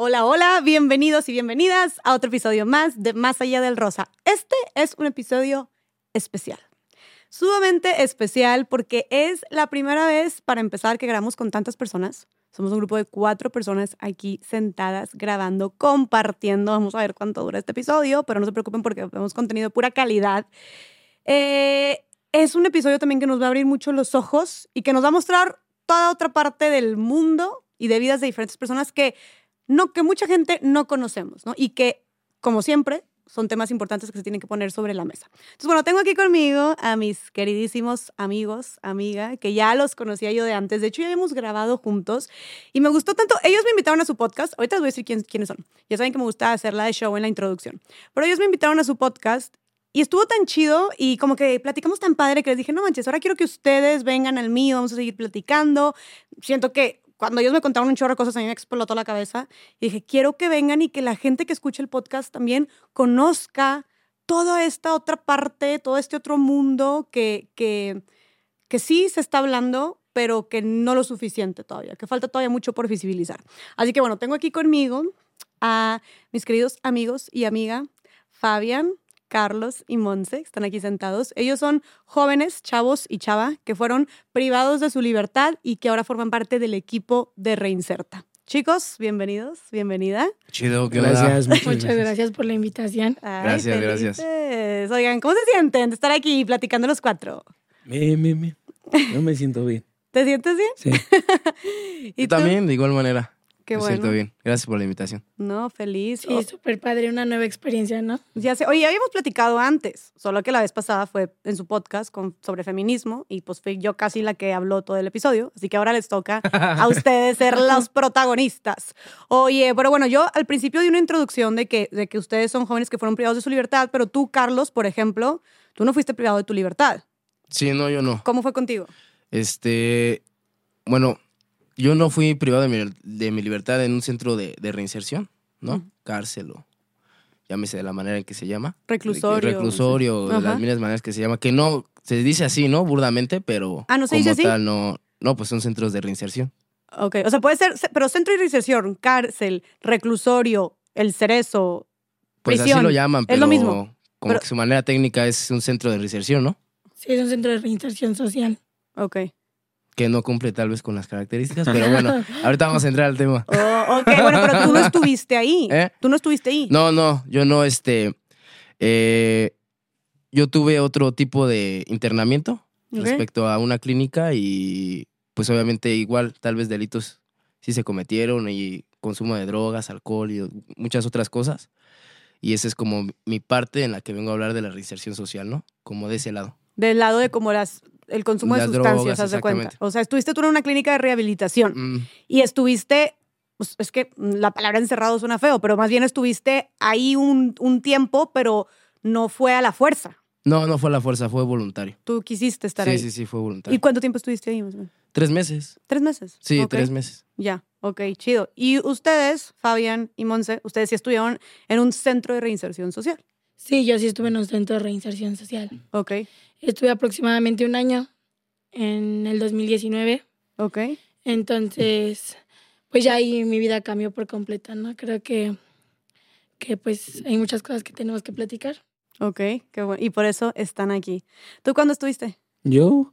Hola, hola, bienvenidos y bienvenidas a otro episodio más de Más Allá del Rosa. Este es un episodio especial. Sumamente especial porque es la primera vez, para empezar, que grabamos con tantas personas. Somos un grupo de cuatro personas aquí sentadas, grabando, compartiendo. Vamos a ver cuánto dura este episodio, pero no se preocupen porque tenemos contenido de pura calidad. Eh, es un episodio también que nos va a abrir mucho los ojos y que nos va a mostrar toda otra parte del mundo y de vidas de diferentes personas que, no, que mucha gente no conocemos, ¿no? Y que, como siempre, son temas importantes que se tienen que poner sobre la mesa. Entonces, bueno, tengo aquí conmigo a mis queridísimos amigos, amiga, que ya los conocía yo de antes. De hecho, ya habíamos grabado juntos y me gustó tanto. Ellos me invitaron a su podcast. Ahorita les voy a decir quién, quiénes son. Ya saben que me gusta hacer la de show en la introducción. Pero ellos me invitaron a su podcast y estuvo tan chido y como que platicamos tan padre que les dije, no manches, ahora quiero que ustedes vengan al mío, vamos a seguir platicando. Siento que cuando ellos me contaron un chorro de cosas, a mí me explotó la cabeza. Y dije, quiero que vengan y que la gente que escuche el podcast también conozca toda esta otra parte, todo este otro mundo que, que, que sí se está hablando, pero que no lo suficiente todavía, que falta todavía mucho por visibilizar. Así que bueno, tengo aquí conmigo a mis queridos amigos y amiga Fabián, Carlos y Monse, están aquí sentados. Ellos son jóvenes, chavos y chava, que fueron privados de su libertad y que ahora forman parte del equipo de Reinserta. Chicos, bienvenidos, bienvenida. Chido, ¿qué Gracias, muchas, Muchas gracias. gracias por la invitación. Ay, Gracias, gracias. Oigan, ¿cómo se sienten de estar aquí platicando los cuatro? Bien, bien, bien. Yo me siento bien. ¿Te sientes bien? Sí. ¿Y Yo tú? también, de igual manera. Qué Me bueno. siento bien. Gracias por la invitación. No, feliz. Sí, súper padre, una nueva experiencia, ¿no? Ya sé, oye, ya habíamos platicado antes, solo que la vez pasada fue en su podcast con, sobre feminismo y pues fui yo casi la que habló todo el episodio, así que ahora les toca a ustedes ser los protagonistas. Oye, pero bueno, yo al principio di una introducción de que, de que ustedes son jóvenes que fueron privados de su libertad, pero tú, Carlos, por ejemplo, tú no fuiste privado de tu libertad. Sí, no, yo no. ¿Cómo fue contigo? Este, bueno, yo no fui privado de mi, de mi libertad en un centro de, de reinserción, ¿no? Cárcel o llámese de la manera en que se llama. Reclusorio. Reclusorio, de Ajá. las miles maneras que se llama, que no, se dice así, ¿no? Burdamente, pero Ah, ¿no se como dice así? tal, no, no, pues son centros de reinserción. Ok, o sea, puede ser, pero centro de reinserción, cárcel, reclusorio, el cerezo, Pues Prisión. así lo llaman, Es pero lo mismo, como pero- que su manera técnica es un centro de reinserción, ¿no? Sí, es un centro de reinserción social. ok. Que no cumple tal vez con las características, pero bueno, ahorita vamos a entrar al tema. Oh, ok, bueno, pero tú no estuviste ahí. ¿Eh? Tú no estuviste ahí. No, no, yo no, este, eh, yo tuve otro tipo de internamiento respecto a una clínica y pues obviamente igual tal vez delitos sí se cometieron y consumo de drogas, alcohol y muchas otras cosas. Y esa es como mi parte en la que vengo a hablar de la reinserción social, ¿no? Como de ese lado. Del lado de como las, el consumo de sustancias, haz de cuenta. O sea, estuviste tú en una clínica de rehabilitación Mm, y estuviste, pues, es que la palabra encerrado suena feo, pero más bien estuviste ahí un, un tiempo, pero no fue a la fuerza. No, no fue a la fuerza, fue voluntario. Tú quisiste estar Sí, ahí. sí, sí, fue ¿Y voluntario. cuánto tiempo estuviste ahí? Tres meses. ¿Tres meses? Sí, tres meses. Ya, ok, chido. Y ustedes, Fabián y Monse, ustedes sí estuvieron en un centro de reinserción social. Sí, yo sí estuve en un centro de reinserción social. Ok, Estuve aproximadamente un año en el 2019. ok. Entonces, pues ya ahí mi vida cambió por completo, ¿no? Creo que, que pues hay muchas cosas que tenemos que platicar. Ok, qué bueno. Y por eso están aquí. ¿Tú cuándo estuviste? Yo.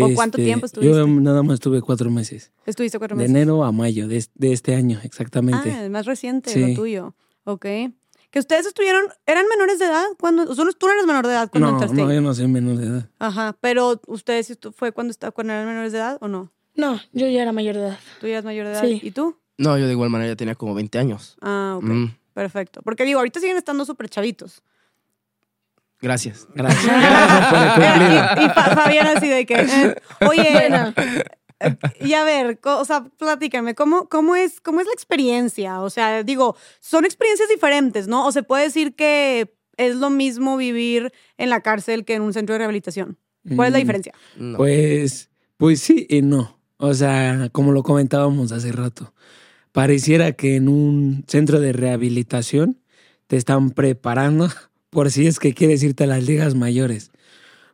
¿O cuánto este, tiempo estuviste? Yo nada más estuve cuatro meses. Estuviste cuatro De meses. enero a mayo de, de este año, exactamente. Ah, es más reciente Sí. lo tuyo. Ok. Que ustedes estuvieron, ¿eran menores de edad? cuando o solo tú no eres menor de edad cuando no, entraste. no, yo no soy menor de edad. Ajá, pero ustedes fue cuando, está- cuando eran menores de edad o no? No, yo ya era mayor de edad. Tú ya eres mayor de edad. Sí. ¿Y tú? No, yo de igual manera ya tenía como 20 años. Ah, ok. Mm, Perfecto. Porque digo, ahorita siguen estando súper chavitos. gracias. Gracias. Gracias por el cumplido. y, y Fa- Fabián así de que, eh, oye, Bueno, y a ver, o sea, platícame, ¿cómo, cómo, es, ¿cómo es la experiencia? O sea, digo, son experiencias diferentes, ¿no? O se puede decir que es lo mismo vivir en la cárcel que en un centro de rehabilitación. ¿Cuál es la Mm, diferencia? No. Pues, pues sí y no. O sea, como lo comentábamos hace rato, pareciera que en un centro de rehabilitación te están preparando por si es que quieres irte a las ligas mayores.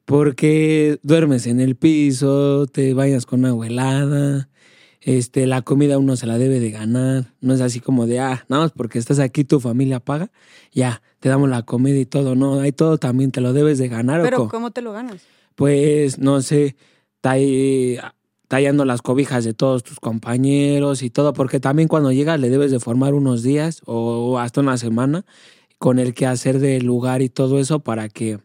Porque duermes en el piso, te bañas con agua helada, Este, la comida uno se la debe de ganar. No es así como de, ah, nada más porque estás aquí, tu familia paga, ya, te damos la comida y todo. No, hay todo también te lo debes de ganar. ¿o Pero cómo? ¿cómo te lo ganas? pues no sé, tall- tallando las cobijas de todos tus compañeros y todo, porque también cuando llegas le debes de formar unos días o hasta una semana con el que hacer del lugar y todo eso para que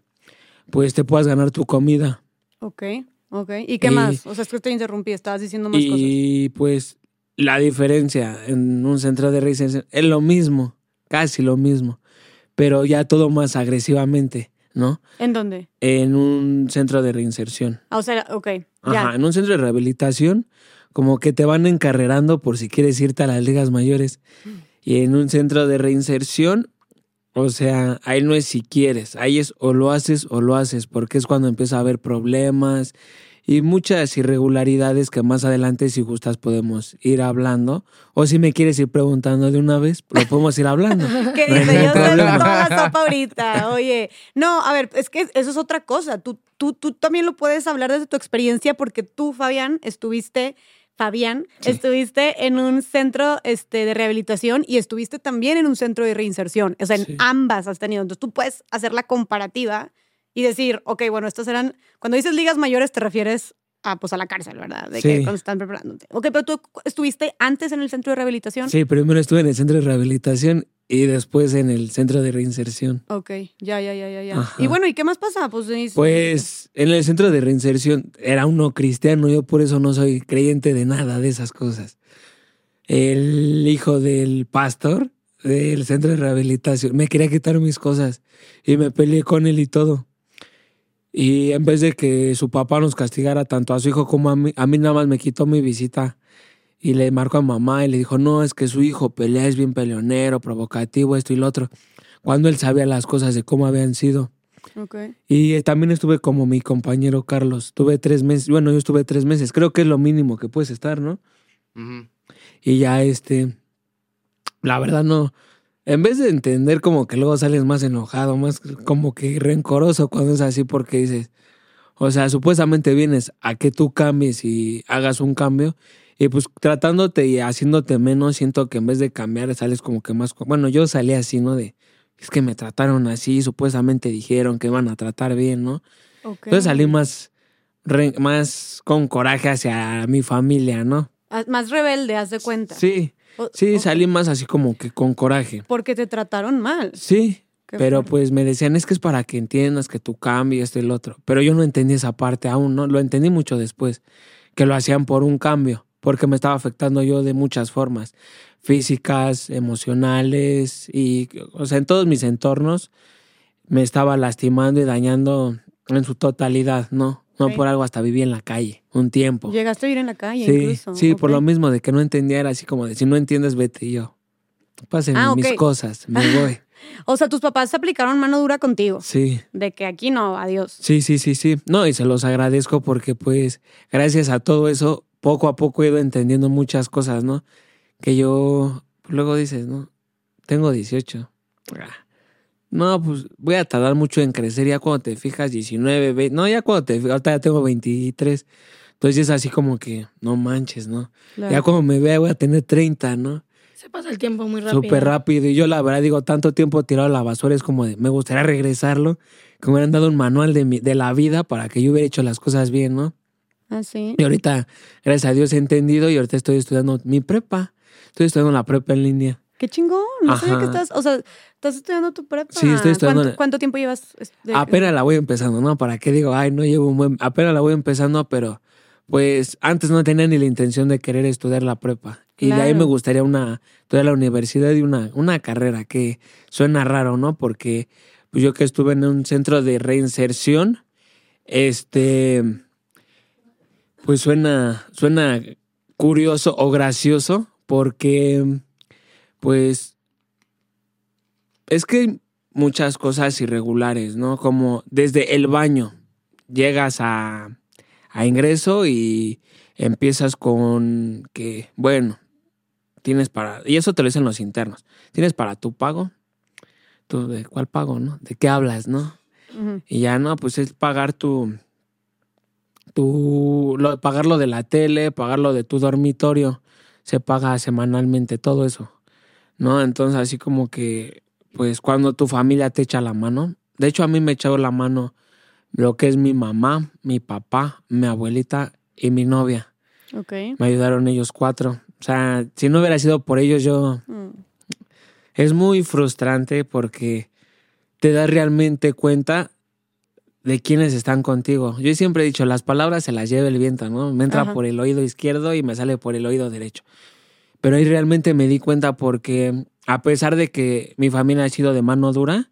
pues te puedas ganar tu comida. Ok, ok. ¿Y qué Y- más? O sea, es que te interrumpí, estabas diciendo más cosas. Y pues la diferencia en un centro de reinserción es lo mismo, casi lo mismo, pero ya todo más agresivamente, ¿no? ¿En dónde? En un centro de reinserción. Ah, o sea, ok, Ajá, ya. en un centro de rehabilitación, como que te van encarrerando por si quieres irte a las ligas mayores. Y en un centro de reinserción, o sea, ahí no es si quieres, ahí es o lo haces o lo haces, porque es cuando empieza a haber problemas y muchas irregularidades que más adelante, si gustas, podemos ir hablando. O si me quieres ir preguntando de una vez, lo podemos ir hablando. ¿Qué dice? Yo sé toda la sopa ahorita. Oye, no, a ver, es que eso es otra cosa. Tú, tú, tú también lo puedes hablar desde tu experiencia porque tú, Fabián, estuviste, Fabián, Sí. estuviste en un centro este, de rehabilitación y estuviste también en un centro de reinserción. O sea, en Sí. ambas has tenido. Entonces tú puedes hacer la comparativa y decir, ok, bueno, estas eran, cuando dices ligas mayores te refieres a, pues, a la cárcel, ¿verdad? De que cuando están preparándote. Ok, pero tú estuviste antes en el centro de rehabilitación. Sí, primero estuve en el centro de rehabilitación y después en el centro de reinserción. Ok, ya, ya, ya, ya, ya. Ajá. Y bueno, ¿y qué más pasa? Pues, es- Pues en el centro de reinserción era uno cristiano, yo por eso no soy creyente de nada de esas cosas. El hijo del pastor del centro de rehabilitación me quería quitar mis cosas y me peleé con él y todo. Y en vez de que su papá nos castigara tanto a su hijo como a mí, a mí nada más me quitó mi visita y le marcó a mamá y le dijo, no, es que su hijo pelea, es bien peleonero, provocativo, esto y lo otro, cuando él sabía las cosas de cómo habían sido. Y eh, también estuve como mi compañero Carlos. Tuve tres meses. Bueno, yo estuve tres meses. Creo que es lo mínimo que puedes estar, ¿no? Y ya este. La verdad no. En vez de entender como que luego sales más enojado, más como que rencoroso cuando es así, porque dices. O sea, supuestamente vienes a que tú cambies y hagas un cambio. Y pues tratándote y haciéndote menos, siento que en vez de cambiar sales como que más. Bueno, yo salí así, ¿no? De. Es que me trataron así, supuestamente dijeron que iban a tratar bien, ¿no? Entonces salí más, re- más con coraje hacia mi familia, ¿no? Ah, Más rebelde, haz de cuenta. Sí, O- sí, salí más así como que con coraje. Porque te trataron mal. Sí, Qué pero fuerte. pues me decían, es que es para que entiendas que tú cambies esto y el otro. Pero yo no entendí esa parte aún, ¿no? Lo entendí mucho después, que lo hacían por un cambio, porque me estaba afectando yo de muchas formas, físicas, emocionales y, o sea, en todos mis entornos me estaba lastimando y dañando en su totalidad, ¿no? No por algo hasta viví en la calle un tiempo. Llegaste a vivir en la calle Sí, incluso. sí, por lo mismo de que no entendía era así como de si no entiendes vete y yo. Pásenme Ah, mis cosas, me voy. O sea, tus papás se aplicaron mano dura contigo. Sí. De que aquí no, adiós. Sí, sí, sí, sí. No, y se los agradezco porque pues gracias a todo eso, poco a poco he ido entendiendo muchas cosas, ¿no? Que yo, luego dices, ¿no? Tengo 18. Ah, No, pues voy a tardar mucho en crecer ya cuando te fijas 19, 20. No, ya cuando te fijas, ahorita ya tengo 23. Entonces es así como que, no manches, ¿no? Claro. Ya cuando me vea voy a tener 30, ¿no? Se pasa el tiempo muy rápido. Súper rápido. Y yo la verdad digo, tanto tiempo tirado a la basura es como de, me gustaría regresarlo, que me hubieran dado un manual de, mi- de la vida para que yo hubiera hecho las cosas bien, ¿no? Ah, sí. Y ahorita, gracias a Dios, he entendido y ahorita estoy estudiando mi prepa. Estoy estudiando la prepa en línea. Qué chingón. No sabía que Ajá. estás, o sea, estás estudiando tu prepa. Sí, estoy estudiando ¿Cuánto, tiempo llevas? este, Apenas la voy empezando, ¿no? ¿Para qué digo? Ay, no llevo un buen... Apenas la voy empezando, pero pues antes no tenía ni la intención de querer estudiar la prepa. Y de ahí me gustaría una, estudiar la universidad y una, una carrera que suena raro, ¿no? Porque pues yo que estuve en un centro de reinserción, este, pues suena, suena curioso o gracioso porque, pues, es que hay muchas cosas irregulares, ¿no? Como desde el baño llegas a, a ingreso y empiezas con que, bueno, tienes para, y eso te lo dicen los internos, tienes para tu pago, tú de cuál pago, ¿no? ¿De qué hablas, no? Y ya no, pues es pagar tu, tu, lo- pagar lo de la tele, pagar lo de tu dormitorio, se paga semanalmente todo eso, ¿no? Entonces así como que, pues cuando tu familia te echa la mano, de hecho a mí me echó la mano lo que es mi mamá, mi papá, mi abuelita y mi novia. Ok. Me ayudaron ellos cuatro. O sea, si no hubiera sido por ellos, yo Mm. es muy frustrante porque te das realmente cuenta de quiénes están contigo. Yo siempre he dicho, las palabras se las lleva el viento, ¿no? Me entra Ajá. por el oído izquierdo y me sale por el oído derecho. Pero ahí realmente me di cuenta porque a pesar de que mi familia ha sido de mano dura,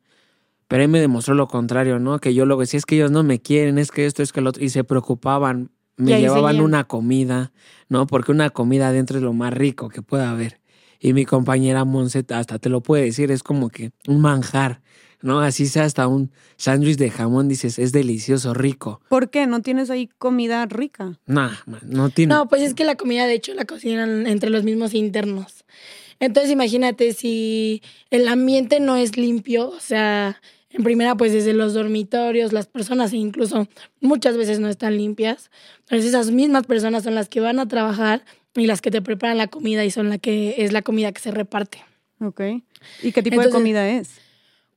pero ahí me demostró lo contrario, ¿no? Que yo luego decía, es que ellos no me quieren, es que esto, es que lo otro, y se preocupaban, me llevaban seguían. una comida, ¿no? Porque una comida adentro es lo más rico que pueda haber. Y mi compañera Monse hasta te lo puede decir, es como que un manjar, ¿no? Así sea hasta un sándwich de jamón, dices, es delicioso, rico. ¿Por qué? ¿No tienes ahí comida rica? Nah, man, no tiene. No, pues es que la comida, de hecho, la cocinan entre los mismos internos. Entonces, imagínate si el ambiente no es limpio, o sea, en primera, pues desde los dormitorios, las personas e incluso muchas veces no están limpias. Entonces, esas mismas personas son las que van a trabajar y las que te preparan la comida y son la que es la comida que se reparte. Ok. ¿Y qué tipo Entonces- de comida es?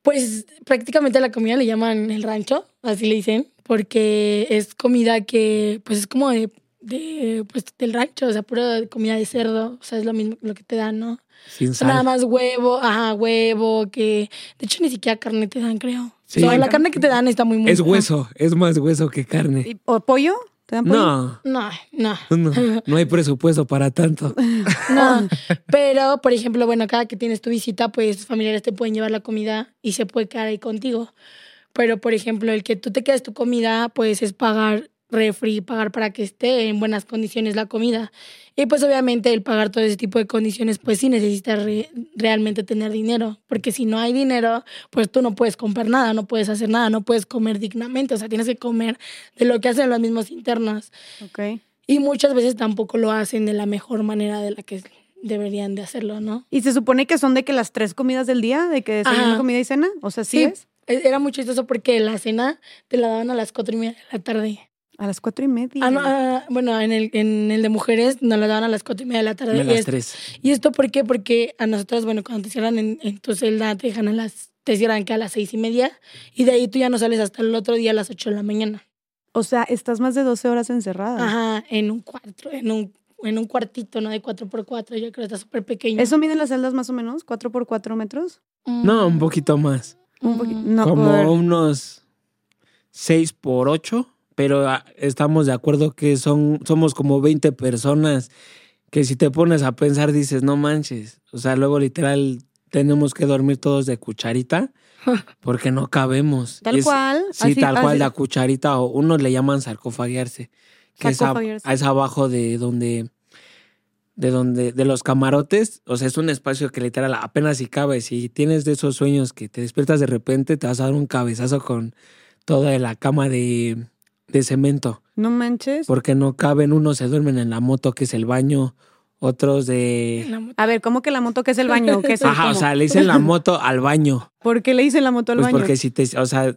Pues prácticamente la comida le llaman el rancho, así le dicen, porque es comida que, pues es como de, de, pues, del rancho, o sea, pura comida de cerdo, o sea, es lo mismo lo que te dan, ¿no? sin sea, nada sal. más huevo, ajá, huevo, que de hecho ni siquiera carne te dan, creo. Sí. O sea, la carne que te dan está muy muy Es hueso, es más hueso que carne. ¿Y- ¿O pollo? ¿Te dan pollo? No, No, no. no, no hay presupuesto para tanto. No, pero por ejemplo, bueno, cada que tienes tu visita, pues tus familiares te pueden llevar la comida y se puede quedar ahí contigo. Pero por ejemplo, el que tú te quedes tu comida, pues es pagar refri, pagar para que esté en buenas condiciones la comida. Y pues obviamente el pagar todo ese tipo de condiciones, pues sí necesitas re- realmente tener dinero, porque si no hay dinero, pues tú no puedes comprar nada, no puedes hacer nada, no puedes comer dignamente, o sea, tienes que comer de lo que hacen los mismos internos. Ok. Y muchas veces tampoco lo hacen de la mejor manera de la que deberían de hacerlo, ¿no? ¿Y se supone que son de que las tres comidas del día? ¿De que desayuno, comida y cena? O sea, ¿sí, es? e- Era muy chistoso porque la cena te la daban a las cuatro y media de la tarde. A las cuatro y media. Ah, no, ah, bueno, en el, en el de mujeres nos la daban a las cuatro y media de la tarde. De Y, las es- tres. ¿Y esto por qué? Porque a nosotros, bueno, cuando te cierran en, en tu celda, te dejan a las, te cierran que a las seis y media y de ahí tú ya no sales hasta el otro día a las ocho de la mañana. O sea, estás más de 12 horas encerrada. Ajá, en un cuarto, en un, en un cuartito, ¿no? De cuatro por cuatro, yo creo que está súper pequeño. ¿Eso miden las celdas más o menos? ¿Cuatro por cuatro metros? Mm, No, un poquito más. Un poquito. No, como por- unos 6 por 8, pero ah, estamos de acuerdo que son somos como 20 personas que si te pones a pensar dices, no manches, o sea, luego literal tenemos que dormir todos de cucharita porque no cabemos. Tal Es- cual, Sí, así- tal cual, la cucharita o unos le llaman sarcofaguearse, que es, a- Sarcofaguearse. es abajo de donde de donde de los camarotes, o sea, es un espacio que literal apenas si cabe, si tienes de esos sueños que te despiertas de repente, te vas a dar un cabezazo con toda la cama de, de cemento, No manches. porque no caben, unos se duermen en la moto que es el baño, otros de. A ver, ¿cómo que la moto que es el baño? ¿Qué es Ajá, o sea, le dicen la moto al baño. ¿Por qué le dicen la moto al Pues baño? porque si te, o sea,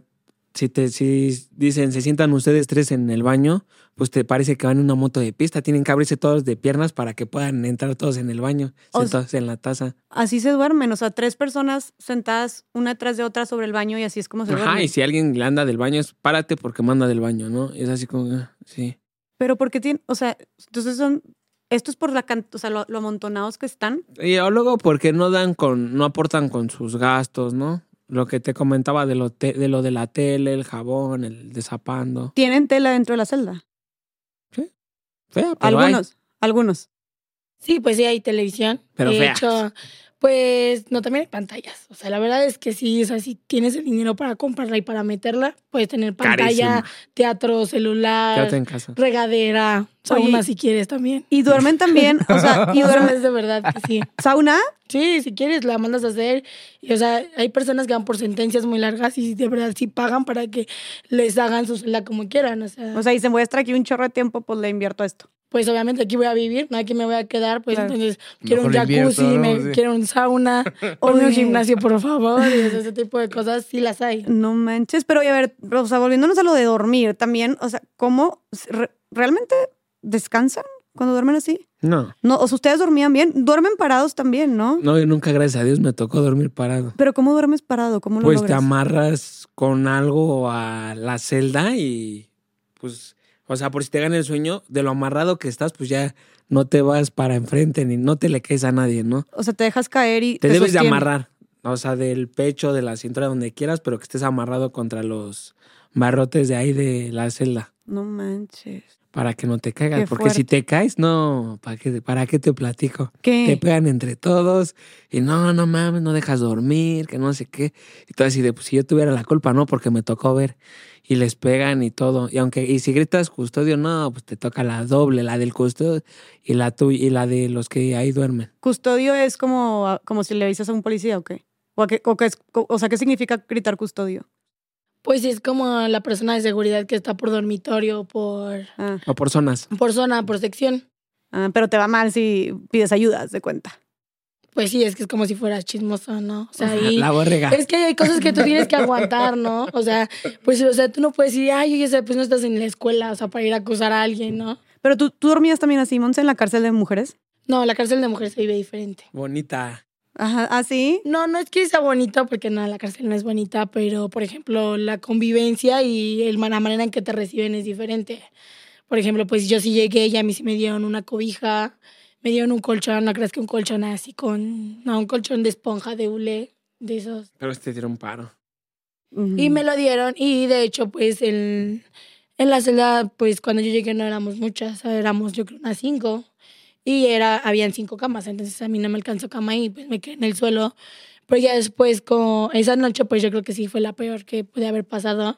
si te, si dicen, se sientan ustedes tres en el baño, pues te parece que van en una moto de pista, tienen que abrirse todos de piernas para que puedan entrar todos en el baño, O sentados en la taza. Así se duermen, o sea, tres personas sentadas una tras de otra sobre el baño y así es como se Ajá, duermen. y si alguien le anda del baño, es párate porque manda del baño, ¿no? Es así como, ah, sí. Pero porque tienen, o sea, entonces son, esto es por la, o sea, lo, lo amontonados que están. Y luego porque no dan con, no aportan con sus gastos, ¿no? Lo que te comentaba de lo, te- de lo de la tele, el jabón, el desapando. Tienen tela dentro de la celda. Fea, pero hay. Algunos, algunos. Sí, pues sí hay televisión. Pero de feas. hecho, pues no, también hay pantallas. O sea, la verdad es que sí, o sea, si tienes el dinero para comprarla y para meterla, puedes tener pantalla, Carísimo. teatro, celular, Quédate en casa. regadera, Oye, sauna si quieres también. Y duermen también, o sea, y duermen. es de verdad que sí. ¿Sauna? Sí, si quieres la mandas a hacer. Y, o sea, hay personas que van por sentencias muy largas y de verdad sí pagan para que les hagan su celda como quieran. O sea, O sea, dicen, voy a estar aquí un chorro de tiempo, pues le invierto a esto. Pues obviamente aquí voy a vivir, no aquí me voy a quedar, pues Claro. entonces quiero un Mejor jacuzzi, invierto, me- quiero un sauna, o un gimnasio, por favor, y ese tipo de cosas sí las hay. No manches, pero y a ver, o sea, volviéndonos a lo de dormir también, o sea, ¿cómo, re- ¿realmente descansan cuando duermen así? No, No, o sea, ustedes dormían bien, duermen parados también, ¿no? no, yo nunca, gracias a Dios, me tocó dormir parado. Pero ¿cómo duermes parado? ¿Cómo lo Pues te amarras con algo a la celda y pues, o sea, por si te gana el sueño, de lo amarrado que estás, pues ya no te vas para enfrente ni no te le caes a nadie, ¿no? O sea, te dejas caer y Te, debes de amarrar, o sea, del pecho, de la cintura, donde quieras, pero que estés amarrado contra los barrotes de ahí de la celda. No manches. Para que no te caigas, Qué porque si te caes, no, ¿para qué, ¿para qué te platico? ¿Qué? Te pegan entre todos y no, no mames, no dejas dormir, que no sé qué. Y todo así de, pues si yo tuviera la culpa, no, porque me tocó ver. Y les pegan y todo. Y aunque, y si gritas custodio, no, pues te toca la doble, la del custodio y la tuya y la de los que ahí duermen. Custodio es como, como si le dices a un policía o qué. O, a qué- o, qué es- o sea, ¿qué significa gritar custodio? Pues es como la persona de seguridad que está por dormitorio, por, Ah, O por zonas. por zona, por sección. ah, pero te va mal si pides ayuda, haz de cuenta. Pues sí, es que es como si fueras chismoso, ¿no? O sea, ahí... La borrega. Es que hay cosas que tú tienes que aguantar, ¿no? O sea, pues, o sea, tú no puedes decir, ay, oye, pues no estás en la escuela, o sea, para ir a acusar a alguien, ¿no? Pero tú, tú dormías también así, Monse, en la cárcel de mujeres. No, la cárcel de mujeres se vive diferente. Bonita. Ajá, ¿ah, sí? No, no es que sea bonita, porque no, la cárcel no es bonita, pero, por ejemplo, la convivencia y el, la manera en que te reciben es diferente. Por ejemplo, pues yo sí llegué y a mí sí me dieron una cobija, me dieron un colchón, no creas que un colchón así con, no, un colchón de esponja de hule, de esos. Pero este tiene un paro. Y me lo dieron y de hecho pues en, en la celda pues cuando yo llegué no éramos muchas, éramos yo creo unas cinco y era, habían cinco camas, entonces a mí no me alcanzó cama y pues me quedé en el suelo. Pero ya después con esa noche pues yo creo que sí fue la peor que pude haber pasado.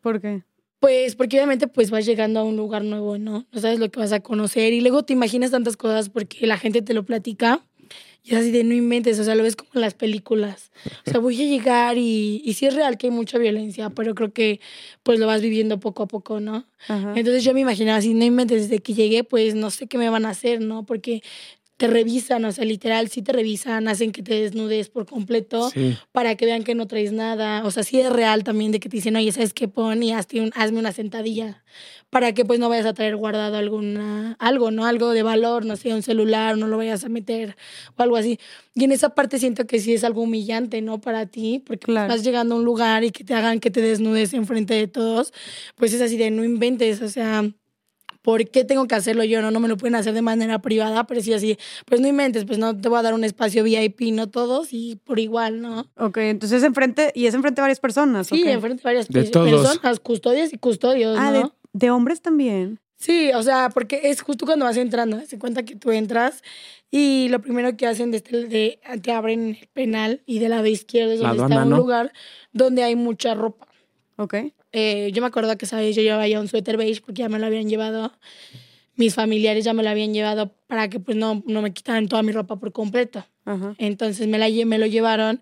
¿Por qué? Pues porque obviamente pues vas llegando a un lugar nuevo, ¿no? No sabes lo que vas a conocer y luego te imaginas tantas cosas porque la gente te lo platica y es así de no inventes, o sea, lo ves como en las películas. O sea, voy a llegar y, y sí es real que hay mucha violencia, pero creo que pues lo vas viviendo poco a poco, ¿no? Ajá. Entonces yo me imaginaba así, no inventes, desde que llegué pues no sé qué me van a hacer, ¿no? Porque te revisan, o sea, literal, sí te revisan, hacen que te desnudes por completo Sí. para que vean que no traes nada. O sea, sí es real también de que te dicen, oye, ¿sabes qué? Pon y hazte un- hazme una sentadilla para que pues no vayas a traer guardado alguna, algo, ¿no? Algo de valor, no sé, un celular, no lo vayas a meter o algo así. Y en esa parte siento que sí es algo humillante, ¿no? Para ti, porque Claro. vas llegando a un lugar y que te hagan que te desnudes enfrente de todos, pues es así de no inventes, o sea... ¿Por qué tengo que hacerlo yo? No, no me lo pueden hacer de manera privada, pero sí así, pues no inventes, pues no te voy a dar un espacio VIP, no todos, y por igual, ¿no? Ok, entonces es enfrente, y es enfrente de varias personas. Sí, ok. enfrente de varias De pe- todos. personas, custodias y custodios, Ah, ¿no? de, de hombres también. Sí, o sea, porque es justo cuando vas entrando, se cuenta que tú entras y lo primero que hacen es te, de- te abren el penal y del lado izquierdo es La donde está aduana, un ¿no? lugar donde hay mucha ropa. Ok. Eh, yo me acuerdo que, ¿sabes? Yo llevaba ya un suéter beige porque ya me lo habían llevado. Mis familiares ya me lo habían llevado para que pues no, no me quitaran toda mi ropa por completo. Ajá. Entonces me, la, me lo llevaron.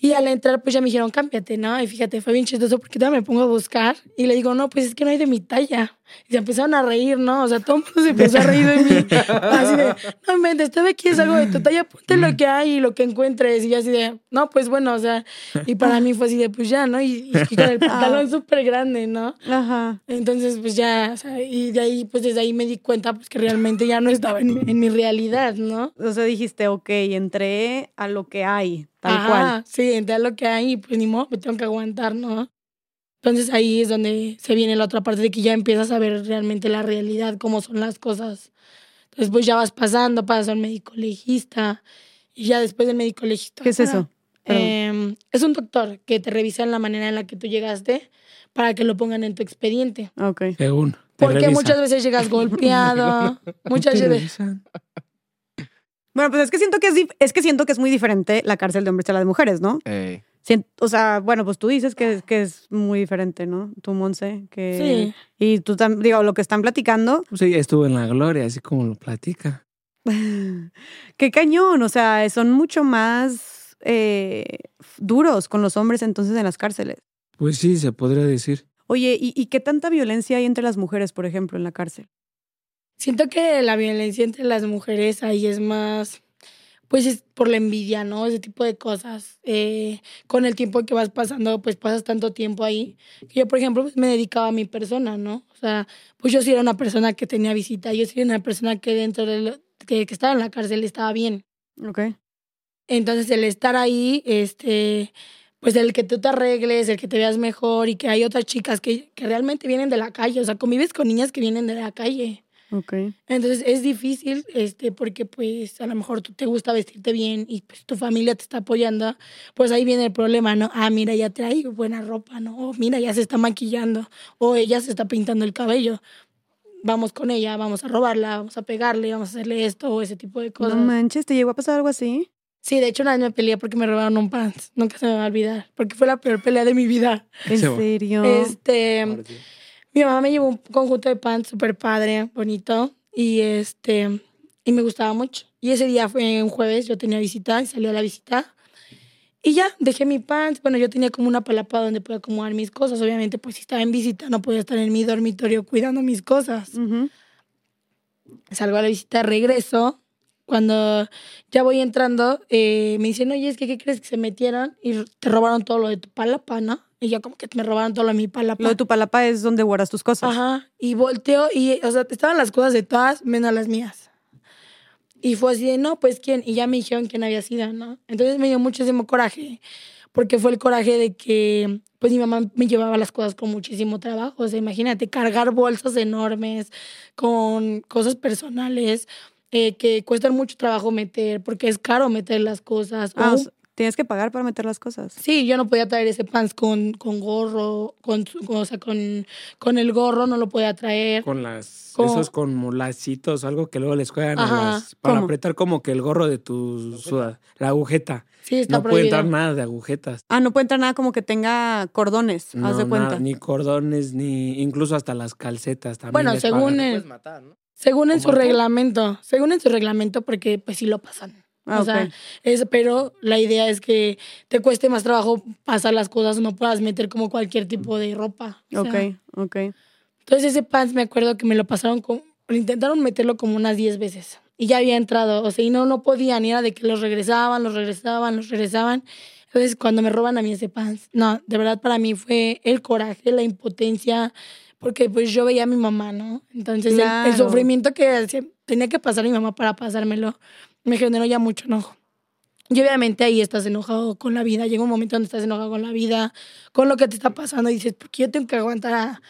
Y al entrar, pues ya me dijeron, cámbiate, ¿no? Y fíjate, fue bien chistoso porque todavía me pongo a buscar y le digo, no, pues es que no hay de mi talla. Y se empezaron a reír, ¿no? O sea, todo el mundo se empezó a reír de mí. Así de, no inventes, todavía quieres algo de tu talla, ponte lo que hay y lo que encuentres. Y yo así de, no, pues bueno, o sea, y para mí fue así de, pues ya, ¿no? Y, y con el pantalón súper grande, ¿no? Ajá. Entonces, pues ya, o sea, y de ahí, pues desde ahí me di cuenta, pues que realmente ya no estaba en, mi- en mi realidad, ¿no? O sea, dijiste, ok, entré a lo que hay, tal Ajá, cual. Sí, entré a lo que hay y pues ni modo, me tengo que aguantar, ¿no? Entonces ahí es donde se viene la otra parte de que ya empiezas a ver realmente la realidad, cómo son las cosas. Entonces pues ya vas pasando, pasas al médico legista y ya después del médico legista. ¿Qué es eso? Eh, es un doctor que te revisa la manera en la que tú llegaste para que lo pongan en tu expediente. Ok. Según. te Porque revisa. muchas veces llegas golpeado, muchas veces... Bueno, pues es que siento que es, es que siento que es muy diferente la cárcel de hombres a la de mujeres, ¿no? Ey. O sea, bueno, pues tú dices que, que es muy diferente, ¿no? Tú, Monse, que... Sí. Y tú también, digo, lo que están platicando, ella estuvo en la gloria, así como lo platica. qué cañón, o sea, son mucho más eh, duros con los hombres entonces en las cárceles. Pues sí, se podría decir. Oye, ¿y, y qué tanta violencia hay entre las mujeres, por ejemplo, en la cárcel? Siento que la violencia entre las mujeres ahí es más, pues es por la envidia, ¿no? Ese tipo de cosas. Eh, con el tiempo que vas pasando, pues pasas tanto tiempo ahí. Yo, por ejemplo, pues me dedicaba a mi persona, ¿no? O sea, pues yo sí era una persona que tenía visita, yo sí era una persona que dentro de lo, que, que estaba en la cárcel estaba bien. Ok. Entonces, el estar ahí, este, pues el que tú te arregles, el que te veas mejor y que hay otras chicas que, que realmente vienen de la calle, o sea, convives con niñas que vienen de la calle. Ok. Entonces es difícil, este, porque pues a lo mejor tú te gusta vestirte bien y pues tu familia te está apoyando, pues ahí viene el problema, ¿no? Ah, mira, ya trae buena ropa, ¿no? O mira, ya se está maquillando, o ella se está pintando el cabello. Vamos con ella, vamos a robarla, vamos a pegarle, vamos a hacerle esto o ese tipo de cosas. No manches, ¿te llegó a pasar algo así? Sí, de hecho una vez me peleé porque me robaron un pants. Nunca se me va a olvidar, porque fue la peor pelea de mi vida. ¿En serio? Este, mi mamá me llevó un conjunto de pants súper padre, bonito, y este, y me gustaba mucho. Y ese día fue un jueves, yo tenía visita, y salió a la visita. Y ya, dejé mi pants. Bueno, yo tenía como una palapa donde podía acomodar mis cosas. Obviamente, pues si estaba en visita, no podía estar en mi dormitorio cuidando mis cosas. Salgo a la visita, regreso. Cuando ya voy entrando, eh, me dicen, oye, es que, ¿qué crees que se metieron? Y te robaron todo lo de tu palapa, ¿no? Y yo como que me robaron todo lo de mi palapa. Lo de tu palapa es donde guardas tus cosas. Ajá. Y volteo y, o sea, estaban las cosas de todas menos las mías. Y fue así de, no, pues quién. Y ya me dijeron quién había sido, ¿no? Entonces me dio muchísimo coraje. Porque fue el coraje de que, pues mi mamá me llevaba las cosas con muchísimo trabajo. O sea, imagínate, cargar bolsas enormes con cosas personales eh, que cuestan mucho trabajo meter, porque es caro meter las cosas. Ah, O tienes que pagar para meter las cosas. Sí, yo no podía traer ese pants con, con gorro, con, o sea, con, con el gorro no lo podía traer. Con las, esos con lacitos, algo que luego les juegan a las- para ¿Cómo? apretar como que el gorro de tu suda, la agujeta. Sí, está No puede entrar nada de agujetas. Ah, no puede entrar nada como que tenga cordones, No, haz de cuenta. nada, ni cordones, ni incluso hasta las calcetas también. Bueno, les según pagan. el- puedes matar, ¿no? Según en ¿O su reglamento, según en su reglamento, porque pues sí lo pasan. Ah, o sea, ok. es, pero la idea es que te cueste más trabajo pasar las cosas, no puedas meter como cualquier tipo de ropa. o sea. Ok, ok. Entonces ese pants me acuerdo que me lo pasaron con, intentaron meterlo como unas 10 veces y ya había entrado, o sea, y no, no podían, y era de que los regresaban, los regresaban, los regresaban. Entonces cuando me roban a mí ese pants, no, de verdad para mí fue el coraje, la impotencia, porque pues yo veía a mi mamá, ¿no? Entonces el- el, Claro. sufrimiento que tenía que pasar mi mamá para pasármelo me generó ya mucho enojo. Y obviamente ahí estás enojado con la vida. Llega un momento donde estás enojado con la vida, con lo que te está pasando. Y dices, ¿por qué yo tengo que aguantar a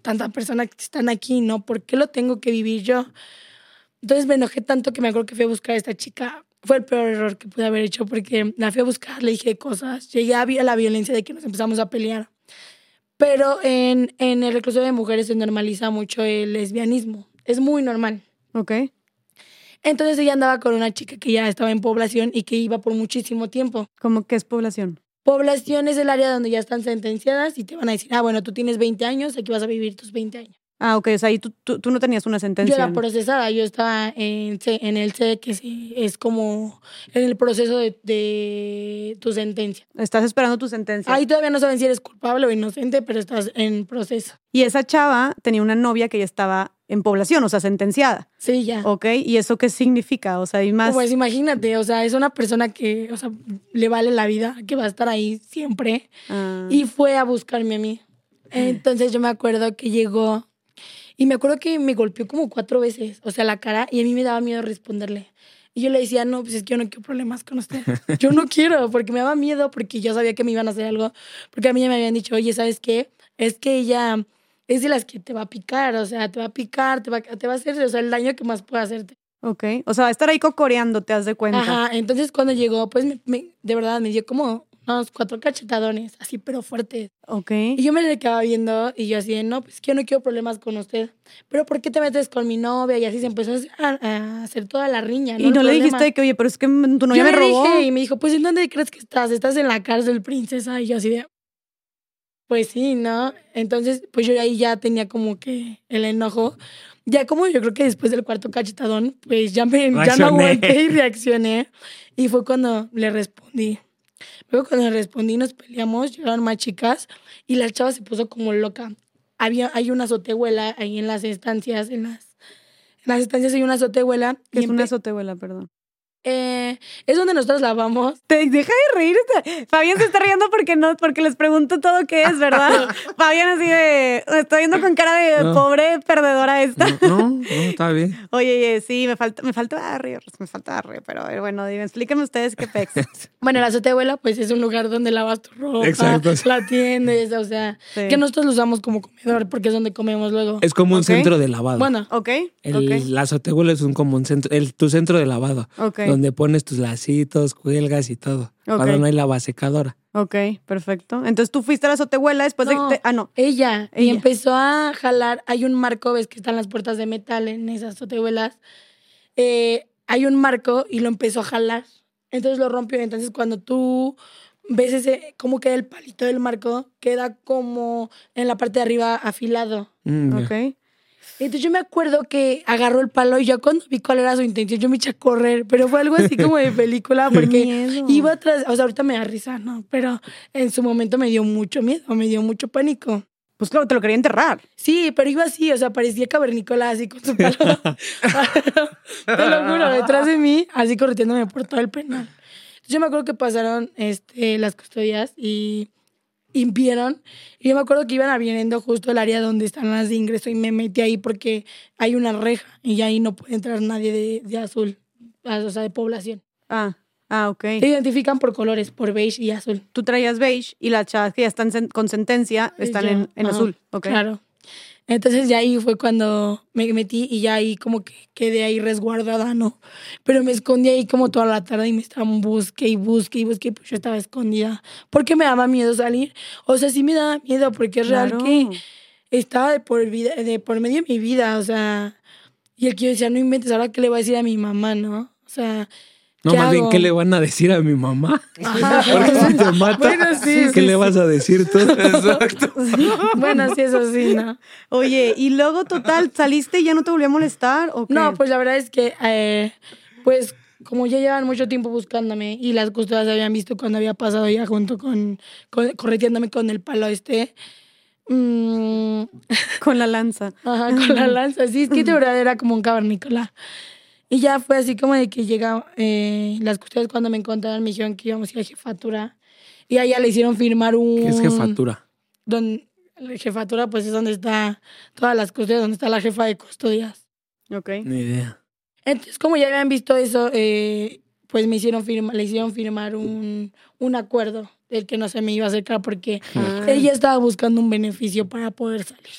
tantas personas que están aquí? ¿No? ¿Por qué lo tengo que vivir yo? Entonces me enojé tanto que me acuerdo que fui a buscar a esta chica. Fue el peor error que pude haber hecho porque la fui a buscar, le dije cosas. Llegué a la violencia de que nos empezamos a pelear. Pero en, en el reclusorio de mujeres se normaliza mucho el lesbianismo. Es muy normal. Ok. Entonces ella andaba con una chica que ya estaba en población y que iba por muchísimo tiempo. ¿Cómo que es población? Población es el área donde ya están sentenciadas y te van a decir, ah, bueno, tú tienes 20 años, aquí vas a vivir tus 20 años. Ah, ok. O sea, ahí tú, tú, tú no tenías una Yo sentencia. era procesada, yo estaba en, en el C, que sí, es como en el proceso de, de tu sentencia. Estás esperando tu sentencia. Ahí todavía no saben si eres culpable o inocente, pero estás en proceso. Y esa chava tenía una novia que ya estaba en población, o sea, sentenciada. Sí, ya. ¿Ok? ¿Y eso qué significa? O sea, hay más. Pues imagínate, o sea, es una persona que, o sea, le vale la vida, que va a estar ahí siempre. Ah, Y fue a buscarme a mí. Entonces yo me acuerdo que llegó y me acuerdo que me golpeó como cuatro veces, o sea, la cara, y a mí me daba miedo responderle. Y yo le decía, no, pues es que yo no quiero problemas con usted. Yo no quiero, porque me daba miedo, porque yo sabía que me iban a hacer algo. Porque a mí ya me habían dicho, oye, ¿sabes qué? Es que ella es de las que te va a picar, o sea, te va a picar, te va, te va a hacer, o sea, el daño que más puede hacerte. ok. O sea, va a estar ahí cocoreando, te das de cuenta. Ajá, entonces cuando llegó, pues me- me- de verdad me dio como unos cuatro cachetadones, así, pero fuertes. Ok. Y yo me le quedaba viendo y yo así de, no, pues que yo no quiero problemas con usted. Pero ¿por qué te metes con mi novia? Y así se empezó a, a hacer toda la riña. Y El no le problema. dijiste que, oye, pero es que tu novia yo me robó. dije y me dijo, pues ¿en dónde crees que estás? Estás en la cárcel, princesa. Y yo así de, pues sí, ¿no? Entonces, pues yo ahí ya tenía como que el enojo. Ya como yo creo que después del cuarto cachetadón, pues ya, me, ya no aguanté y reaccioné. Y fue cuando le respondí. Luego cuando le respondí nos peleamos, llegaron más chicas y la chava se puso como loca. Había, hay una azotehuela ahí en las estancias, en las, en las estancias hay una azotehuela. Es una azotehuela, perdón. Eh, es donde nosotros lavamos. Te, deja de reírte. Fabián se está riendo porque no, porque les pregunto todo qué es, ¿verdad? Fabián así de, estoy viendo con cara de No. pobre perdedora esta. No, no, no, está bien. Oye, oye, sí, me falta, me falta reír, me falta reír, pero bueno, dime, explíquenme ustedes qué pex. Bueno, la azotehuela, pues es un lugar donde lavas tu ropa, Exacto. la atiendes, o sea, Sí. que nosotros lo usamos como comedor porque es donde comemos luego. Es como un centro de lavado. Bueno, ¿Ok? El. La azotehuela es un, como un centro, el, tu centro de lavado, Ok. Donde pones tus lacitos, cuelgas y todo. Ok. Cuando no hay lavasecadora. Ok, perfecto. Entonces tú fuiste a la azotehuela después No. de... te- ah, no. ella, y Ella. empezó a jalar, hay un marco, ves que están las puertas de metal en esas azotehuelas, Eh, hay un marco y lo empezó a jalar, entonces lo rompió, entonces cuando tú ves ese, cómo queda el palito del marco, queda como en la parte de arriba afilado. Mm. Ok. Entonces yo me acuerdo que agarró el palo y yo cuando vi cuál era su intención, yo me eché a correr, pero fue algo así como de película porque miedo. iba atrás, o sea, ahorita me da risa, ¿no? Pero en su momento me dio mucho miedo, me dio mucho pánico. Pues claro, te lo quería enterrar. Sí, pero iba así, o sea, parecía cavernícola así con su palo. Te lo juro, detrás de mí, así correteándome por todo el penal. Yo me acuerdo que pasaron este, las custodias y, y vieron. Y yo me acuerdo que iban abriendo justo el área donde están las de ingreso y me metí ahí porque hay una reja y ahí no puede entrar nadie de, de azul, o sea, de población. Ah, ah, ok. Se identifican por colores, por beige y azul. Tú traías beige y las chavas que ya están sen- con sentencia están Ya, en, en azul. Ok. Claro. Entonces ya ahí fue cuando me metí y ya ahí como que quedé ahí resguardada, ¿no? Pero me escondí ahí como toda la tarde y me estaban busque y busque y busque, pues yo estaba escondida. Porque me daba miedo salir. O sea, sí me daba miedo porque es real Claro. que estaba de por, vida, de por medio de mi vida, o sea, y el que yo decía, no inventes, ahora qué le voy a decir a mi mamá, ¿no? O sea, No, ¿qué más bien? ¿qué le van a decir a mi mamá? Ajá. Porque si te mata, Bueno, sí, ¿qué sí, le sí. vas a decir tú? Exacto. Bueno, sí, eso sí, ¿no? Oye, y luego, total, ¿saliste y ya no te volvió a molestar? ¿o qué? No, pues la verdad es que, eh, pues, como ya llevan mucho tiempo buscándome y las custodias habían visto cuando había pasado ya junto con, con correteándome con el palo este, mm, Con la lanza. ajá, con la lanza, sí, es que de verdad era como un cavernícola. Y ya fue así como de que llega, eh, las custodias cuando me encontraron me dijeron que íbamos a ir a jefatura. Y a ella le hicieron firmar un... ¿Qué es jefatura? Don, la jefatura, pues es donde está todas las custodias, donde está la jefa de custodias. Ok. Ni idea. Entonces, como ya habían visto eso, eh, pues me hicieron firma, le hicieron firmar un, un acuerdo del que no se me iba a acercar porque Ah. ella estaba buscando un beneficio para poder salir.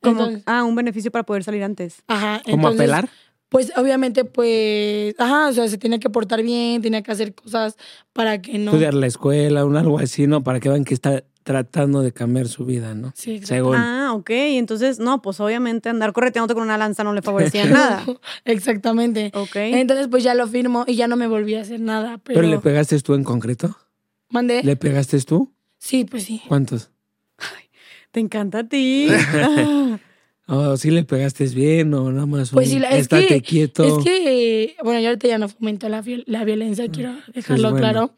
Como- Entonces, ah, un beneficio para poder salir antes. ajá. ¿Cómo entonces, apelar? Pues obviamente, pues, ajá, o sea, se tenía que portar bien, tenía que hacer cosas para que no. Estudiar la escuela, un algo así, ¿no? Para que vean que está tratando de cambiar su vida, ¿no? Sí, exacto. Según. Ah, ok. Entonces, no, pues obviamente andar correteándote con una lanza no le favorecía nada. Exactamente. Ok. Entonces, pues ya lo firmo y ya no me volví a hacer nada. Pero, ¿Pero le pegaste tú en concreto? mandé. ¿Le pegaste tú? Sí, pues sí. ¿Cuántos? Te encanta a ti. ¿O sí le pegaste bien o nada más Pues sí, la- es estate que, quieto? Es que, bueno, yo ahorita ya no fomento la, viol- la violencia, quiero dejarlo bueno. claro.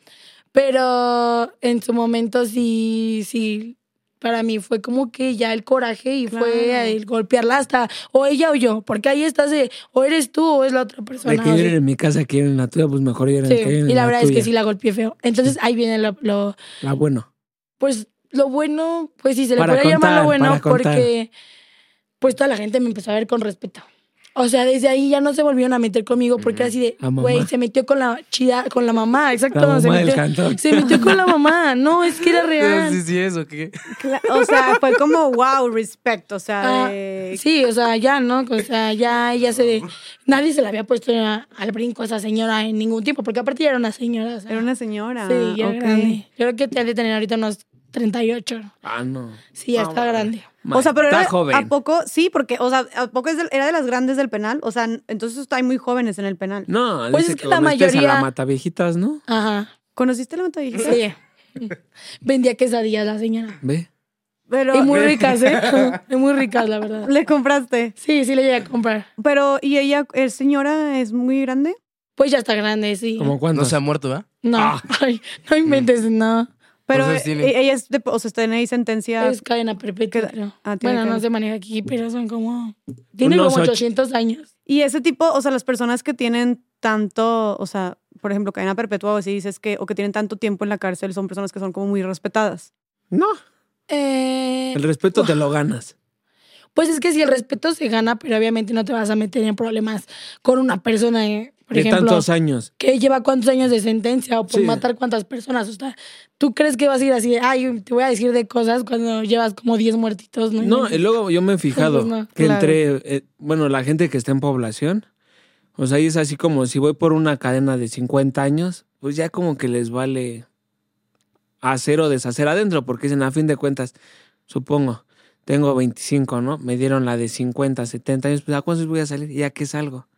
Pero en su momento sí, sí, para mí fue como que ya el coraje y Claro. fue el golpearla hasta o ella o yo, porque ahí estás de, o eres tú o es la otra persona. De que vienen en mi casa, quieren en la tuya, pues mejor vienen sí, que vienen y en la verdad es que tuya. sí la golpeé feo. Entonces ahí viene lo, lo- La bueno. pues lo bueno, pues sí, se le Para podría llamar lo bueno contar. Pues toda la gente me empezó a ver con respeto. O sea, desde ahí ya no se volvieron a meter conmigo porque era así de, La güey, se metió con la chida, con la mamá, exacto. La mamá se, del metió, se metió con la mamá. No, es que era real. Sí, sí, eso, ¿qué? O sea, fue como, wow, respect. O sea, Ah, de- sí, o sea, ya, ¿no? O sea, ya ella se... Nadie se le había puesto a- al brinco a esa señora en ningún tiempo, porque aparte ya era una señora. o sea, era una señora. Sí, ya ok. grande. Yo creo que te ha de tener ahorita unos 38. Ah, no. Sí, ya Ah, está grande. O sea, pero Está era, joven. ¿a poco? Sí, porque, o sea, ¿a poco es del- era de las grandes del penal? O sea, entonces hay muy jóvenes en el penal. No, Pues dice es que la donde estés a mayoría- la mata viejitas, ¿no? Ajá. ¿Conociste la matavijita? Sí. Vendía quesadillas la señora. Ve. Pero Y muy ricas, ¿eh? Y muy ricas, la verdad. le compraste. Sí, sí le llegué a comprar. Pero, ¿y ella, es señora, es muy grande? Pues ya está grande, sí. ¿Como cuándo? No se ha muerto, ¿verdad? No, Ah. ay, no inventes, no. Pero tiene- e- ella es, de, o sea, en ahí sentencia. Es cadena perpetua. Ah, tiene bueno, no se maneja aquí, pero son como... Tiene Unos como ocho- 800 años. Y ese tipo, o sea, las personas que tienen tanto, o sea, por ejemplo, cadena perpetua o así dices que, o que tienen tanto tiempo en la cárcel, son personas que son como muy respetadas. No, Eh, el respeto te lo ganas. pues es que si el respeto se gana, pero obviamente no te vas a meter en problemas con una persona, eh, por De ejemplo, tantos años. que lleva cuántos años de sentencia o por Sí. matar cuántas personas. O sea, ¿tú crees que vas a ir así, de, ay, te voy a decir de cosas cuando llevas como 10 muertitos? No, No, y luego yo me he fijado Pues no, que claro. entre, eh, bueno, la gente que está en población, o sea, ahí es así como si voy por una cadena de 50 años, pues ya como que les vale hacer o deshacer adentro, porque dicen, a fin de cuentas, supongo, tengo 25, ¿no? Me dieron la de 50, 70 años, pues ¿a cuántos voy a salir? ¿Ya qué salgo?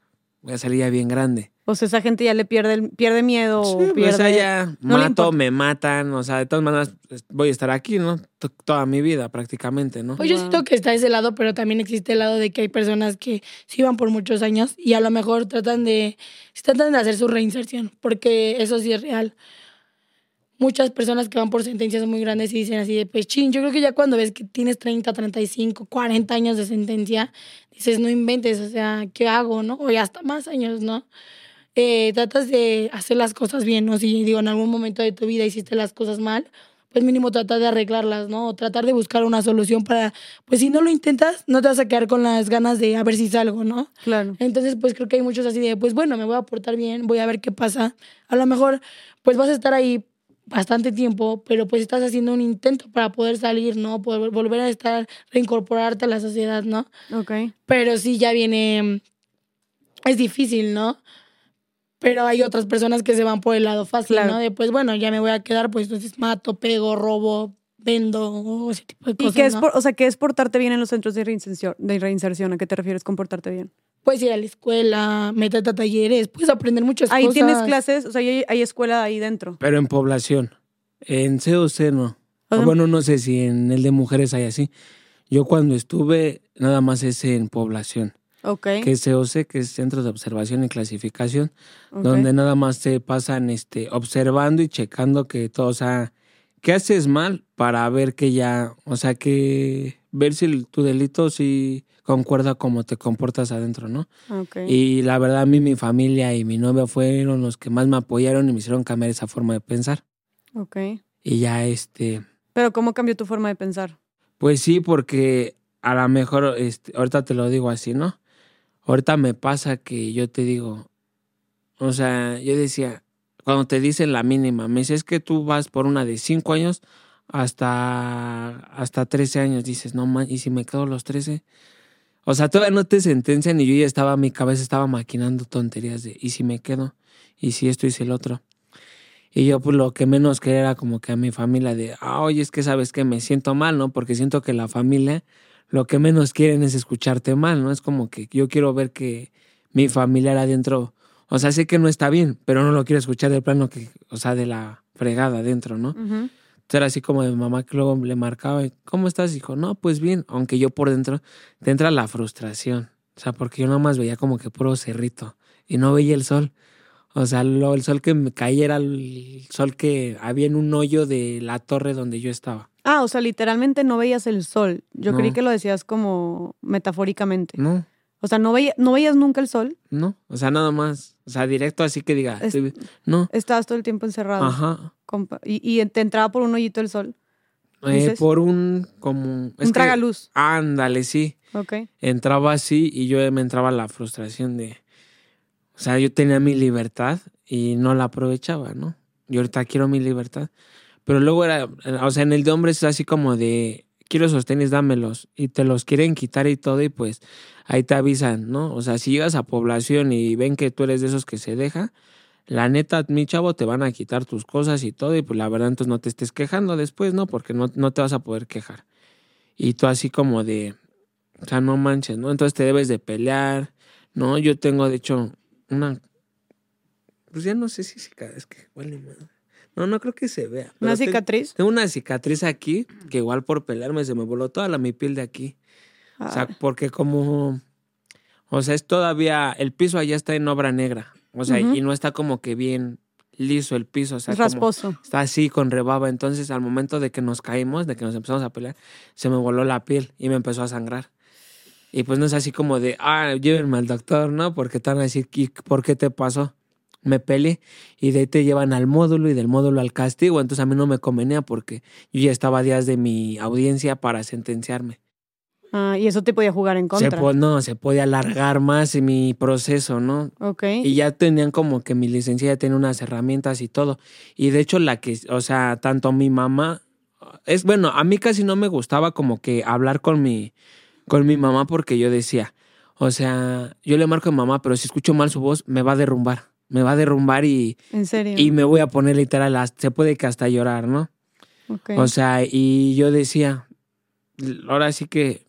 Voy a salir ya bien grande. O sea, esa gente ya le pierde, el- pierde miedo Sí, o pues, pierde... o sea, ya no mato, me matan, o sea, de todas maneras pues, voy a estar aquí, ¿no? T- Toda mi vida prácticamente, ¿no? Pues yo siento que está ese lado, pero también existe el lado de que hay personas que sí van por muchos años y a lo mejor tratan de, tratan de hacer su reinserción, porque eso sí es real. Muchas personas que van por sentencias muy grandes y dicen así de, pues chin, yo creo que ya cuando ves que tienes 30, 35, 40 años de sentencia, dices, no inventes, o sea, ¿qué hago, no? O ya hasta más años, ¿no? Eh, tratas de hacer las cosas bien, ¿no? Si digo, en algún momento de tu vida hiciste las cosas mal, pues mínimo tratar de arreglarlas, ¿no? O tratar de buscar una solución para, pues si no lo intentas, no te vas a quedar con las ganas de a ver si salgo, ¿no? Claro. Entonces, pues creo que hay muchos así de, pues bueno, me voy a portar bien, voy a ver qué pasa. A lo mejor, pues vas a estar ahí bastante tiempo, pero pues estás haciendo un intento para poder salir, ¿no? Poder volver a estar, reincorporarte a la sociedad, ¿no? Ok. Pero sí ya viene, es difícil, ¿no? Pero hay otras personas que se van por el lado fácil, Claro. ¿no? De pues bueno, ya me voy a quedar, pues entonces mato, pego, robo, vendo, ese tipo de ¿Y cosas. qué es, ¿no? por, o sea, qué es portarte bien en los centros de reinserción, de reinserción? ¿A qué te refieres con portarte bien? Puedes ir a la escuela, métete a talleres, puedes aprender muchas Ahí cosas. tienes clases, o sea, hay, hay escuela ahí dentro. Pero en población. En COC no. O sea, bueno, no sé si en el de mujeres hay así. Yo cuando estuve, nada más es en población, Ok. que es COC, que es Centro de Observación y Clasificación, donde nada más te pasan este, observando y checando que todo, o sea, qué haces mal para ver que ya, o sea, que ver si tu delito sí concuerda como te comportas adentro, ¿no? Ok. Y la verdad a mí mi familia y mi novia fueron los que más me apoyaron y me hicieron cambiar esa forma de pensar. ok. Y ya este, Pero ¿cómo cambió tu forma de pensar? pues sí, porque a lo mejor, este, ahorita te lo digo así, ¿no? Ahorita me pasa que yo te digo, o sea, yo decía, cuando te dicen la mínima, me dice, es que tú vas por una de 5 años hasta, hasta 13 años, dices, no man, ¿y si me quedo los 13? O sea, todavía no te sentencian y yo ya estaba, mi cabeza estaba maquinando tonterías de, ¿y si me quedo? ¿Y si esto y el otro? Y yo pues lo que menos quería era como que a mi familia de, ah, oye, es que sabes que me siento mal, ¿no? Porque siento que la familia lo que menos quieren es escucharte mal, ¿no? Es como que yo quiero ver que mi familiar adentro, o sea, sé que no está bien, pero no lo quiero escuchar de plano que, o sea, de la fregada adentro, ¿no? Era así como de mamá que luego le marcaba, ¿cómo estás? Dijo, no, pues bien, aunque yo por dentro te entra la frustración, o sea, porque yo nada más veía como que puro cerrito y no veía el sol. O sea, lo- el sol que me caía era el sol que había en un hoyo de la torre donde yo estaba. Ah, o sea, literalmente no veías el sol. Yo No. creí que lo decías como metafóricamente. No, O sea, no, veía, no veías nunca el sol. no, o sea, nada más, o sea, directo así que diga, Es- estoy- no, Estabas todo el tiempo encerrado. ajá, Y, y te entraba por un hoyito el sol. Eh, por un, como... es un que- tragaluz. Ándale, sí. Ok. entraba así y yo me entraba la frustración de, o sea, yo tenía mi libertad y no la aprovechaba, ¿no? Yo ahorita quiero mi libertad, pero luego era, o sea, en el de hombres es así como de, quiero esos tenis, dámelos, y te los quieren quitar y todo, y pues ahí te avisan, ¿no? O sea, si llegas a población y ven que tú eres de esos que se deja, la neta, mi chavo, te van a quitar tus cosas y todo, y pues la verdad, entonces no te estés quejando después, ¿no? Porque no, no te vas a poder quejar. Y tú así como de, o sea, no manches, ¿no? Entonces te debes de pelear, ¿no? Yo tengo, de hecho, una... Pues ya no sé si cicatriz, es que vale madre. No, no creo que se vea. ¿Una cicatriz? Tengo una cicatriz aquí, que igual por pelearme se me voló toda la mi piel de aquí. O sea, Ah, porque como... O sea, es todavía... El piso allá está en obra negra. O sea, y no está como que bien liso el piso. O sea, rasposo. Está así con rebaba. Entonces, al momento de que nos caímos, de que nos empezamos a pelear, se me voló la piel y me empezó a sangrar. Y pues no es así como de, ah, llévenme al doctor, ¿no? Porque te van a decir, "¿Y ¿por qué te pasó? Me peleé y de ahí te llevan al módulo y del módulo al castigo. Entonces a mí no me convenía porque yo ya estaba a días de mi audiencia para sentenciarme. Ah, y eso te podía jugar en Se contra. po- no, se podía alargar más mi proceso, ¿no? ok. Y ya tenían como que mi licencia ya tenía unas herramientas y todo. Y de hecho la que, o sea, tanto mi mamá, es bueno, a mí casi no me gustaba como que hablar con mi, con mi mamá porque yo decía, o sea, yo le marco a mi mamá, pero si escucho mal su voz, me va a derrumbar. Me va a derrumbar y, en serio. y me voy a poner literal, se puede que hasta llorar, ¿no? Ok. O sea, y yo decía, ahora sí que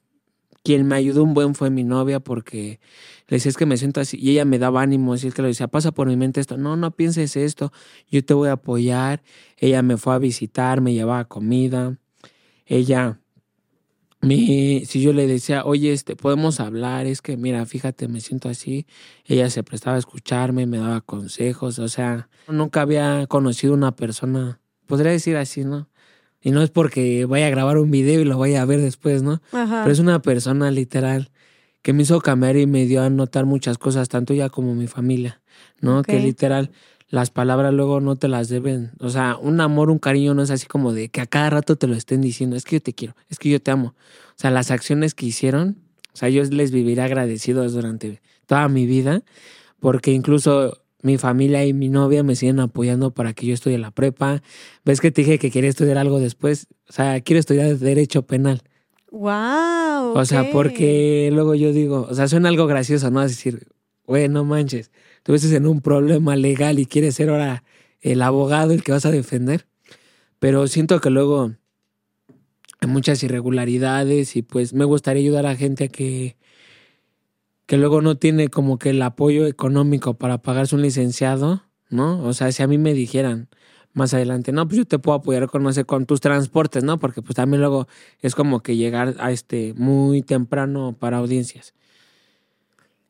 quien me ayudó un buen fue mi novia porque le decía es que me siento así y ella me daba ánimo, así es que le decía, pasa por mi mente esto, no, no pienses esto, yo te voy a apoyar. Ella me fue a visitar, me llevaba comida. Ella, mi, si yo le decía, oye, este, podemos hablar, es que mira, fíjate, me siento así. Ella se prestaba a escucharme, me daba consejos, o sea, nunca había conocido una persona, podría decir así, ¿no? Y no es porque vaya a grabar un video y lo vaya a ver después, ¿no? Ajá. Pero es una persona literal que me hizo cambiar y me dio a notar muchas cosas, tanto ella como mi familia, ¿no? Que literal, las palabras luego no te las deben. O sea, un amor, un cariño no es así como de que a cada rato te lo estén diciendo, es que yo te quiero, es que yo te amo. O sea, las acciones que hicieron, o sea, yo les viviré agradecidos durante toda mi vida, porque incluso mi familia y mi novia me siguen apoyando para que yo estudie la prepa. ¿Ves que te dije que quería estudiar algo después? O sea, quiero estudiar Derecho Penal. Wow. O sea, porque luego yo digo, o sea, suena algo gracioso, ¿no? Es decir, güey, no manches, estás en un problema legal y quieres ser ahora el abogado el que vas a defender. Pero siento que luego hay muchas irregularidades y pues me gustaría ayudar a gente que, que luego no tiene como que el apoyo económico para pagarse un licenciado, ¿no? O sea, si a mí me dijeran más adelante, no, pues yo te puedo apoyar con, no con tus transportes, ¿no? Porque pues también luego es como que llegar a este muy temprano para audiencias.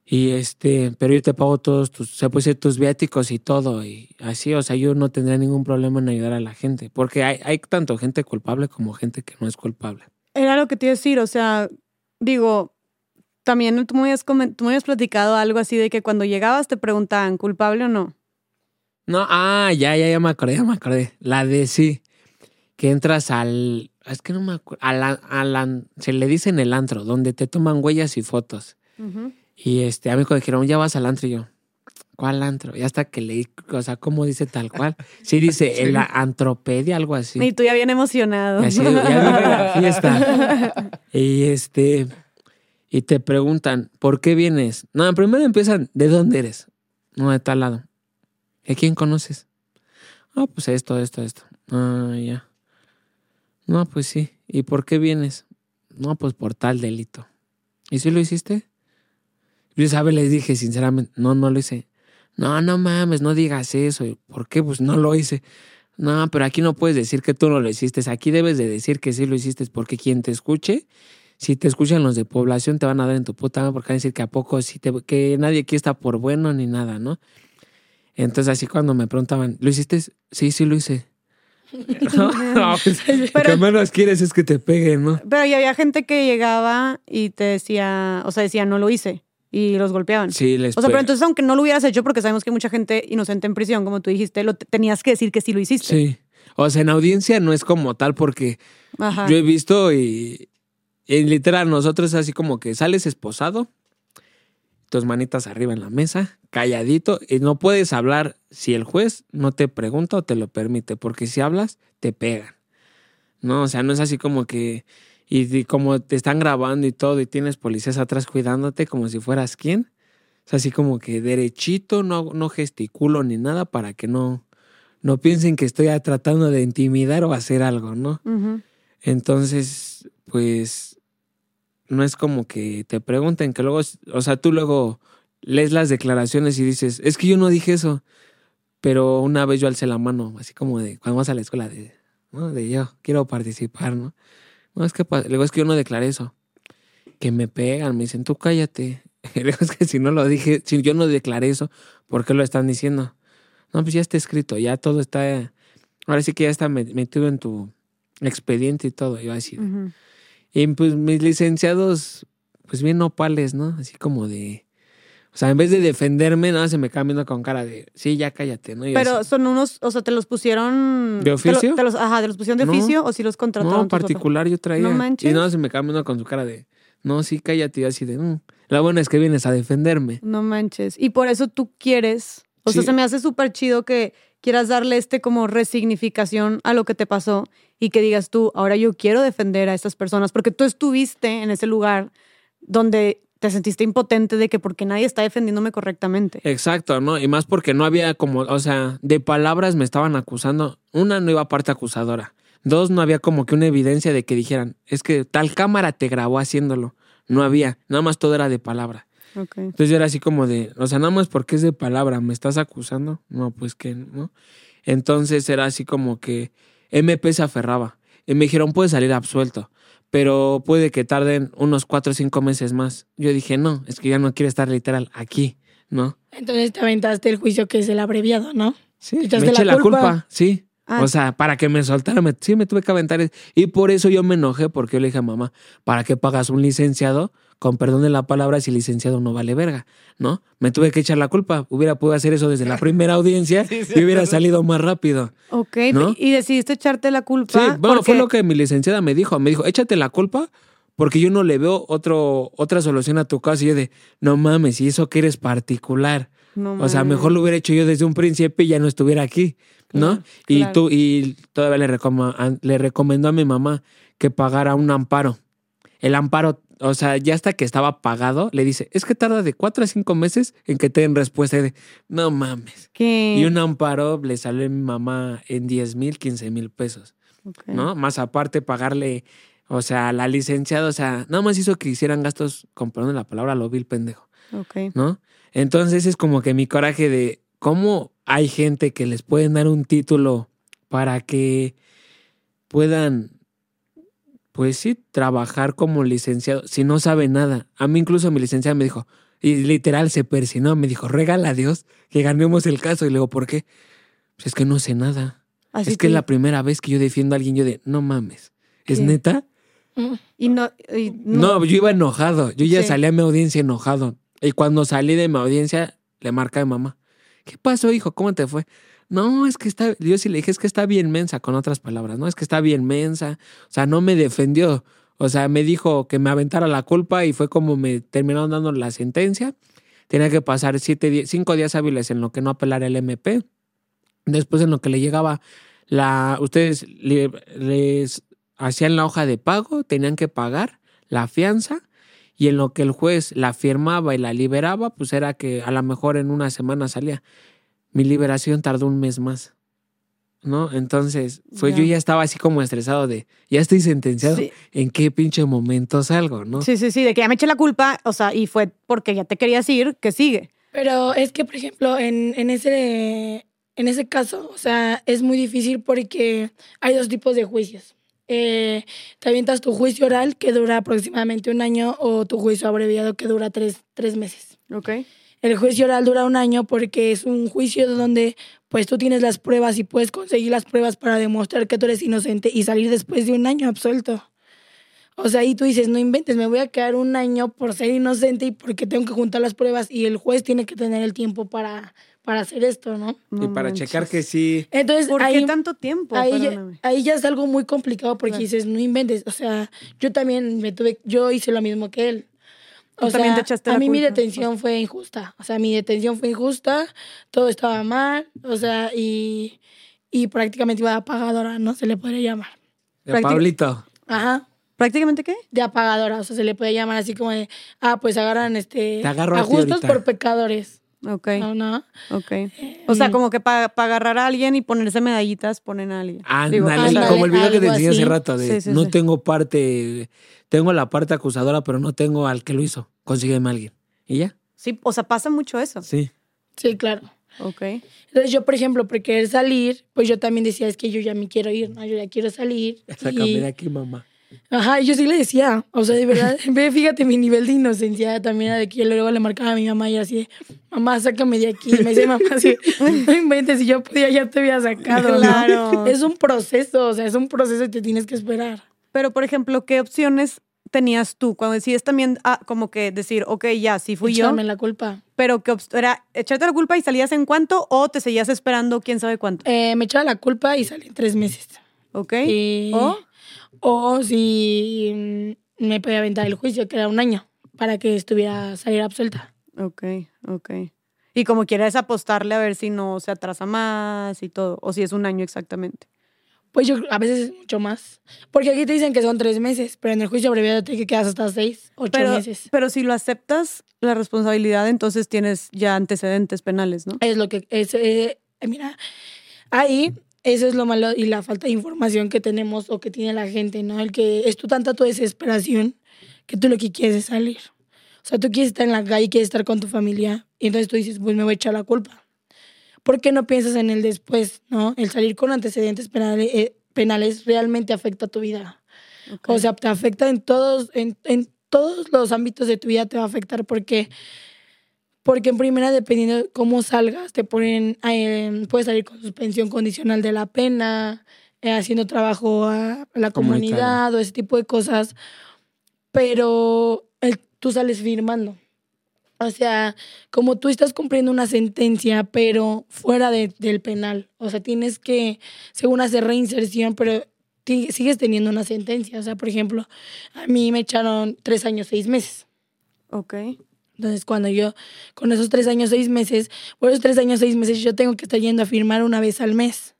Y este, pero yo te pago todos tus, se puede decir, tus viáticos y todo, y así, o sea, yo no tendría ningún problema en ayudar a la gente, porque hay, hay tanto gente culpable como gente que no es culpable. Era lo que te iba a decir, o sea, digo, también tú me, habías tú me habías platicado algo así de que cuando llegabas te preguntaban, ¿culpable o no? No, ah, ya, ya, ya me acordé, ya me acordé. La de sí, que entras al, es que no me acuerdo, al, al se le dice en el antro, donde te toman huellas y fotos. Y este, a mí cuando dijeron, ya vas al antro, y yo, ¿cuál antro? Y hasta que leí, o sea, ¿cómo dice tal cual? Sí dice, en la antropedia, algo así. Y tú ya bien emocionado. Y así, ya la fiesta. Y este, y te preguntan, ¿por qué vienes? No, primero empiezan, ¿de dónde eres? No, de tal lado. ¿A quién conoces? Ah, pues esto, esto, esto. Ah, ya. No, pues sí. ¿Y por qué vienes? No, pues por tal delito. ¿Y si lo hiciste? Yo, ¿sabe? Les dije sinceramente, no, no lo hice. No, no mames, no digas eso. ¿Por qué? Pues no lo hice. No, pero aquí no puedes decir que tú no lo hiciste. Aquí debes de decir que sí lo hiciste, porque quien te escuche, si te escuchan los de población, te van a dar en tu puta porque van a decir que a poco sí te, que nadie aquí está por bueno ni nada, ¿no? Entonces así cuando me preguntaban, ¿lo hiciste? Sí, sí lo hice. no, pues, Pero- lo que menos quieres es que te peguen, ¿no? Pero y había gente que llegaba y te decía, o sea, decía, no lo hice. Y los golpeaban. Sí, les O sea, pero pe- entonces, aunque no lo hubieras hecho, porque sabemos que hay mucha gente inocente en prisión, como tú dijiste, lo te- tenías que decir que sí lo hiciste. Sí. O sea, en audiencia no es como tal porque Ajá. Yo he visto y, y literal, nosotros así como que sales esposado, tus manitas arriba en la mesa, calladito, y no puedes hablar si el juez no te pregunta o te lo permite, porque si hablas, te pegan. No, o sea, no es así como que, y, y como te están grabando y todo, y tienes policías atrás cuidándote como si fueras quién. Es así como que derechito, no, no gesticulo ni nada para que no, no piensen que estoy tratando de intimidar o hacer algo, ¿no? Entonces, pues, no es como que te pregunten que luego, o sea, tú luego lees las declaraciones y dices, es que yo no dije eso, pero una vez yo alcé la mano, así como de, cuando vas a la escuela, de, ¿no? de yo, quiero participar, ¿no? No, es que, pa- le digo, es que yo no declaré eso. Que me pegan, me dicen, tú cállate. Le digo, es que si no lo dije, si yo no declaré eso, ¿por qué lo están diciendo? No, pues ya está escrito, ya todo está, ahora sí que ya está met- metido en tu expediente y todo, iba a decir. Y pues mis licenciados, pues bien nopales, ¿no? Así como de... O sea, en vez de defenderme, nada, se me quedan viendo con cara de, sí, ya cállate, ¿no? Y Pero así, son unos, o sea, te los pusieron. ¿De te lo- oficio? te los, ajá, ¿te los pusieron de No. oficio o si los contrataron? no, particular yo traía. No manches. Y nada, se me quedan viendo con su cara de, no, sí, cállate, y así de, "Mm". La buena es que vienes a defenderme. No manches. Y por eso tú quieres. O sea, se me hace súper chido que quieras darle este como resignificación a lo que te pasó y que digas tú, ahora yo quiero defender a estas personas porque tú estuviste en ese lugar donde te sentiste impotente de que porque nadie está defendiéndome correctamente. Exacto, ¿no? Y más porque no había como, o sea, de palabras me estaban acusando. Una, no iba parte acusadora. Dos, no había como que una evidencia de que dijeran, es que tal cámara te grabó haciéndolo. No había, nada más todo era de palabra. Ok. Entonces yo era así como de, o sea, nada más porque es de palabra, ¿me estás acusando? No, pues que no. Entonces era así como que MP se aferraba. Y me dijeron, puedes salir absuelto, pero puede que tarden unos cuatro o cinco meses más. Yo dije, no, es que ya no quiero estar literal aquí, ¿no? Entonces te aventaste el juicio que es el abreviado, ¿no? Sí, me eché la la culpa, culpa. sí. Ah. O sea, para que me soltara, me- sí me tuve que aventar. Y por eso yo me enojé, porque yo le dije a mamá, ¿para qué pagas un licenciado? Con perdón de la palabra, si el licenciado no vale verga, ¿no? Me tuve que echar la culpa. Hubiera podido hacer eso desde la primera audiencia y hubiera salido más rápido. Ok, ¿No? y decidiste echarte la Sí, culpa. bueno, fue lo que mi licenciada me dijo. Me dijo, échate la culpa porque yo no le veo otro, otra solución a tu caso. Y yo de, no mames, y eso que eres particular. No O sea, mejor lo hubiera hecho yo desde un principio y ya no estuviera aquí, ¿no? Claro, y claro. tú, y todavía le, a- le recomendó a mi mamá que pagara un amparo. El amparo, o sea, ya hasta que estaba pagado, le dice, es que tarda de cuatro a cinco meses en que te den respuesta. Y de, no mames. Que- Y un amparo le salió a mi mamá en 10 mil, 15 mil pesos. ¿no? Más aparte pagarle, o sea, la licenciada, o sea, nada más hizo que hicieran gastos, con perdón de la palabra, lo vil pendejo. Ok. ¿no? Entonces es como que mi coraje de cómo hay gente que les pueden dar un título para que puedan, pues sí, trabajar como licenciado si no sabe nada. A mí incluso mi licenciada me dijo, y literal se persinó, me dijo, regala a Dios que ganemos el caso. Y le digo, ¿por qué? Pues es que no sé nada. Así es que es la primera vez que yo defiendo a alguien, yo de, no mames. ¿Es ¿Qué? neta? Mm. Y no, y No, yo iba enojado. Yo ya Sí. salí a mi audiencia enojado. Y cuando salí de mi audiencia, le marca a mi mamá. ¿Qué pasó, hijo? ¿Cómo te fue? No, es que está. Yo sí le dije, es que está bien mensa, con otras palabras, ¿no? Es que está bien mensa. O sea, no me defendió. O sea, me dijo que me aventara la culpa y fue como me terminaron dando la sentencia. Tenía que pasar siete, cinco días hábiles en lo que no apelara el MP. Después en lo que le llegaba la. Ustedes le- les hacían la hoja de pago, tenían que pagar la fianza y en lo que el juez la firmaba y la liberaba, pues era que a lo mejor en una semana salía. Mi liberación tardó un mes más. ¿No? Entonces, pues Ya. yo ya estaba así como estresado de, ya estoy sentenciado, Sí. ¿en qué pinche momento salgo, no? Sí, sí, sí, de que ya me eché la culpa, o sea, y fue porque ya te querías ir, que sigue. Pero es que, por ejemplo, en, en, ese, en ese caso, o sea, es muy difícil porque hay dos tipos de juicios. Eh, te avientas tu juicio oral que dura aproximadamente un año o tu juicio abreviado que dura tres, tres meses. Ok. El juicio oral dura un año porque es un juicio donde pues tú tienes las pruebas y puedes conseguir las pruebas para demostrar que tú eres inocente y salir después de un año absuelto. O sea, ahí tú dices, no inventes, me voy a quedar un año por ser inocente y porque tengo que juntar las pruebas y el juez tiene que tener el tiempo para, para hacer esto, ¿no? No y para manches. checar que sí. Entonces, ¿Por ahí, qué tanto tiempo? ahí, ya, ahí ya es algo muy complicado porque Claro. dices, no inventes. O sea, yo también me tuve, yo hice lo mismo que él. O también sea, te echaste a la mí mi detención fue injusta. O sea, mi detención fue injusta, todo estaba mal, o sea, y, y prácticamente iba de apagadora, ¿no? Se le podría llamar. De Pablito. Ajá, ¿Prácticamente qué? de apagadora, o sea, se le puede llamar así como de, ah, pues agarran este Te agarro a justos por pecadores. Ok, No, no. ok. O sea, como que para agarrar a alguien y ponerse medallitas, ponen a alguien. Ándale, como el video que te enseñé hace rato de Sí, sí, no sí. tengo parte, tengo la parte acusadora, pero no tengo al que lo hizo. Consígueme a alguien. ¿Y ya? Sí, o sea, pasa mucho eso. Sí. Sí, claro. Ok. Entonces yo, por ejemplo, por querer salir, pues yo también decía, es que yo ya me quiero ir, ¿no? Yo ya quiero salir. Sácame Y- de aquí, mamá. Ajá, yo sí le decía, o sea, de verdad, ve, fíjate mi nivel de inocencia también era de que yo luego le marcaba a mi mamá y así, mamá, sácame de aquí. Y me decía, mamá, así, no inventes, si yo podía ya te había sacado. ¿no? Claro. Es un proceso, o sea, es un proceso y te tienes que esperar. Pero, por ejemplo, ¿qué opciones tenías tú cuando decides también ah, como que decir, ok, ya, sí fui yo, Echarme la culpa. pero que era echarte la culpa y salías en cuánto o te seguías esperando quién sabe cuánto? Eh, me echaba la culpa y salí en tres meses. ¿Ok? Y- ¿O? O si mm, me podía aventar el juicio, que era un año, para que estuviera, saliera absuelta. Ok, ok. Y como quieres apostarle a ver si no se atrasa más y todo, o si es un año exactamente. Pues yo a veces es mucho más. Porque aquí te dicen que son tres meses, pero en el juicio abreviado te quedas hasta seis, ocho Pero, meses. pero si lo aceptas la responsabilidad, entonces tienes ya antecedentes penales, ¿no? Es lo que es. eh, mira, ahí eso es lo malo y la falta de información que tenemos o que tiene la gente, ¿no? El que es tu tanta tu desesperación que tú lo que quieres es salir. O sea, tú quieres estar en la calle, quieres estar con tu familia y entonces tú dices, pues me voy a echar la culpa. ¿Por qué no piensas en el después, no? El salir con antecedentes penales, eh, penales realmente afecta a tu vida. Ok. O sea, te afecta en todos, en, en todos los ámbitos de tu vida te va a afectar porque, porque en primera, dependiendo de cómo salgas, te ponen, eh, puedes salir con suspensión condicional de la pena, eh, haciendo trabajo a la comunidad o ese tipo de cosas, pero tú sales firmando. O sea, como tú estás cumpliendo una sentencia, pero fuera de- del penal. O sea, tienes que, según hacer reinserción, pero sigues teniendo una sentencia. O sea, por ejemplo, a mí me echaron tres años, seis meses. ok. Entonces, cuando yo, con esos tres años, seis meses, por esos tres años, seis meses, yo tengo que estar yendo a firmar una vez al mes.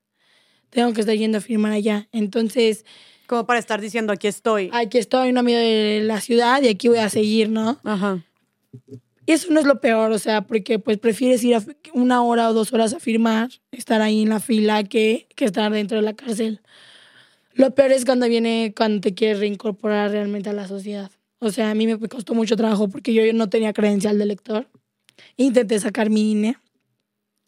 Tengo que estar yendo a firmar allá. Entonces, Como para estar diciendo, aquí estoy. aquí estoy, no medio de la ciudad y aquí voy a seguir, ¿no? Ajá. Y eso no es lo peor, o sea, porque pues prefieres ir una hora o dos horas a firmar, estar ahí en la fila, que, que estar dentro de la cárcel. Lo peor es cuando viene, cuando te quieres reincorporar realmente a la sociedad. O sea, a mí me costó mucho trabajo porque yo no tenía credencial de lector. Intenté sacar mi INE.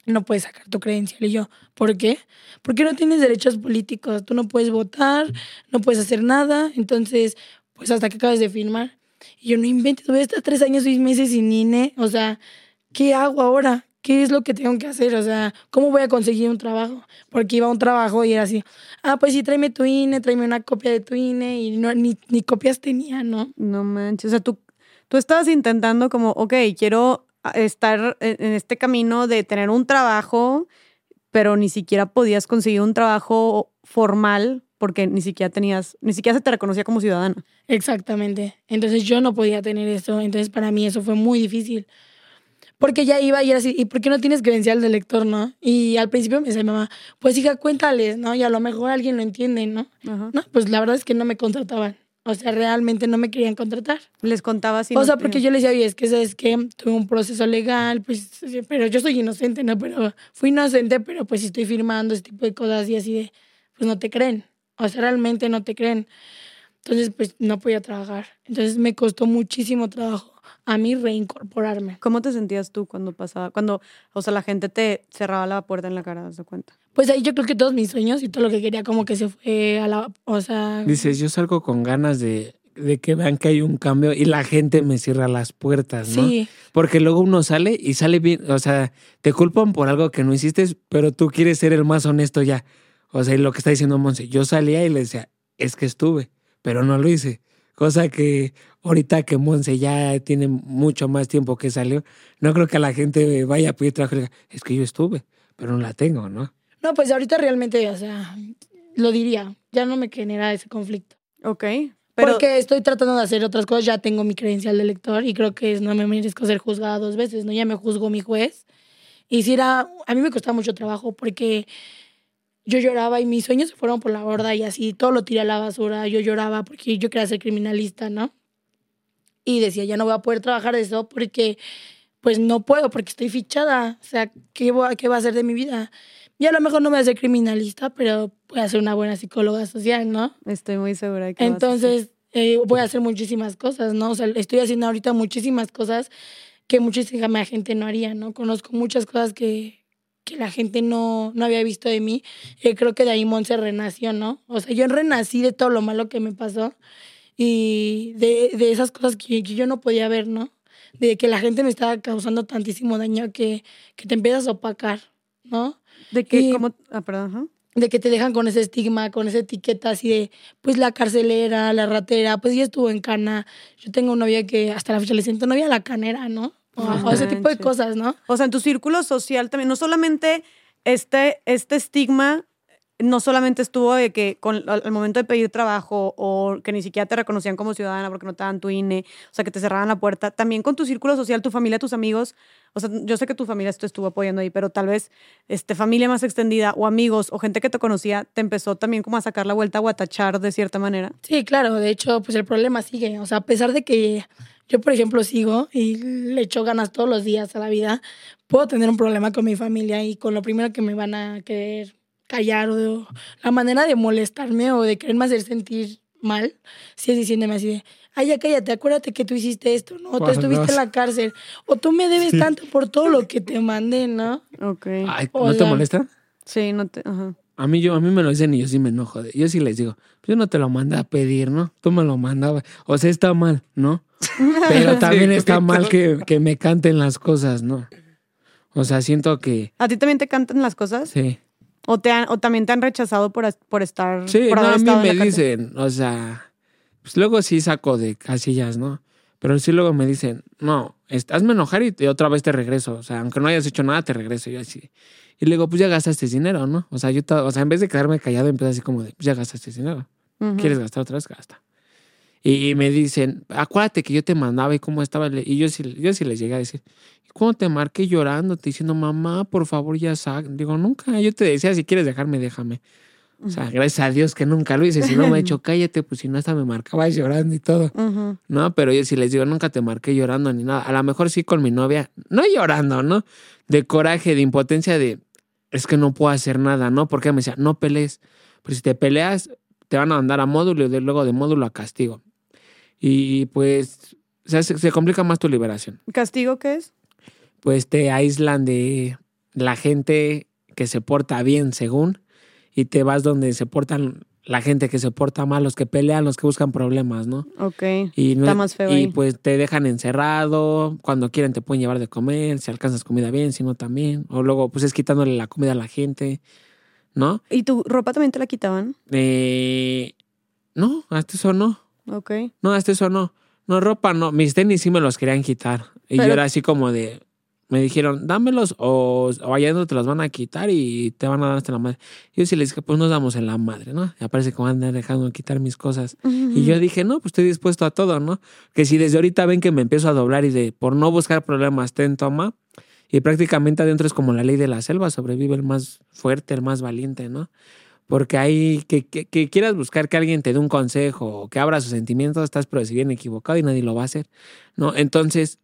No puedes sacar tu credencial. Y yo, ¿por qué? Porque no tienes derechos políticos. Tú no puedes votar, no puedes hacer nada. Entonces, pues hasta que acabes de firmar. Yo no inventes, voy a estar tres años, seis meses sin INE. O sea, ¿qué hago ahora? ¿Qué es lo que tengo que hacer? O sea, ¿cómo voy a conseguir un trabajo? Porque iba a un trabajo y era así, ah, pues sí, tráeme tu INE, tráeme una copia de tu INE y no, ni, copias tenía, ¿no? No manches. O sea, tú, tú estabas intentando como, ok, quiero estar en en este camino de tener un trabajo, pero ni siquiera podías conseguir un trabajo formal porque ni siquiera tenías, ni siquiera se te reconocía como ciudadana. Exactamente. Entonces yo no podía tener eso. Entonces para mí eso fue muy difícil. Porque ya iba y era así, ¿y por qué no tienes credencial de lector, no? Y al principio me decía mi mamá, pues hija, cuéntales, ¿no? Y a lo mejor alguien lo entiende, ¿no? Ajá. No, pues la verdad es que no me contrataban. O sea, realmente no me querían contratar. Les contaba así. o sea, porque yo les decía, oye, es que sabes que tuve un proceso legal, pues, pero yo soy inocente, ¿no? Pero fui inocente, pero pues estoy firmando ese tipo de cosas y así de, pues no te creen. O sea, realmente no te creen. Entonces, pues no podía trabajar. Entonces me costó muchísimo trabajo a mí reincorporarme. ¿Cómo te sentías tú cuando pasaba, cuando, o sea, la gente te cerraba la puerta en la cara, ¿das cuenta? Pues ahí yo creo que todos mis sueños y todo lo que quería como que se fue a la... O sea... Dices, yo salgo con ganas de, de que vean que hay un cambio y la gente me cierra las puertas, ¿no? Sí, Porque luego uno sale y sale bien, o sea, te culpan por algo que no hiciste, pero tú quieres ser el más honesto ya. O sea, y lo que está diciendo Monse, yo salía y le decía, es que estuve, pero no lo hice. Cosa que ahorita que Monse ya tiene mucho más tiempo que salió, no creo que la gente vaya a pedir trabajo y diga, es que yo estuve, pero no la tengo, ¿no? no, pues ahorita realmente, o sea, lo diría, ya no me genera ese conflicto. Ok. Pero, Porque estoy tratando de hacer otras cosas, ya tengo mi credencial de lector y creo que es- no me merezco ser juzgada dos veces, ¿no? Ya me juzgó mi juez. Y si era, a mí me costaba mucho trabajo porque yo lloraba y mis sueños se fueron por la borda y así, todo lo tiré a la basura, yo lloraba porque yo quería ser criminalista, ¿no? Y decía, ya no voy a poder trabajar de eso porque, pues no puedo, porque estoy fichada, o sea, ¿qué, voy a- qué va a hacer de mi vida? Y a lo mejor no me voy a ser criminalista, pero voy a ser una buena psicóloga social, ¿no? estoy muy segura que vas a Entonces, eh, voy a hacer muchísimas cosas, ¿no? O sea, estoy haciendo ahorita muchísimas cosas que muchísima gente no haría, ¿no? Conozco muchas cosas que, que la gente no, no había visto de mí. Y creo que de ahí Monse renació, ¿no? O sea, yo renací de todo lo malo que me pasó y de, de esas cosas que, que yo no podía ver, ¿no? De que la gente me estaba causando tantísimo daño que, que te empiezas a opacar, ¿no? De que, Y- como, ah, perdón, de que te dejan con ese estigma, con esa etiqueta así de, pues la carcelera, la ratera, pues ya estuvo en cana. Yo tengo una novia que hasta la fecha le siento novia la canera, ¿no? O, o ese tipo de cosas, ¿no? O sea, en tu círculo social también, no solamente este, este estigma, no solamente estuvo de que con, al, al momento de pedir trabajo o que ni siquiera te reconocían como ciudadana porque no te daban tu INE, o sea, que te cerraban la puerta, también con tu círculo social, tu familia, tus amigos, o sea, yo sé que tu familia te estuvo apoyando ahí, pero tal vez este, familia más extendida o amigos o gente que te conocía te empezó también como a sacar la vuelta o a tachar de cierta manera. Sí, claro, de hecho, pues el problema sigue. O sea, a pesar de que yo, por ejemplo, sigo y le echo ganas todos los días a la vida, puedo tener un problema con mi familia y con lo primero que me van a querer callar o la manera de molestarme o de quererme hacer sentir mal, si es diciéndome así de, ay, ya cállate, acuérdate que tú hiciste esto, ¿no? O tú estuviste en la cárcel, o tú me debes tanto por todo lo que te mandé, ¿no? Ok. Ay, O ¿No te sea- molesta? Sí, no te... Ajá. A mí, yo, a mí me lo dicen y yo sí me enojo. de- Yo sí les digo, pues yo no te lo mandé a pedir, ¿no? Tú me lo mandabas. O sea, está mal, ¿no? Pero también está mal que, que me canten las cosas, ¿no? O sea, siento que ¿A ti también te cantan las cosas? sí. ¿O, te han, o también te han rechazado por, por estar... Sí, por no, a mí me cárcel? dicen, o sea, pues luego sí saco de casillas, ¿no? Pero sí luego me dicen, no, hazme enojar y te- otra vez te regreso. O sea, aunque no hayas hecho nada, te regreso. Y yo así. Y le digo, pues ya gastaste dinero, ¿no? O sea, yo, o sea, en vez de quedarme callado, empiezo así como de, pues ya gastaste dinero. ¿Quieres gastar otra vez? Gasta. Y, y me dicen, acuérdate que yo te mandaba y cómo estaba. el-". Y yo sí, yo sí les llegué a decir, ¿y cuando te marqué llorando, te diciendo, mamá, por favor, ya sac. Digo, nunca. Yo te decía, si quieres dejarme, déjame. O sea, gracias a Dios que nunca lo hice. Si no me ha dicho, cállate, pues si no, hasta me marcabas llorando y todo. No, pero yo sí les digo, nunca te marqué llorando ni nada. A lo mejor sí con mi novia, no llorando, ¿no? De coraje, de impotencia, de es que no puedo hacer nada, ¿no? Porque me decía, no pelees. Pero si te peleas, te van a mandar a módulo y de- luego de módulo a castigo. Y pues se, complica más tu liberación. ¿Castigo qué es? Pues te aíslan de la gente que se porta bien, según, y te vas donde se portan la gente que se porta mal, los que pelean, los que buscan problemas, ¿no? Ok. Y, no- Está más feo y ahí. pues te dejan encerrado, cuando quieren te pueden llevar de comer, si alcanzas comida bien, si no también. O luego pues es quitándole la comida a la gente, ¿no? ¿Y tu ropa también te la quitaban? Eh, no, hasta eso no. Ok. No, hasta eso no. No, ropa no. Mis tenis sí me los querían quitar. Y Pero- yo era así como de... Me dijeron, dámelos o, o allá no te los van a quitar y te van a dar hasta la madre. Yo sí les dije, pues nos damos en la madre, ¿no? Y parece que van a dejando de quitar mis cosas. Y yo dije, no, pues estoy dispuesto a todo, ¿no? Que si desde ahorita ven que me empiezo a doblar y de por no buscar problemas, ten toma. Y prácticamente adentro es como la ley de la selva, sobrevive el más fuerte, el más valiente, ¿no? Porque ahí que, que, que quieras buscar que alguien te dé un consejo o que abra sus sentimientos, estás pero si bien equivocado y nadie lo va a hacer, ¿no? Entonces,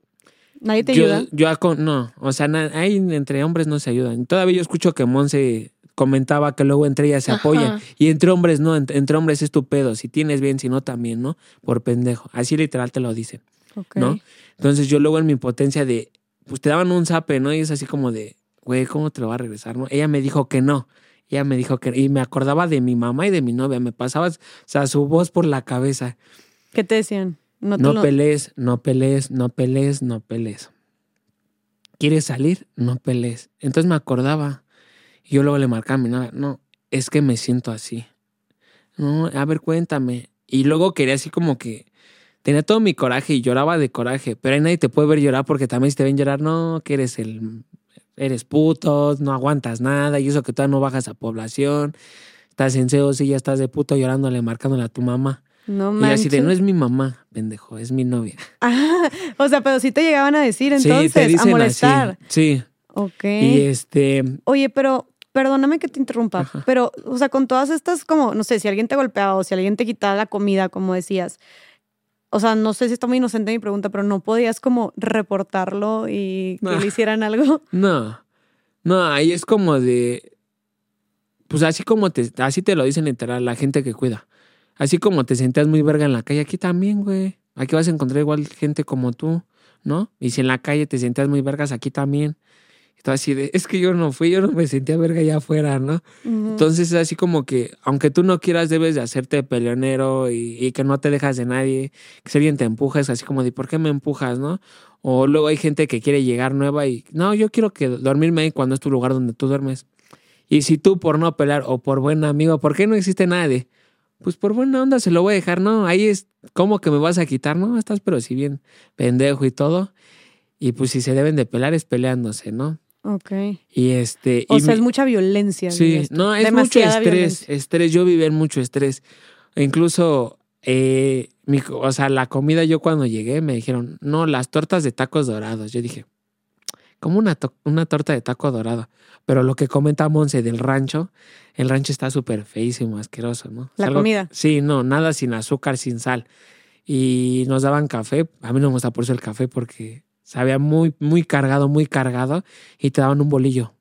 ¿Nadie te yo, ayuda? yo no, o sea, na- ahí entre hombres no se ayudan. Todavía yo escucho que Monse comentaba que luego entre ellas se Ajá. apoyan y entre hombres no, entre, entre hombres es tu pedo, si tienes bien, si no también, ¿no? Por pendejo. Así literal te lo dicen, Ok. ¿no? Entonces yo luego en mi potencia de, pues te daban un zape, ¿no? Y es así como de, güey, ¿cómo te lo va a regresar, no? Ella me dijo que no. Ella me dijo que, y me acordaba de mi mamá y de mi novia, me pasaba, o sea, su voz por la cabeza. ¿Qué te decían? No, te No lo- pelees, no pelees, no pelees, no pelees. ¿Quieres salir? No pelees. Entonces me acordaba. Y yo luego le marcaba a mi novia, no, es que me siento así. No, a ver, cuéntame. Y luego quería así como que tenía todo mi coraje y lloraba de coraje, pero ahí nadie te puede ver llorar porque también si te ven llorar, no, que eres el eres puto, no aguantas nada y eso que todavía no bajas a población. Estás en CEOs y ya estás de puto llorándole, marcándole a tu mamá. No Y así de, manches. no es mi mamá, pendejo, es mi novia. Ah, o sea, pero sí te llegaban a decir sí, entonces, te dicen a molestar. así. Sí. Ok. Y este, Oye, pero perdóname que te interrumpa, Ajá. pero, o sea, con todas estas, como, no sé, si alguien te golpeaba o si alguien te quitaba la comida, como decías, o sea, no sé si está muy inocente mi pregunta, pero no podías como reportarlo y que le hicieran algo. no. No, ahí es como de. Pues así como te, así te lo dicen literal, la gente que cuida. Así como te sentías muy verga en la calle, aquí también, güey. Aquí vas a encontrar igual gente como tú, ¿no? Y si en la calle te sentías muy vergas, aquí también. Tú así de, es que yo no fui, yo no me sentía verga allá afuera, ¿no? Entonces es así como que, aunque tú no quieras, debes de hacerte peleonero y, y que no te dejas de nadie, que si alguien te empuja, es así como de, ¿por qué me empujas, no? O luego hay gente que quiere llegar nueva y, no, yo quiero que dormirme ahí cuando es tu lugar donde tú duermes. Y si tú por no pelear o por buen amigo, ¿por qué no existe nadie? Pues por buena onda se lo voy a dejar, ¿no? Ahí es, ¿cómo que me vas a quitar? No, estás pero si bien pendejo y todo. Y pues si se deben de pelear es peleándose, ¿no? Ok. Y este... O y sea, es mucha violencia. Sí, no, es mucho estrés, violencia. estrés. Yo viví en mucho estrés. E incluso, eh, mi, o sea, la comida, yo cuando llegué me dijeron, no, las tortas de tacos dorados. Yo dije, como una, to- una torta de taco dorado. Pero lo que comenta Monse del rancho, el rancho está súper feísimo, asqueroso, ¿no? La algo- comida. Sí, no, nada sin azúcar, sin sal. Y nos daban café. A mí no me gusta por eso el café porque sabía muy, muy cargado, muy cargado. Y te daban un bolillo.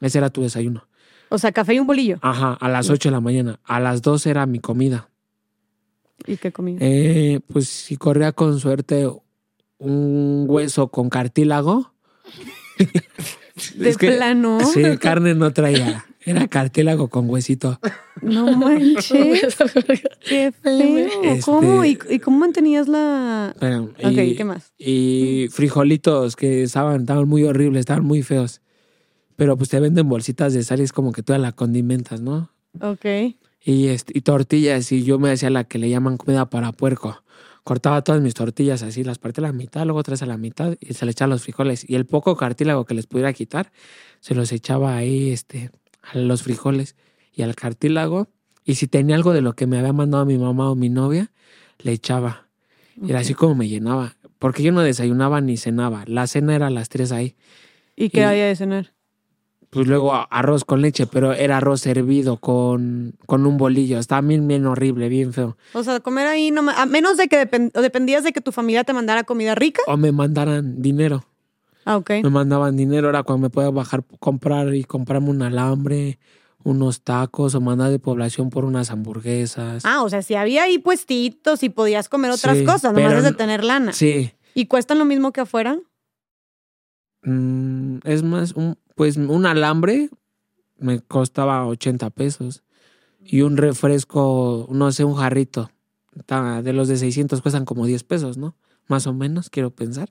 Ese era tu desayuno. O sea, café y un bolillo. Ajá, a las 8 de la mañana. A las 12 era mi comida. ¿Y qué comida? Eh, pues si corría con suerte un hueso con cartílago. de es que- plano. Sí, carne no traía. Era cartílago con huesito. No manches. Qué feo. Este- ¿Cómo? ¿Y, y cómo mantenías la...? Pero, Ok, y, ¿qué más? y frijolitos que estaban, estaban muy horribles, estaban muy feos. Pero pues te venden bolsitas de sal y es como que tú la condimentas, ¿no? Ok. Y, este, y tortillas, y yo me hacía la que le llaman comida para puerco. Cortaba todas mis tortillas así, las partía a la mitad, luego tres a la mitad y se le echaba los frijoles. Y el poco cartílago que les pudiera quitar, se los echaba ahí este, a los frijoles y al cartílago. Y si tenía algo de lo que me había mandado mi mamá o mi novia, le echaba. Era así como me llenaba. Porque yo no desayunaba ni cenaba. La cena era a las tres ahí. ¿Y qué Y- había de cenar? Pues luego arroz con leche, pero era arroz hervido con, con un bolillo. Estaba bien, bien horrible, bien feo. O sea, comer ahí, no, a menos de que dependías de que tu familia te mandara comida rica. O me mandaran dinero. Ah, ok. Me mandaban dinero, era cuando me podía bajar, comprar y comprarme un alambre, unos tacos o mandar de población por unas hamburguesas. Ah, o sea, si había ahí puestitos y podías comer otras Sí, cosas, nomás es de tener lana. Sí. ¿Y cuestan lo mismo que afuera? Mm, es más, un, pues un alambre me costaba 80 pesos. Y un refresco, no sé, un jarrito. De los de 600 cuestan como 10 pesos, ¿no? Más o menos, quiero pensar.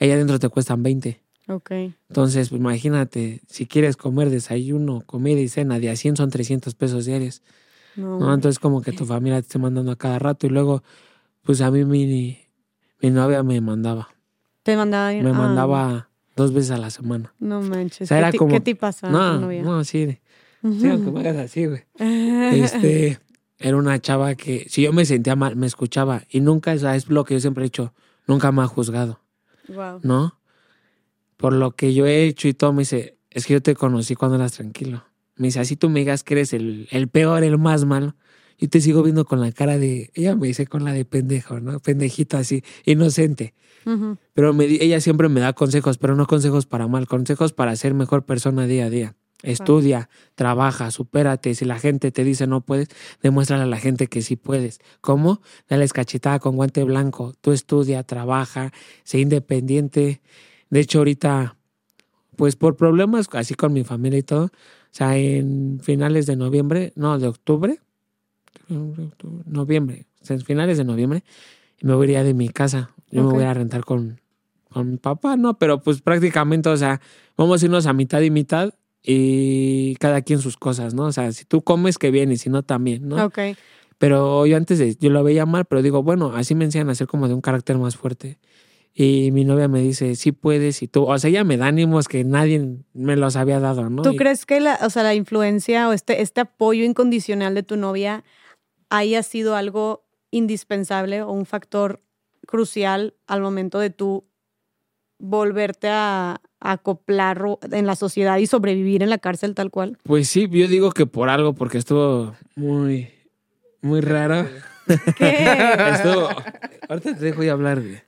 Ahí adentro te cuestan 20. Ok. Entonces, pues, imagínate, si quieres comer desayuno, comida y cena de a 100 son 300 pesos diarios. No. ¿no? Entonces, como que tu familia te esté mandando a cada rato y luego, pues a mí mi, mi novia me mandaba. Te mandaba. Me ah, mandaba dos veces a la semana. No manches. O sea, ¿Qué, era ti- como- ¿Qué te pasa? no, novia? no, sí. de- Ujú. Sí, aunque me hagas así, güey. Este, era una chava que, si yo me sentía mal, me escuchaba. Y nunca, o sea, es lo que yo siempre he hecho, nunca me ha juzgado, Wow. ¿no? Por lo que yo he hecho y todo, me dice, es que yo te conocí cuando eras tranquilo. Me dice, así tú me digas que eres el, el peor, el más malo. Yo te sigo viendo con la cara de, ella me dice con la de pendejo, ¿no? Pendejito así, inocente. Pero me, ella siempre me da consejos, pero no consejos para mal, consejos para ser mejor persona día a día. Estudia, trabaja, supérate. Si la gente te dice no puedes, demuéstrale a la gente que sí puedes. ¿Cómo? Dales cachetada con guante blanco. Tú estudia, trabaja, sé independiente. De hecho, ahorita, pues por problemas así con mi familia y todo, o sea, en finales de noviembre, no, de octubre, noviembre, o sea, en finales de noviembre, me voy a ir ya de mi casa. Yo me voy a rentar con, con mi papá, ¿no? Pero pues prácticamente, o sea, vamos a irnos a mitad y mitad y cada quien sus cosas, ¿no? O sea, si tú comes, que bien, y si no, también, ¿no? Ok. Pero yo antes de, yo lo veía mal, pero digo, bueno, así me enseñan a ser como de un carácter más fuerte. Y mi novia me dice, sí puedes, y tú, o sea, ella me da ánimos que nadie me los había dado, ¿no? ¿Tú Y- crees que la, o sea, la influencia o este, este apoyo incondicional de tu novia haya sido algo indispensable o un factor crucial al momento de tú volverte a, a acoplar en la sociedad y sobrevivir en la cárcel tal cual? Pues sí, yo digo que por algo, porque estuvo muy, muy raro. ¿Qué? Estuvo, ahorita te dejo ya hablar, güey.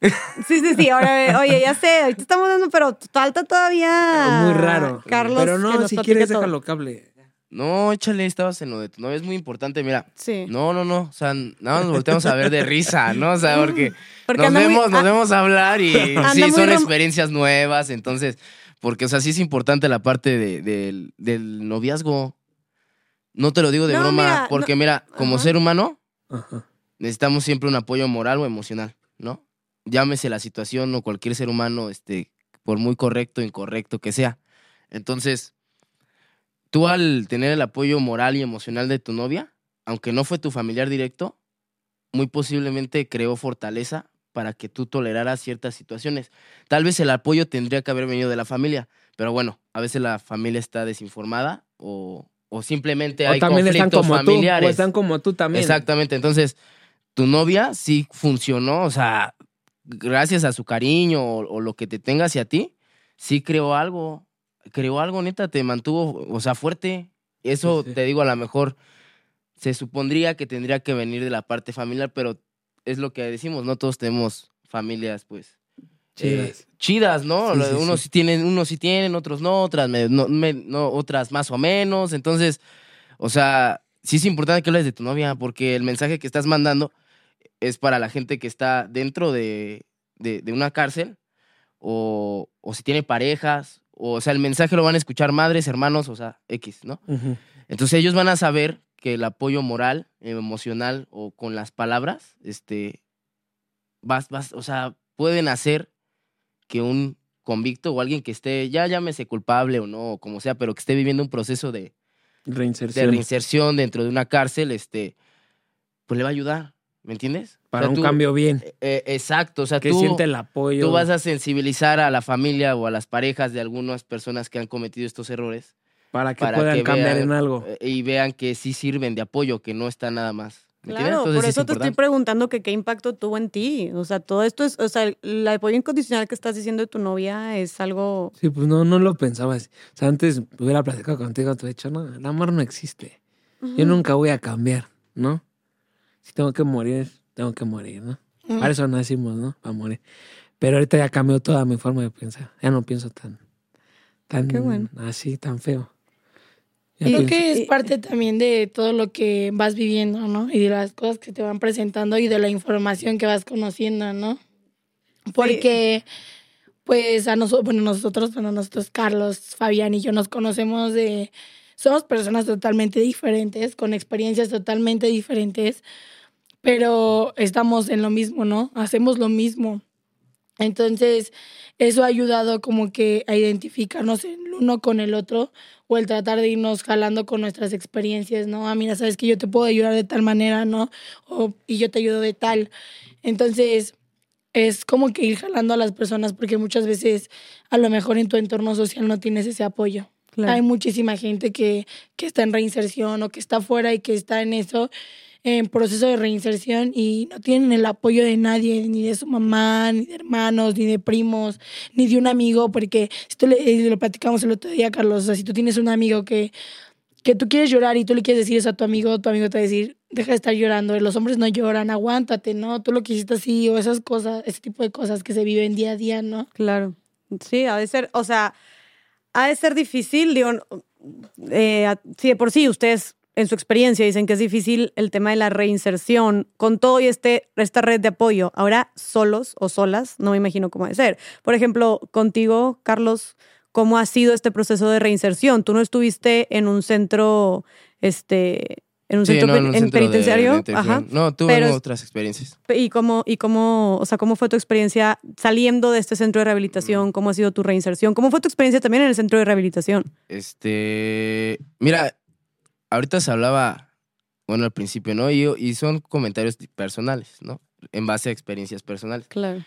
Sí, sí, sí. Ahora, oye, ya sé, ahorita estamos dando, pero falta todavía. muy raro. Carlos. Pero no, si quieres, todo. déjalo cable. No, échale, estabas en lo de tu novia, es muy importante, mira. Sí. No, no, no, o sea, nada más nos volteamos a ver de risa, ¿no? O sea, porque, Porque nos muy- vemos, nos vemos a hablar y sí, son rom- experiencias nuevas, entonces, porque, o sea, sí es importante la parte de- del- del noviazgo. No te lo digo de No, broma, mira, porque no- mira, como Ajá. ser humano, Ajá. necesitamos siempre un apoyo moral o emocional, ¿no? Llámese la situación o cualquier ser humano, este, por muy correcto o incorrecto que sea. Entonces, tú al tener el apoyo moral y emocional de tu novia, aunque no fue tu familiar directo, muy posiblemente creó fortaleza para que tú toleraras ciertas situaciones. Tal vez el apoyo tendría que haber venido de la familia, pero bueno, a veces la familia está desinformada o, o simplemente O hay también están como tú. familiares. O están como tú también. Exactamente, entonces tu novia sí funcionó, o sea, gracias a su cariño o, o lo que te tenga hacia ti, sí creó algo, creó algo, neta, te mantuvo, o sea, fuerte. Eso Sí, sí. te digo, a lo mejor se supondría que tendría que venir de la parte familiar, pero es lo que decimos, no todos tenemos familias, pues. eh, Chidas. chidas, ¿no? Sí, unos sí. sí tienen, unos sí tienen, otros no, otras me- no, me- no, otras más o menos. Entonces, o sea, sí es importante que hables de tu novia, porque el mensaje que estás mandando es para la gente que está dentro de, de- de una cárcel, o, o si tiene parejas, o, sea, el mensaje lo van a escuchar madres, hermanos, o sea, X, ¿no? Entonces ellos van a saber que el apoyo moral, emocional o con las palabras, este, vas, vas, o sea, pueden hacer que un convicto o alguien que esté, ya llámese culpable o no, o como sea, pero que esté viviendo un proceso de, de Reinserción. reinserción dentro de una cárcel, este, pues le va a ayudar, ¿me entiendes? O Para sea, un tú- cambio bien. eh, eh, exacto, o sea, Que tú, siente el apoyo. tú vas a sensibilizar a la familia o a las parejas de algunas personas que han cometido estos errores para que para puedan que cambiar vean, en algo. eh, y vean que sí sirven de apoyo, que no está nada más. ¿me entiendes? Claro, Entonces, por es eso te estoy preguntando que qué impacto tuvo en ti. O sea, todo esto es, o sea, el- el apoyo incondicional que estás diciendo de tu novia es algo... Sí, pues no, no lo pensaba así. O sea, antes hubiera platicado contigo, te he dicho, no, el amor no existe. Yo nunca voy a cambiar, ¿no? Si tengo que morir, tengo que morir, ¿no? Ujú. Para eso nacimos, ¿no? Para morir. Pero ahorita ya cambió toda mi forma de pensar. Ya no pienso tan, tan Qué bueno. así, tan feo. Ya Y- Creo pienso- que es parte también de todo lo que vas viviendo, ¿no? Y de las cosas que te van presentando y de la información que vas conociendo, ¿no? Porque, pues, a nosotros, bueno, nosotros, bueno, nosotros, Carlos, Fabián y yo nos conocemos de. Somos personas totalmente diferentes, con experiencias totalmente diferentes, pero estamos en lo mismo, ¿no? Hacemos lo mismo. Entonces, eso ha ayudado como que a identificarnos el uno con el otro o el tratar de irnos jalando con nuestras experiencias, ¿no? Ah, mira, sabes que yo te puedo ayudar de tal manera, ¿no? O, y yo te ayudo de tal. Entonces, es como que ir jalando a las personas porque muchas veces a lo mejor en tu entorno social no tienes ese apoyo. Claro. Hay muchísima gente que, que está en reinserción o que está fuera y que está en eso, en proceso de reinserción y no tienen el apoyo de nadie, ni de su mamá, ni de hermanos, ni de primos, ni de un amigo, porque si tú le, eh, lo platicamos el otro día, Carlos, si tú tienes un amigo que, que tú quieres llorar y tú le quieres decir eso a tu amigo, tu amigo te va a decir, deja de estar llorando, los hombres no lloran, aguántate, ¿no? Tú lo que así, o esas cosas, ese tipo de cosas que se viven día a día, ¿no? Claro. Sí, ha de ser, o sea, ha de ser difícil, digo, eh, si de por sí ustedes en su experiencia dicen que es difícil el tema de la reinserción con todo y este, esta red de apoyo. Ahora, solos o solas, no me imagino cómo ha de ser. Por ejemplo, contigo, Carlos, ¿cómo ha sido este proceso de reinserción? ¿Tú no estuviste en un centro, este, en un Sí, centro, no, en un en centro de- penitenciario? de. Ajá. No, tuve Pero- otras experiencias. ¿Y cómo, y cómo, o sea, cómo fue tu experiencia saliendo de este centro de rehabilitación? ¿Cómo ha sido tu reinserción? ¿Cómo fue tu experiencia también en el centro de rehabilitación? Este, mira, ahorita se hablaba, bueno, al principio, ¿no? Y, y son comentarios personales, ¿no? En base a experiencias personales. Claro.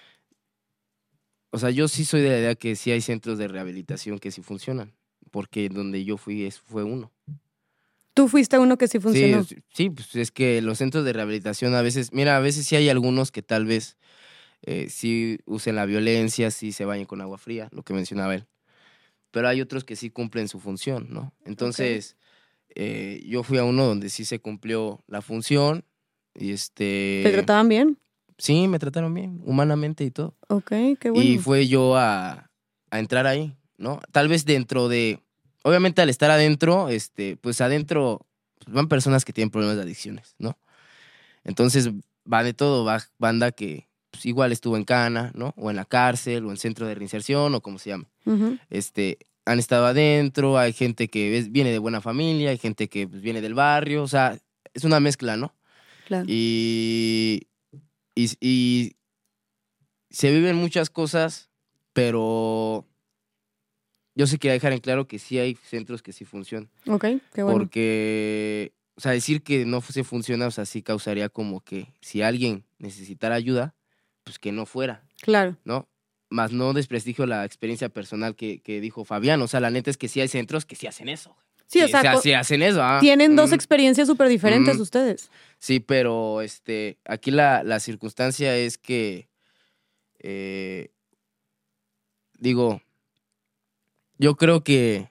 O sea, yo sí soy de la idea que sí hay centros de rehabilitación que sí funcionan, porque donde yo fui es, fue uno. ¿Tú fuiste uno que sí funcionó? Sí, sí, pues es que los centros de rehabilitación a veces, mira, a veces sí hay algunos que tal vez eh, sí usen la violencia, sí se bañen con agua fría, lo que mencionaba él. Pero hay otros que sí cumplen su función, ¿no? Entonces, eh, yo fui a uno donde sí se cumplió la función y este... ¿Te trataban bien? Sí, me trataron bien, humanamente y todo. Ok, qué bueno. Y fue yo a, a entrar ahí, ¿no? Tal vez dentro de. Obviamente, al estar adentro, este, pues adentro pues, van personas que tienen problemas de adicciones, ¿no? Entonces, va de todo, va banda que pues, igual estuvo en cana, ¿no? O en la cárcel, o en centro de reinserción, o como se llama. Ujú. Este, han estado adentro, hay gente que es- viene de buena familia, hay gente que pues, viene del barrio, o sea, es una mezcla, ¿no? Claro. Y, y, y se viven muchas cosas, pero yo sí quería dejar en claro que sí hay centros que sí funcionan. Ok, qué bueno. Porque, o sea, decir que no se funciona, o sea, sí causaría como que si alguien necesitara ayuda, pues que no fuera, Claro. ¿no? Más no desprestigio la experiencia personal que, que dijo Fabián. O sea, la neta es que sí hay centros que sí hacen eso. Sí, o sea, sí hacen eso. ah. tienen dos Mm. experiencias súper diferentes Mm. ustedes. Sí, pero este, aquí la, la circunstancia es que, eh, digo, yo creo que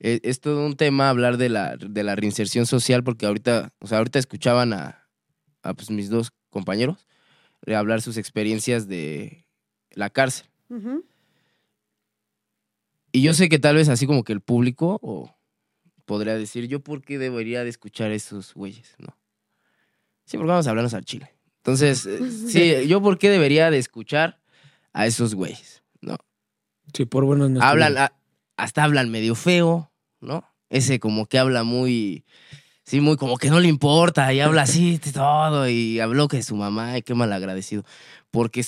e- es, todo un tema hablar de la, de la reinserción social, porque ahorita, o sea, ahorita escuchaban a, a, pues, mis dos compañeros eh, hablar sus experiencias de la cárcel. Y yo sé que tal vez así como que el público o podría decir, ¿yo por qué debería de escuchar a esos güeyes? No. Sí, porque vamos a hablarnos al chile. Entonces, eh, sí, ¿yo por qué debería de escuchar a esos güeyes? ¿No? Sí, por bueno no Hablan, a- hasta hablan medio feo, ¿no? Ese como que habla muy, sí, muy como que no le importa y habla así de todo y habló que su mamá y qué mal agradecido. Porque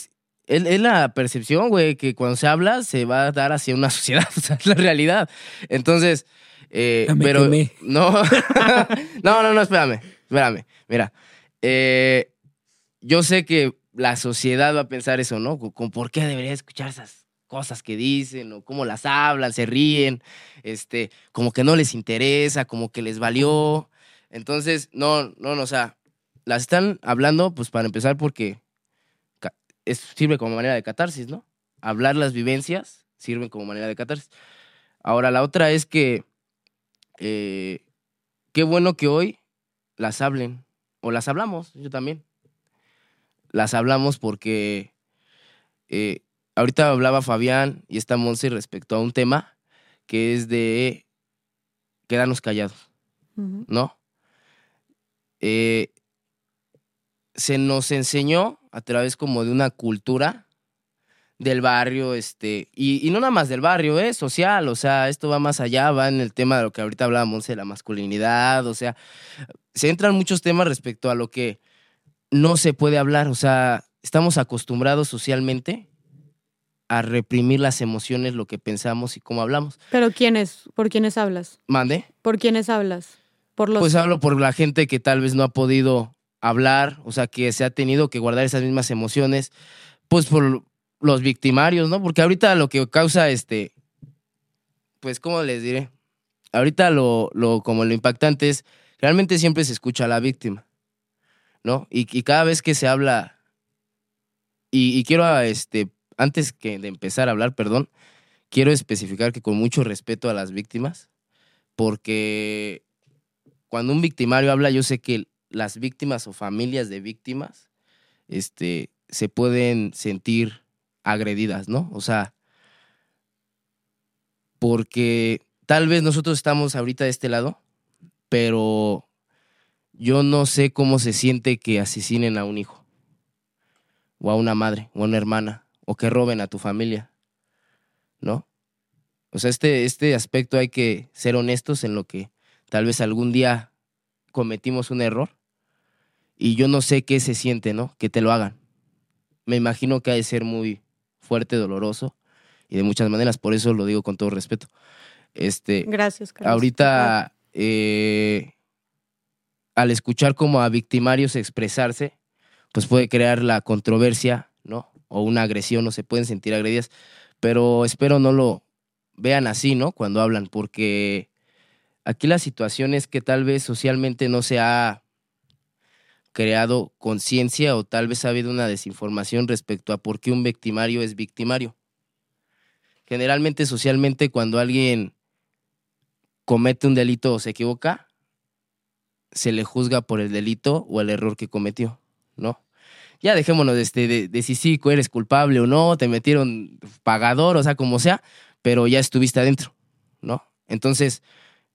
es, es- la percepción, güey, que cuando se habla se va a dar hacia una sociedad, o sea, es la realidad. Entonces, eh, me pero quemé. no, no, no, no, espérame, espérame, mira, eh, yo sé que la sociedad va a pensar eso, ¿no? Con, por qué debería escuchar esas cosas que dicen o cómo las hablan, se ríen, este, como que no les interesa, como que les valió. Entonces, no, no, no, o sea, las están hablando, pues para empezar, porque es, sirve como manera de catarsis, ¿no? Hablar las vivencias sirven como manera de catarsis. Ahora, la otra es que eh, qué bueno que hoy las hablen, o las hablamos, yo también. Las hablamos porque eh, ahorita hablaba Fabián y esta Monse respecto a un tema que es de quedarnos callados. ¿no? Eh, se nos enseñó a través como de una cultura del barrio, este, y, y no nada más del barrio, es social, o sea, esto va más allá, va en el tema de lo que ahorita hablábamos de la masculinidad, o sea, se entran muchos temas respecto a lo que no se puede hablar, o sea, estamos acostumbrados socialmente a reprimir las emociones, lo que pensamos y cómo hablamos. Pero ¿quiénes? ¿Por quiénes hablas? Mande. ¿Por quiénes hablas? Por los... Pues hablo por la gente que tal vez no ha podido hablar, o sea, que se ha tenido que guardar esas mismas emociones, pues por los victimarios, ¿no? Porque ahorita lo que causa este, pues, ¿cómo les diré? Ahorita lo, lo como lo impactante es, realmente siempre se escucha a la víctima, ¿no? Y, cada vez que se habla, y, quiero, este, antes que de empezar a hablar, perdón, quiero especificar que con mucho respeto a las víctimas, porque cuando un victimario habla, yo sé que las víctimas o familias de víctimas este, se pueden sentir agredidas, ¿no? O sea, porque tal vez nosotros estamos ahorita de este lado, pero yo no sé cómo se siente que asesinen a un hijo, o a una madre, o a una hermana, o que roben a tu familia, ¿no? O sea, este, este aspecto hay que ser honestos en lo que tal vez algún día cometimos un error y yo no sé qué se siente, ¿no? Que te lo hagan. Me imagino que ha de ser muy fuerte, doloroso y de muchas maneras, por eso lo digo con todo respeto. Este, Gracias, Carlos. ahorita, eh, al escuchar como a victimarios expresarse, pues puede crear la controversia, ¿no? O una agresión, o se pueden sentir agredidas, pero espero no lo vean así, ¿no? Cuando hablan, porque aquí la situación es que tal vez socialmente no se ha creado conciencia o tal vez ha habido una desinformación respecto a por qué un victimario es victimario. Generalmente, socialmente, cuando alguien comete un delito o se equivoca, se le juzga por el delito o el error que cometió, ¿no? Ya dejémonos de, este, de, de si sí eres culpable o no, te metieron pagador, o sea, como sea, pero ya estuviste adentro, ¿no? Entonces,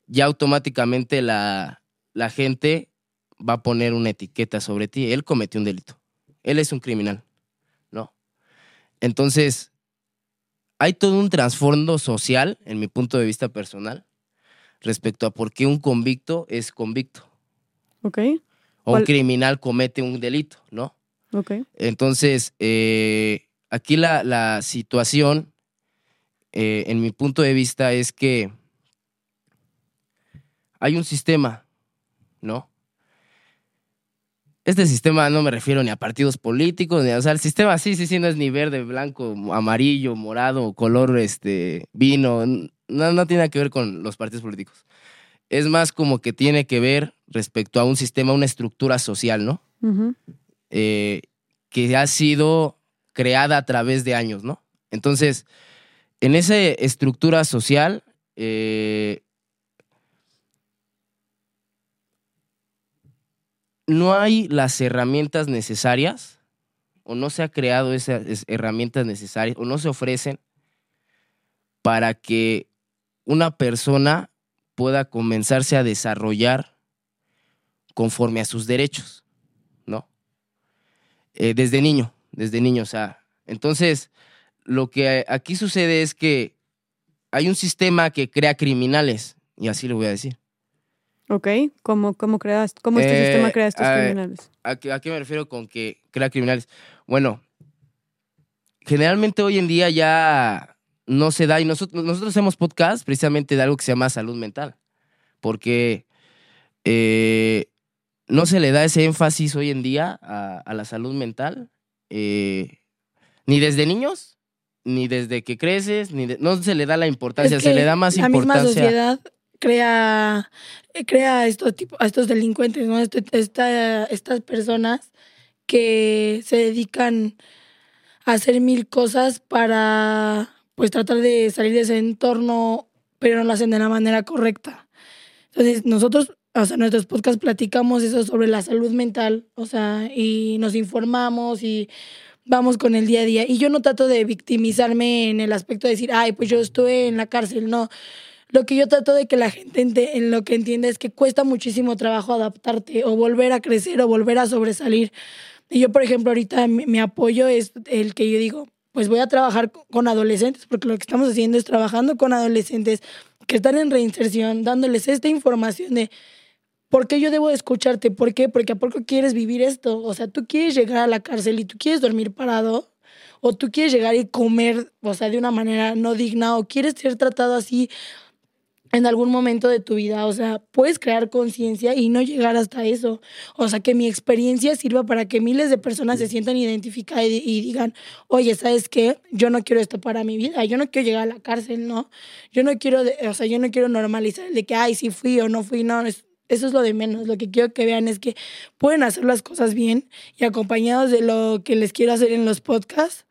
ya automáticamente la, la gente va a poner una etiqueta sobre ti. Él cometió un delito. Él es un criminal, ¿no? Entonces, hay todo un trasfondo social, en mi punto de vista personal, respecto a por qué un convicto es convicto Ok, o ¿Cuál? un criminal comete un delito, ¿no? ok. Entonces, eh, aquí la, la situación eh, en mi punto de vista, es que hay un sistema, ¿no? Este sistema no me refiero ni a partidos políticos, ni a, o sea, el sistema sí, sí, sí, no es ni verde, blanco, amarillo, morado, color este, vino, no, no tiene nada que ver con los partidos políticos. Es más como que tiene que ver respecto a un sistema, una estructura social, ¿no? Eh, que ha sido creada a través de años, ¿no? Entonces, en esa estructura social, eh, no hay las herramientas necesarias, o no se ha creado esas es- herramientas necesarias, o no se ofrecen para que una persona pueda comenzarse a desarrollar conforme a sus derechos, ¿no? Eh, desde niño, desde niño, o sea. Entonces, lo que aquí sucede es que hay un sistema que crea criminales, y así lo voy a decir. Ok, ¿cómo, cómo, creas, cómo este Eh, sistema crea estos a criminales? ¿A a qué me refiero con que crea criminales? Bueno, generalmente hoy en día ya no se da, y nosotros, nosotros hacemos podcast precisamente de algo que se llama salud mental, porque eh, no se le da ese énfasis hoy en día a, a la salud mental, eh, ni desde niños, ni desde que creces, ni de- no se le da la importancia, Es se le da más la misma importancia. sociedad crea, eh, crea a estos, tipo, a estos delincuentes, ¿no? Este- esta- estas personas que se dedican a hacer mil cosas para pues tratar de salir de ese entorno, pero no lo hacen de la manera correcta. Entonces, nosotros, o sea, nuestros podcasts platicamos eso sobre la salud mental, o sea, y nos informamos y vamos con el día a día. Y yo no trato de victimizarme en el aspecto de decir, ay, pues yo estuve en la cárcel, no. Lo que yo trato de que la gente ente- en lo que entienda es que cuesta muchísimo trabajo adaptarte o volver a crecer o volver a sobresalir. Y yo, por ejemplo, ahorita mi, mi apoyo es el que yo digo, pues voy a trabajar co- con adolescentes, porque lo que estamos haciendo es trabajando con adolescentes que están en reinserción, dándoles esta información de por qué yo debo de escucharte, por qué, porque a poco quieres vivir esto, o sea, tú quieres llegar a la cárcel y tú quieres dormir parado, o tú quieres llegar y comer, o sea, de una manera no digna, o quieres ser tratado así en algún momento de tu vida. O sea, puedes crear conciencia y no llegar hasta eso. O sea, que mi experiencia sirva para que miles de personas se sientan identificadas y, y digan, oye, ¿sabes qué? Yo no quiero esto para mi vida. Yo no quiero llegar a la cárcel, ¿no? Yo no quiero, de- o sea, yo no quiero normalizar el de que, ay, sí fui o no fui, no. es- eso es lo de menos. Lo que quiero que vean es que pueden hacer las cosas bien y acompañados de lo que les quiero hacer en los podcasts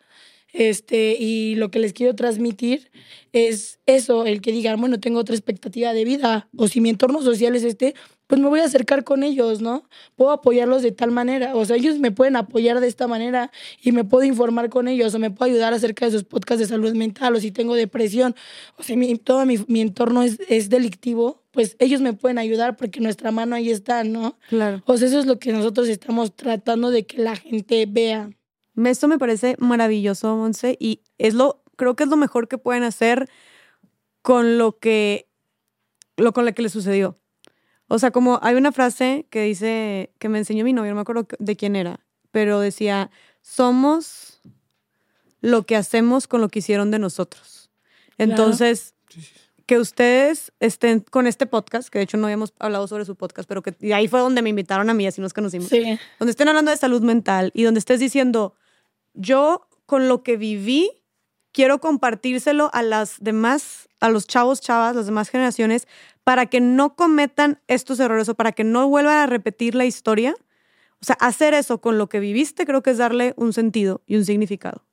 este, y lo que les quiero transmitir es eso, el que digan, bueno, tengo otra expectativa de vida, o si mi entorno social es este, pues me voy a acercar con ellos, ¿no? Puedo apoyarlos de tal manera, o sea, ellos me pueden apoyar de esta manera y me puedo informar con ellos, o me puedo ayudar acerca de sus podcasts de salud mental, o si tengo depresión, o si mi, todo mi, mi entorno es, es delictivo, pues ellos me pueden ayudar porque nuestra mano ahí está, ¿no? Claro. O sea, eso es lo que nosotros estamos tratando de que la gente vea. Esto me parece maravilloso, Monse, y es lo, creo que es lo mejor que pueden hacer con lo que, lo con lo que le sucedió. O sea, como hay una frase que dice, que me enseñó mi novio, no me acuerdo de quién era, pero decía, somos lo que hacemos con lo que hicieron de nosotros. Entonces, que ustedes estén con este podcast, que de hecho no habíamos hablado sobre su podcast, pero que y ahí fue donde me invitaron a mí, así nos conocimos Sí. donde estén hablando de salud mental y donde estés diciendo, yo con lo que viví, quiero compartírselo a las demás, a los chavos, chavas, las demás generaciones, para que no cometan estos errores o para que no vuelvan a repetir la historia. O sea, hacer eso con lo que viviste creo que es darle un sentido y un significado.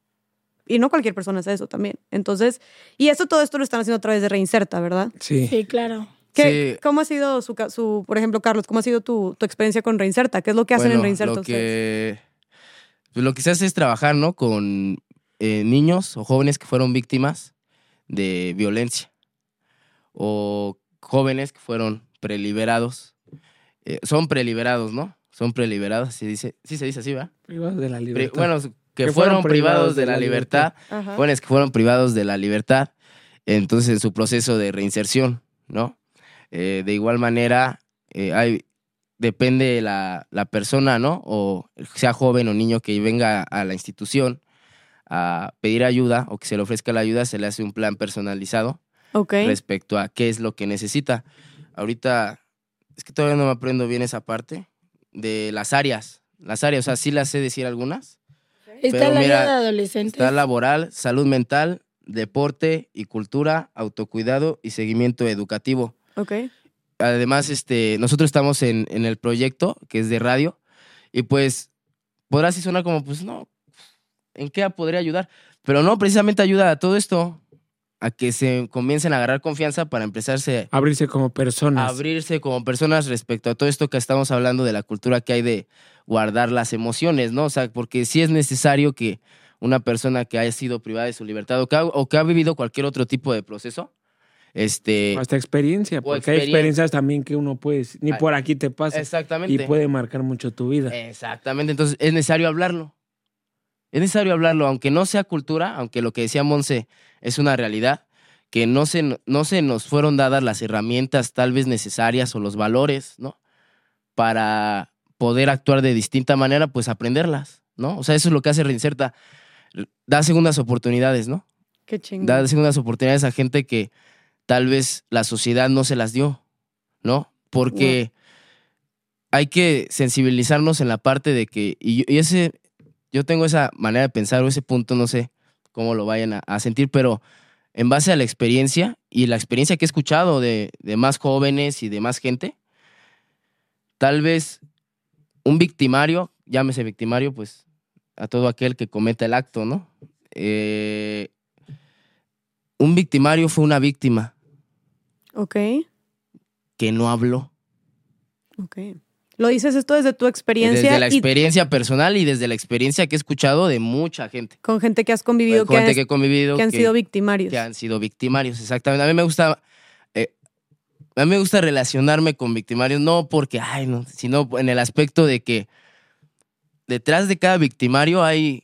Y no cualquier persona hace eso también. Entonces, y esto, todo esto lo están haciendo a través de Reinserta, ¿verdad? Sí. Sí, claro. ¿Qué, Sí. ¿Cómo ha sido su, por ejemplo, Carlos, cómo ha sido tu, tu experiencia con Reinserta? ¿Qué es lo que hacen en Bueno, Reinserta lo ustedes? que, pues lo que se hace es trabajar, ¿no? Con eh, niños o jóvenes que fueron víctimas de violencia o jóvenes que fueron preliberados. Eh, son preliberados, ¿no? Son preliberados, se dice, sí se dice así, ¿va? Privados de la Pri- libertad. bueno, que, fueron, privados de la libertad Ajá. jóvenes que fueron privados de la libertad, entonces en su proceso de reinserción, ¿no? Eh, de igual manera, eh, hay, depende la, la persona, ¿no? O sea joven o niño que venga a la institución, a pedir ayuda o que se le ofrezca la ayuda, se le hace un plan personalizado respecto a qué es lo que necesita. Ahorita, es que todavía no me aprendo bien esa parte de las áreas. Las áreas, o sea, sí las sé decir algunas. Está la mira, área de adolescentes. Está laboral, salud mental, deporte y cultura, autocuidado y seguimiento educativo. Ok. Además, este, nosotros estamos en, en el proyecto que es de radio y pues podrá así sonar como, pues no, ¿en qué podría ayudar? Pero no, precisamente ayuda a todo esto, a que se comiencen a agarrar confianza para empezarse Abrirse como a personas. abrirse como personas respecto a todo esto que estamos hablando de la cultura que hay de guardar las emociones, ¿no? O sea, porque sí es necesario que una persona que haya sido privada de su libertad o que ha, o que ha vivido cualquier otro tipo de proceso, este... Hasta experiencia, porque hay experien- experiencias también que uno puede, ni Ah, por aquí te pasa, y Exactamente. puede marcar mucho tu vida. Exactamente, entonces es necesario hablarlo. Es necesario hablarlo, aunque no sea cultura, aunque lo que decía Monse es una realidad, que no se, no se nos fueron dadas las herramientas tal vez necesarias o los valores, ¿no? Para poder actuar de distinta manera, pues aprenderlas, ¿no? O sea, eso es lo que hace Reinserta. Da segundas oportunidades, ¿no? Qué chingón. Da segundas oportunidades a gente que tal vez la sociedad no se las dio, ¿no? Porque hay que sensibilizarnos en la parte de que, y, y ese, yo tengo esa manera de pensar o ese punto, no sé cómo lo vayan a, a sentir, pero en base a la experiencia y la experiencia que he escuchado de, de más jóvenes y de más gente, tal vez un victimario, llámese victimario, pues a todo aquel que cometa el acto, ¿no? Eh, un victimario fue una víctima Ok. que no habló. Ok. Lo dices esto desde tu experiencia Desde la y experiencia personal y desde la experiencia que he escuchado de mucha gente. con gente que has convivido, Con que, gente has- que he convivido. que han que- sido victimarios. que han sido victimarios, exactamente. A mí me gusta, eh, a mí me gusta relacionarme con victimarios, no porque, ay, no, sino en el aspecto de que detrás de cada victimario hay,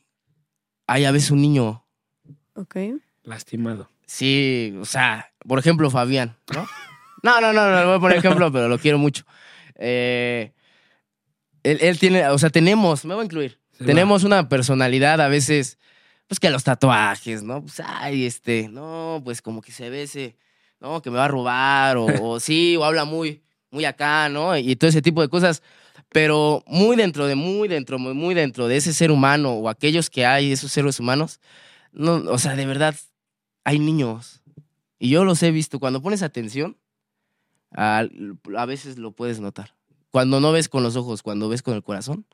hay a veces un niño. Ok. Lastimado. Sí, o sea, por ejemplo, Fabián, ¿no? No, no, no, no, no voy a poner ejemplo, pero lo quiero mucho. Eh, él, él tiene, o sea, tenemos, me voy a incluir, tenemos una personalidad a veces, pues que los tatuajes, ¿no? Pues, ay, este, no, pues como que se ve ese, no, que me va a robar, o, o sí, o habla muy, muy acá, ¿no? Y todo ese tipo de cosas. Pero muy dentro de, muy dentro, muy, muy dentro de ese ser humano, o aquellos que hay, esos seres humanos, no, o sea, de verdad, hay niños. Y yo los he visto. Cuando pones atención, a, a veces lo puedes notar. Cuando no ves con los ojos, cuando ves con el corazón,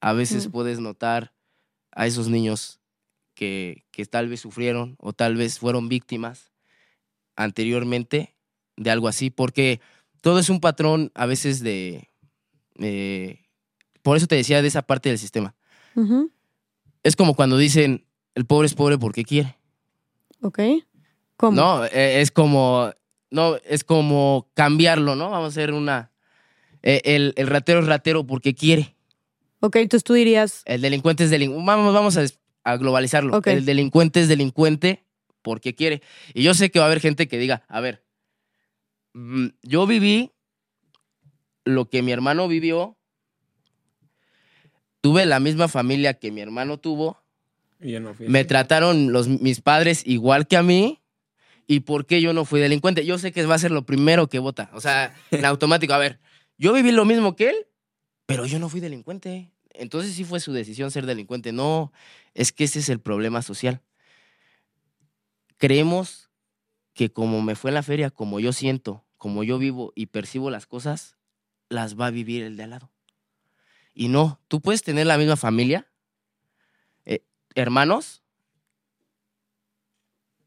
a veces Mm. puedes notar a esos niños que, que tal vez sufrieron o tal vez fueron víctimas anteriormente de algo así, porque todo es un patrón a veces de... eh, por eso te decía de esa parte del sistema. Es como cuando dicen, el pobre es pobre porque quiere. Ok. ¿Cómo? No, eh, es como, no, es como cambiarlo, ¿no? Vamos a hacer una, eh, el, el ratero es ratero porque quiere. Ok, entonces tú dirías, El delincuente es delincuente. Vamos, vamos a, a globalizarlo. Ok. El delincuente es delincuente porque quiere. Y yo sé que va a haber gente que diga, a ver, mm, yo viví lo que mi hermano vivió, tuve la misma familia que mi hermano tuvo, Y yo no fui me trataron los, mis padres igual que a mí. ¿Y por qué yo no fui delincuente? Yo sé que va a ser lo primero que vota. O sea, en automático. A ver, yo viví lo mismo que él, pero yo no fui delincuente. Entonces sí fue su decisión ser delincuente. No, es que ese es el problema social. Creemos que como me fue en la feria, como yo siento, como yo vivo y percibo las cosas, las va a vivir el de al lado. Y no, tú puedes tener la misma familia, hermanos,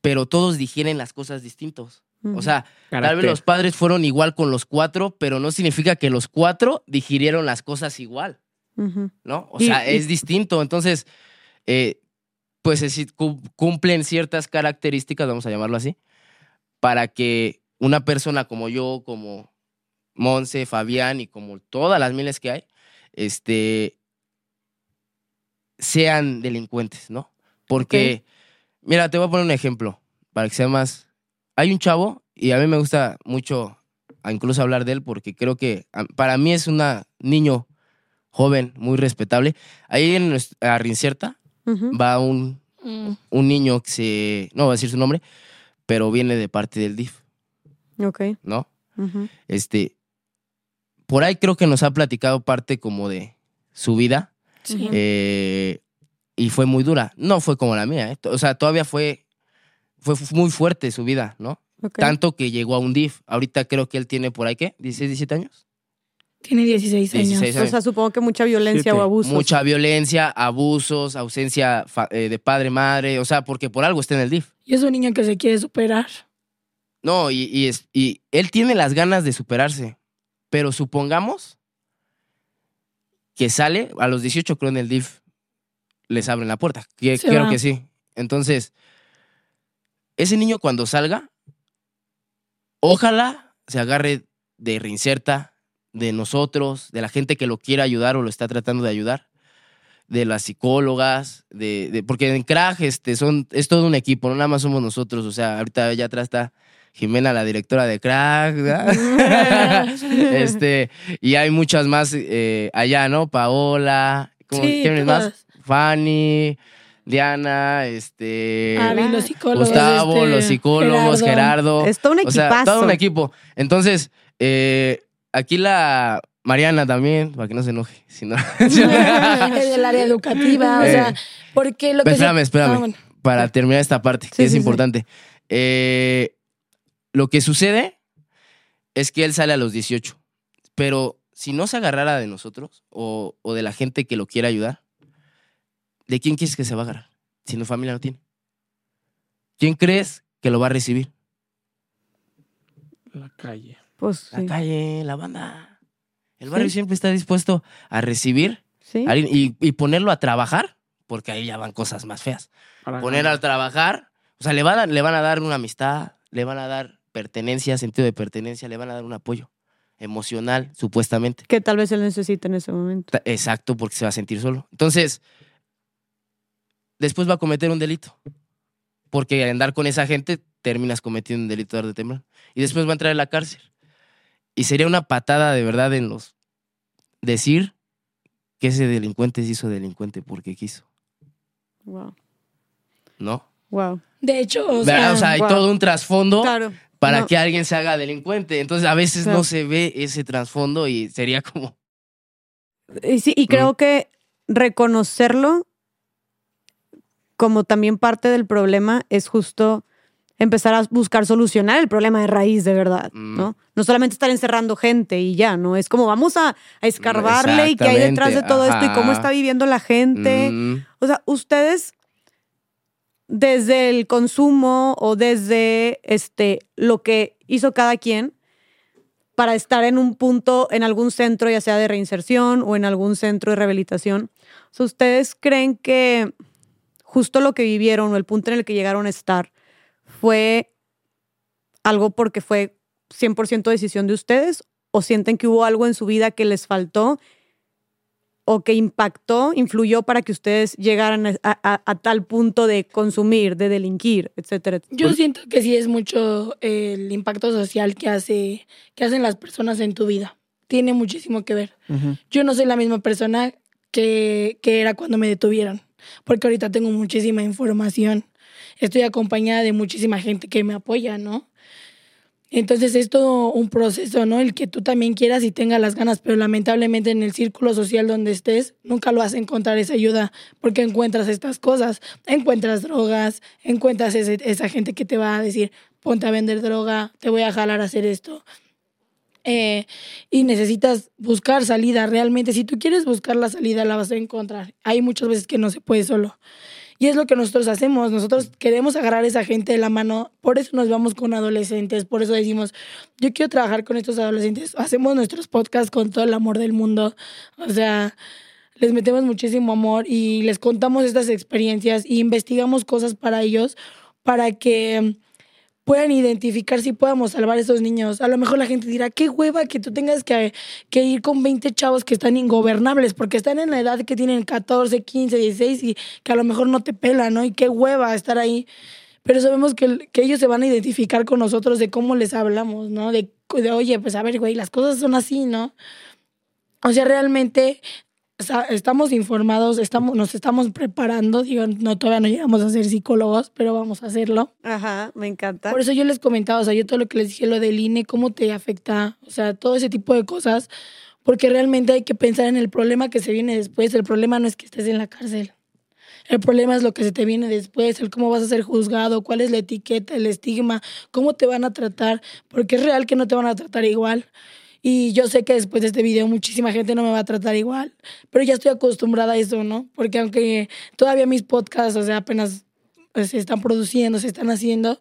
pero todos digieren las cosas distintos. O sea, tal vez los padres fueron igual con los cuatro, pero no significa que los cuatro digirieron las cosas igual. ¿no? O Y- sea, y- es distinto. Entonces, eh, pues es cumplen ciertas características, vamos a llamarlo así, para que una persona como yo, como Monse, Fabián y como todas las miles que hay, este, sean delincuentes, ¿no? Porque, mira, te voy a poner un ejemplo para que sea más. Hay un chavo y a mí me gusta mucho a incluso hablar de él porque creo que a- para mí es un niño joven, muy respetable. Ahí en a Rincierta va un Mm. un niño que se, no voy a decir su nombre, pero viene de parte del DIF, Ok. ¿no? Este, por ahí creo que nos ha platicado parte como de su vida Sí. eh, y fue muy dura. No fue como la mía, ¿eh? o sea, todavía fue, fue muy fuerte su vida, ¿no? Tanto que llegó a un DIF. Ahorita creo que él tiene por ahí, ¿qué? ¿16, 17 años? Tiene 16 años. 16 O sea, supongo que mucha violencia Siete. o abuso. Mucha violencia, abusos, ausencia eh, de padre, madre, o sea, porque por algo está en el DIF. Y es un niño que se quiere superar. No, y, y es, y él tiene las ganas de superarse, pero supongamos que sale, a los 18 creo en el DIF les abren la puerta, que, Se creo va. que sí. Entonces, ese niño cuando salga, ojalá se agarre de reinserta, de nosotros, de la gente que lo quiera ayudar o lo está tratando de ayudar, de las psicólogas, de, de- porque en Crack este, son, es todo un equipo, no nada más somos nosotros, o sea, ahorita allá atrás está Jimena, la directora de Crack, este, y hay muchas más eh, allá, ¿no? Paola, ¿cómo, Sí, ¿quiénes más? Fanny, Diana, este... Los psicólogos. Gustavo, este, los psicólogos, Gerardo. Es todo un O sea, equipazo. todo un equipo. Entonces, eh, aquí la Mariana también, para que no se enoje. Si no, es del área educativa. O Eh. sea, porque lo que. se- espérame, espérame. Ah, bueno. para terminar esta parte, que Sí, es sí. importante. Eh, lo que sucede es que él sale a los 18, pero si no se agarrara de nosotros o, o de la gente que lo quiera ayudar, ¿de quién quieres que se va a agarrar? Si no familia no tiene. ¿Quién crees que lo va a recibir? La calle. Pues La sí. calle, la banda. El barrio Sí. siempre está dispuesto a recibir Sí. a alguien y, y ponerlo a trabajar, porque ahí ya van cosas más feas. Para Poner a trabajar, o sea, le van a, le van a dar una amistad, le van a dar pertenencia, sentido de pertenencia, le van a dar un apoyo emocional, supuestamente. Que tal vez él necesita en ese momento. Exacto, porque se va a sentir solo. Entonces, después va a cometer un delito. Porque al andar con esa gente, terminas cometiendo un delito tarde o temprano. Y después va a entrar a la cárcel. Y sería una patada de verdad en los. Decir que ese delincuente se hizo delincuente porque quiso. Wow. ¿No? Wow. De hecho, o sea, O sea, hay wow. todo un trasfondo Claro. Para no. que alguien se haga delincuente. Entonces, a veces Claro. no se ve ese trasfondo y sería como. Y sí, y creo que reconocerlo como también parte del problema es justo empezar a buscar solucionar el problema de raíz de verdad, Mm. ¿no? No solamente estar encerrando gente y ya, ¿no? Es como vamos a, a escarbarle y qué hay detrás de todo esto y cómo está viviendo la gente. mm, O sea, ustedes desde el consumo o desde este lo que hizo cada quien para estar en un punto en algún centro ya sea de reinserción o en algún centro de rehabilitación. Ustedes creen que justo lo que vivieron o el punto en el que llegaron a estar fue algo porque fue 100% decisión de ustedes o sienten que hubo algo en su vida que les faltó o que impactó, influyó para que ustedes llegaran a, a- a tal punto de consumir, de delinquir, etcétera, etcétera? Yo siento que sí es mucho eh, el impacto social que hace que hacen las personas en tu vida. Tiene muchísimo que ver. Ujú. Yo no soy la misma persona que, que era cuando me detuvieron, porque ahorita tengo muchísima información. Estoy acompañada de muchísima gente que me apoya, ¿no? Entonces es todo un proceso, ¿no? El que tú también quieras y tengas las ganas, pero lamentablemente en el círculo social donde estés, nunca lo vas a encontrar esa ayuda, porque encuentras estas cosas, encuentras drogas, encuentras esa gente que te va a decir, ponte a vender droga, te voy a jalar a hacer esto. Eh, y necesitas buscar salida realmente. Si tú quieres buscar la salida, la vas a encontrar. Hay muchas veces que no se puede solo. Y es lo que nosotros hacemos. Nosotros queremos agarrar a esa gente de la mano. Por eso nos vamos con adolescentes. Por eso decimos, yo quiero trabajar con estos adolescentes. Hacemos nuestros podcasts con todo el amor del mundo. O sea, les metemos muchísimo amor y les contamos estas experiencias y investigamos cosas para ellos para que puedan identificar si podamos salvar a esos niños. A lo mejor la gente dirá, qué hueva que tú tengas que, que ir con 20 chavos que están ingobernables, porque están en la edad que tienen 14, 15, 16 y que a lo mejor no te pelan, ¿no? Y qué hueva estar ahí. Pero sabemos que, que ellos se van a identificar con nosotros de cómo les hablamos, ¿no? De, de, oye, pues a ver, güey, las cosas son así, ¿no? O sea, realmente o sea, estamos informados, estamos, nos estamos preparando. Digo, no, todavía no llegamos a ser psicólogos, pero vamos a hacerlo. Ajá, me encanta. Por eso yo les comentaba, o sea, yo todo lo que les dije, lo del INE, cómo te afecta, o sea, todo ese tipo de cosas, porque realmente hay que pensar en el problema que se viene después. El problema no es que estés en la cárcel. El problema es lo que se te viene después, el cómo vas a ser juzgado, cuál es la etiqueta, el estigma, cómo te van a tratar, porque es real que no te van a tratar igual. Y yo sé que después de este video muchísima gente no me va a tratar igual, pero ya estoy acostumbrada a eso, ¿no? Porque aunque todavía mis podcasts, o sea, apenas se están produciendo, se están haciendo,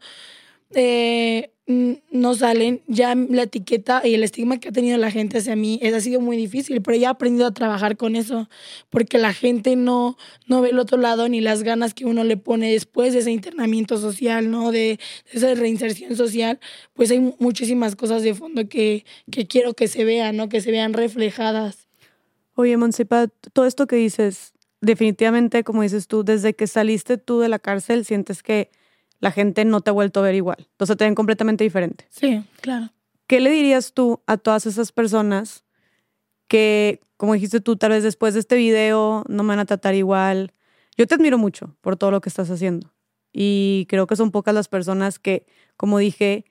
eh, no salen, ya la etiqueta y el estigma que ha tenido la gente hacia mí es, ha sido muy difícil, pero ya he aprendido a trabajar con eso, porque la gente no, no ve el otro lado ni las ganas que uno le pone después de ese internamiento social, ¿no? De, esa reinserción social, pues hay muchísimas cosas de fondo que, que quiero que se vean, ¿no? Que se vean reflejadas. Oye, Monsepa, todo esto que dices, definitivamente, como dices tú, desde que saliste tú de la cárcel, sientes que la gente no te ha vuelto a ver igual. Entonces te ven completamente diferente. Sí, claro. ¿Qué le dirías tú a todas esas personas que, como dijiste tú, tal vez después de este video no me van a tratar igual? Yo te admiro mucho por todo lo que estás haciendo. Y creo que son pocas las personas que, como dije,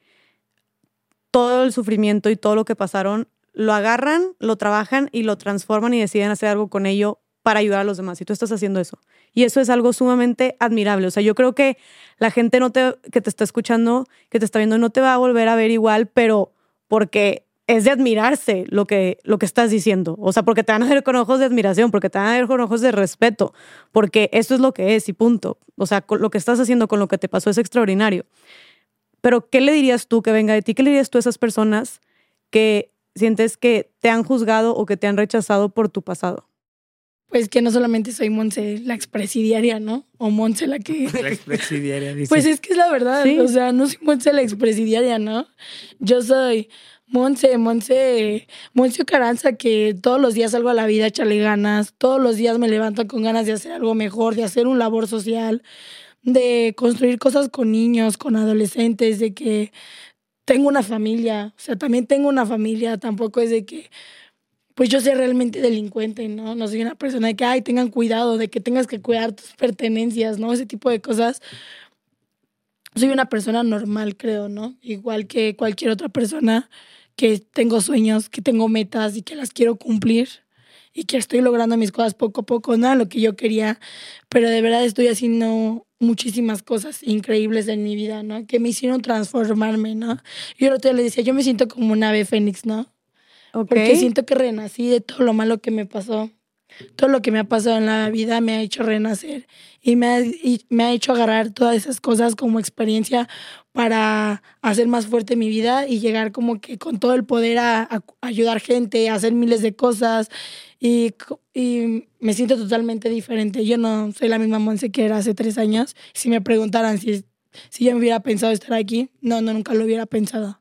todo el sufrimiento y todo lo que pasaron, lo agarran, lo trabajan y lo transforman y deciden hacer algo con ello para ayudar a los demás. Y tú estás haciendo eso. Y eso es algo sumamente admirable. O sea, yo creo que la gente no te, que te está escuchando, que te está viendo, no te va a volver a ver igual, pero porque es de admirarse lo que, lo que estás diciendo. O sea, porque te van a ver con ojos de admiración, porque te van a ver con ojos de respeto, porque eso es lo que es y punto. O sea, lo que estás haciendo con lo que te pasó es extraordinario. Pero, ¿qué le dirías tú que venga de ti? ¿Qué le dirías tú a esas personas que sientes que te han juzgado o que te han rechazado por tu pasado? Pues que no solamente soy Monse la expresidiaria, ¿no? O Monse la que... La expresidiaria, dice. Pues es que es la verdad, o sea, no soy Monse la expresidiaria, ¿no? Yo soy Monse, Monse, Monse Caranza, que todos los días salgo a la vida a echarle ganas, todos los días me levanto con ganas de hacer algo mejor, de hacer un labor social, de construir cosas con niños, con adolescentes, de que tengo una familia, o sea, también tengo una familia, tampoco es de que pues yo soy realmente delincuente, ¿no? No soy una persona de que, ay, tengan cuidado, de que tengas que cuidar tus pertenencias, ¿no? Ese tipo de cosas. Soy una persona normal, creo, ¿no? Igual que cualquier otra persona que tengo sueños, que tengo metas y que las quiero cumplir y que estoy logrando mis cosas poco a poco, nada lo que yo quería, pero de verdad estoy haciendo muchísimas cosas increíbles en mi vida, ¿no? Que me hicieron transformarme, ¿no? Yo el otro día le decía, yo me siento como un ave fénix, ¿no? Porque siento que renací de todo lo malo que me pasó. Todo lo que me ha pasado en la vida me ha hecho renacer y me ha, me ha hecho agarrar todas esas cosas como experiencia para hacer más fuerte mi vida y llegar como que con todo el poder a, ayudar gente, a hacer miles de cosas y, y, me siento totalmente diferente. Yo no soy la misma Monse que era hace tres años. Si me preguntaran si, si yo me hubiera pensado estar aquí, no, no, nunca lo hubiera pensado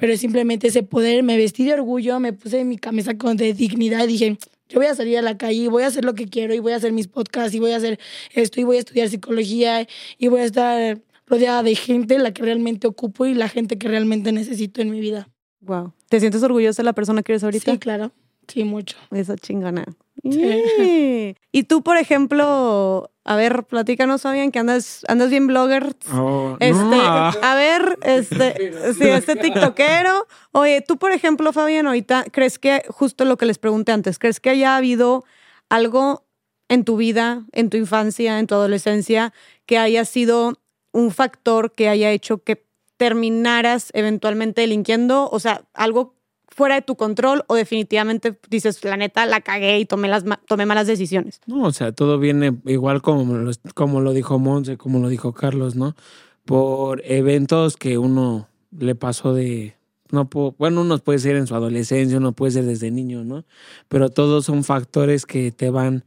pero simplemente ese poder, me vestí de orgullo, me puse mi camisa con de dignidad y dije, yo voy a salir a la calle y voy a hacer lo que quiero y voy a hacer mis podcasts y voy a hacer esto y voy a estudiar psicología y voy a estar rodeada de gente la que realmente ocupo y la gente que realmente necesito en mi vida. Wow. ¿Te sientes orgullosa de la persona que eres ahorita? Sí, claro. Sí, mucho. Esa chingona. Y tú, por ejemplo, a ver, platícanos, Fabián, que andas, andas bien blogger. Oh, este, A ver, este, sí, este tiktokero. Oye, tú, por ejemplo, Fabián, ahorita, ¿crees que, justo lo que les pregunté antes, ¿crees que haya habido algo en tu vida, en tu infancia, en tu adolescencia, que haya sido un factor que haya hecho que terminaras eventualmente delinquiendo? O sea, algo fuera de tu control o definitivamente dices, la neta, la cagué y tomé, las, tomé malas decisiones? No, o sea, todo viene igual como lo, como lo dijo Monse, como lo dijo Carlos, ¿no? Por eventos que uno le pasó de... No bueno, uno puede ser en su adolescencia, uno puede ser desde niño, ¿no? Pero todos son factores que te van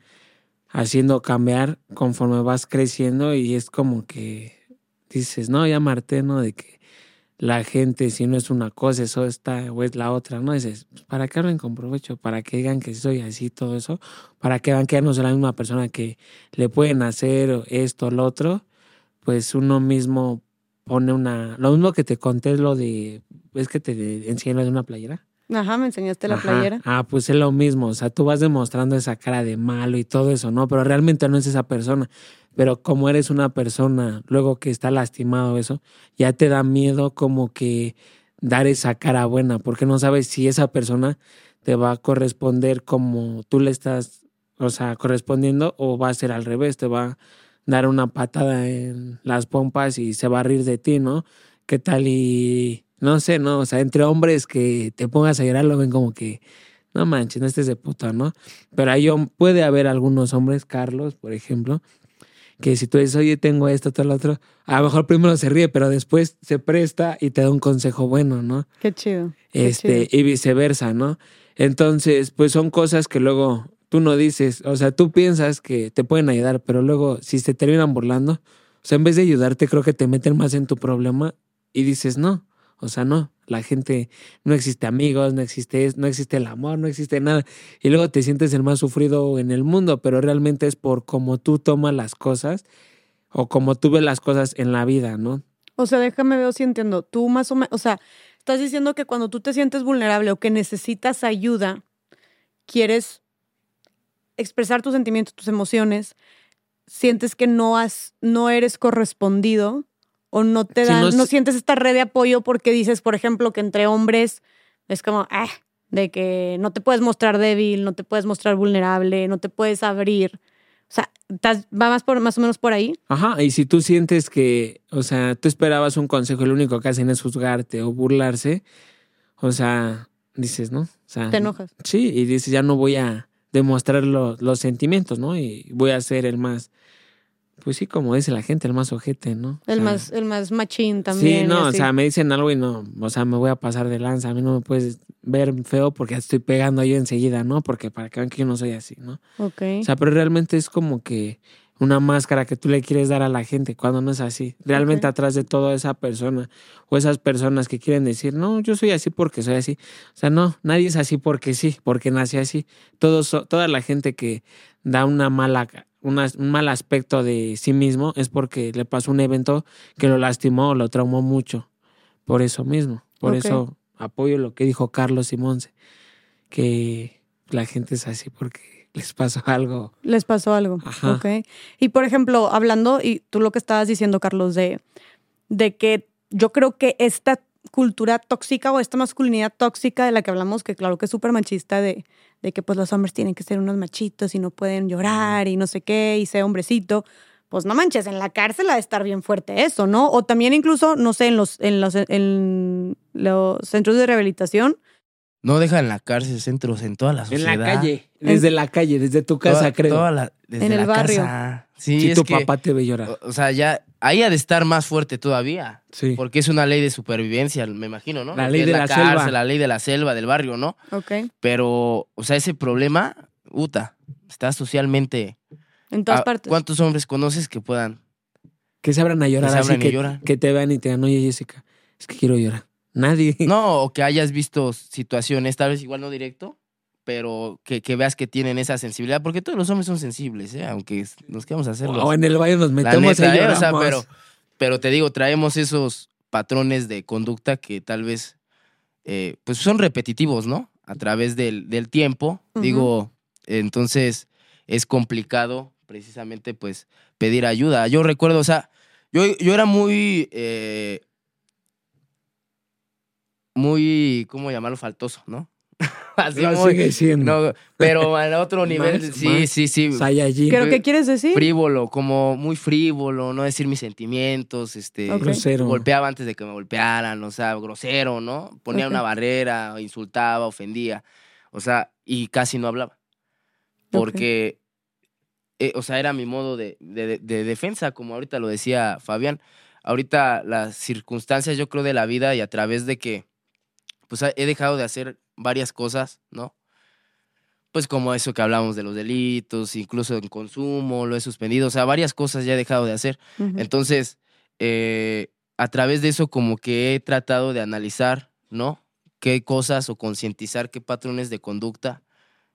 haciendo cambiar conforme vas creciendo y es como que dices, no, ya Marte, ¿no? De que la gente, si no es una cosa, eso está o es la otra, ¿no? Dices, pues, ¿para qué hablen con provecho? ¿Para que digan que soy así, todo eso? ¿Para que vean que no soy la misma persona que le pueden hacer esto, lo otro? Pues uno mismo pone una... Lo mismo que te conté lo de... ¿Es que te enseñé de una playera? Ajá, me enseñaste la Ajá. playera. Ah, pues es lo mismo. O sea, tú vas demostrando esa cara de malo y todo eso, ¿no? Pero realmente no es esa persona. Pero como eres una persona, luego que está lastimado eso, ya te da miedo como que dar esa cara buena, porque no sabes si esa persona te va a corresponder como tú le estás, o sea, correspondiendo o va a ser al revés, te va a dar una patada en las pompas y se va a reír de ti, ¿no? ¿Qué tal y no sé, no, o sea, entre hombres que te pongas a llorar lo ven como que no manches, no estés de puta, ¿no? Pero ahí puede haber algunos hombres, Carlos, por ejemplo, que si tú dices, oye, tengo esto, todo lo otro, a lo mejor primero se ríe, pero después se presta y te da un consejo bueno, ¿no? Qué chido. qué Este, chido. y viceversa, ¿no? Entonces, pues son cosas que luego tú no dices, o sea, tú piensas que te pueden ayudar, pero luego si se terminan burlando, o sea, en vez de ayudarte, creo que te meten más en tu problema y dices, no, o sea, no, la gente, no existe amigos, no existe, no existe el amor, no existe nada. Y luego te sientes el más sufrido en el mundo, pero realmente es por cómo tú tomas las cosas o como tú ves las cosas en la vida, ¿no? O sea, déjame ver si entiendo. Tú más o menos, o sea, estás diciendo que cuando tú te sientes vulnerable o que necesitas ayuda, quieres expresar tus sentimientos, tus emociones, sientes que no has, no eres correspondido o no te dan, no no, es- sientes esta red de apoyo porque dices, por ejemplo, que entre hombres es como, ah, de que no te puedes mostrar débil, no te puedes mostrar vulnerable, no te puedes abrir. O sea, va más, por, más o menos por ahí. Ajá, y si tú sientes que, o sea, tú esperabas un consejo y lo único que hacen es juzgarte o burlarse, o sea, dices, ¿no? O sea, Te enojas. Sí, y dices, ya no voy a demostrar lo- los sentimientos, ¿no? Y voy a ser el más, pues sí, como dice la gente, el más ojete, ¿no? O El sea, más, el más machín también. Sí, no, o sea, me dicen algo y no, o sea, me voy a pasar de lanza, a mí no me puedes ver feo porque estoy pegando yo enseguida, ¿no? Porque para que vean que yo no soy así, ¿no? Ok. O sea, pero realmente es como que una máscara que tú le quieres dar a la gente cuando no es así. Realmente atrás de toda esa persona o esas personas que quieren decir, no, yo soy así porque soy así. O sea, no, nadie es así porque sí, porque nació así. Todos, toda la gente que da una mala, una- un mal aspecto de sí mismo es porque le pasó un evento que lo lastimó o lo traumó mucho. Por eso mismo. Por eso apoyo lo que dijo Carlos Simonse, que la gente es así porque les pasó algo. Les pasó algo. Ajá. Ok. Y por ejemplo, hablando, y tú lo que estabas diciendo, Carlos, de, de que yo creo que esta cultura tóxica o esta masculinidad tóxica de la que hablamos, que claro que es súper machista, de, de que pues los hombres tienen que ser unos machitos y no pueden llorar y no sé qué, y ser hombrecito. Pues no manches, en la cárcel ha de estar bien fuerte eso, ¿no? O también incluso, no sé, en los, en los, en los centros de rehabilitación, No dejan en la cárcel, centros, en toda la En sociedad. la calle, desde la calle, desde tu casa, Toda- creo. toda la- desde En el la barrio. casa. Sí, si es tu que, papá te ve llorar. o- O sea, ya ahí ha de estar más fuerte todavía. Sí. Porque es una ley de supervivencia, me imagino, ¿no? La ley que de la selva. La ley de la selva, del barrio, ¿no? ok, Pero, o sea, ese problema, puta, está socialmente. en todas Ah, partes. ¿Cuántos hombres conoces que puedan? Que se abran a llorar se así abran y que, lloran. que te vean y te digan, oye Jessica, es que quiero llorar. Nadie. No, o que hayas visto situaciones, tal vez igual no directo, pero que, que veas que tienen esa sensibilidad, porque todos los hombres son sensibles, ¿eh? Aunque nos queramos hacerlo. O en el baño nos metemos neta, y ¿eh? O sea, lloramos. pero, pero te digo, traemos esos patrones de conducta que tal vez eh, pues son repetitivos, ¿no? A través del, del tiempo. Digo, entonces es complicado precisamente pues pedir ayuda. Yo recuerdo, o sea, yo, yo era muy, eh, muy, ¿cómo llamarlo? Faltoso, ¿no? Así Lo muy- sigue siendo. no, pero a otro nivel, Más, sí, más. sí, sí Saiyajin. ¿Pero qué quieres decir? frívolo, como muy frívolo, no decir mis sentimientos, este. Grosero. golpeaba antes de que me golpearan, o sea, grosero, ¿no? Ponía una barrera, insultaba, ofendía, o sea, y casi no hablaba, porque, eh, o sea, era mi modo de, de- de defensa, como ahorita lo decía Fabián, ahorita las circunstancias, yo creo, de la vida y a través de que, pues he dejado de hacer varias cosas, ¿no? Pues como eso que hablamos de los delitos, incluso en consumo, lo he suspendido, o sea, varias cosas ya he dejado de hacer. Entonces, eh, a través de eso como que he tratado de analizar, ¿no? Qué cosas o concientizar qué patrones de conducta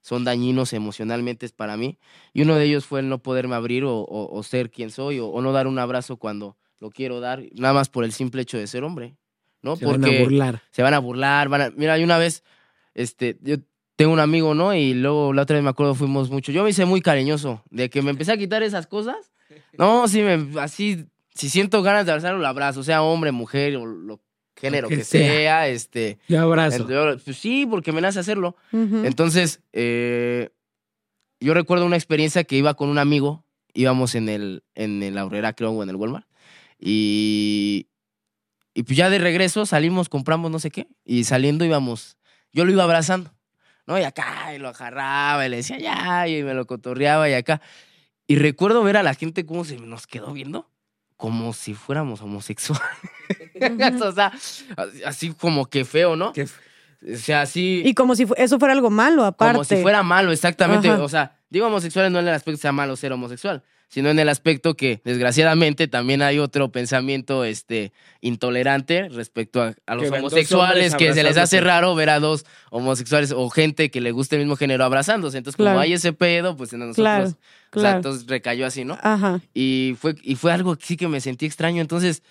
son dañinos emocionalmente para mí. Y uno de ellos fue el no poderme abrir o, o- o ser quien soy o, o no dar un abrazo cuando lo quiero dar, nada más por el simple hecho de ser hombre, ¿no? Se van a burlar. se van a burlar, van a... Mira, hay una vez este, yo tengo un amigo, ¿no? Y luego la otra vez me acuerdo fuimos mucho. Yo me hice muy cariñoso de que me empecé a quitar esas cosas. No, sí, me, así, si siento ganas de abrazarlo, lo abrazo, sea hombre, mujer, o lo género que que, sea. sea. este. Yo abrazo. yo- pues sí, porque me nace hacerlo. Entonces, eh, yo recuerdo una experiencia que iba con un amigo, íbamos en el, en el Aurrera, creo, o en el Walmart, y, y pues ya de regreso salimos, compramos no sé qué, y saliendo íbamos, yo lo iba abrazando, ¿no? Y acá, y lo agarraba, y le decía ya, y me lo cotorreaba, y acá. Y recuerdo ver a la gente cómo se nos quedó viendo, como si fuéramos homosexuales. o sea, así como que feo, ¿no? Qué O sea, así... Y como si eso fuera algo malo, aparte. Como si fuera malo, exactamente. Ajá. O sea, digo homosexuales no en el aspecto que sea malo ser homosexual, sino en el aspecto que, desgraciadamente, también hay otro pensamiento este, intolerante respecto a, a los Que homosexuales, que se les hace raro ver a dos homosexuales o gente que le guste el mismo género abrazándose. Entonces, como hay ese pedo, pues en nosotros. Claro, o sea, claro. entonces recayó así, ¿no? Ajá. Y fue, y fue algo que sí que me sentí extraño. Entonces,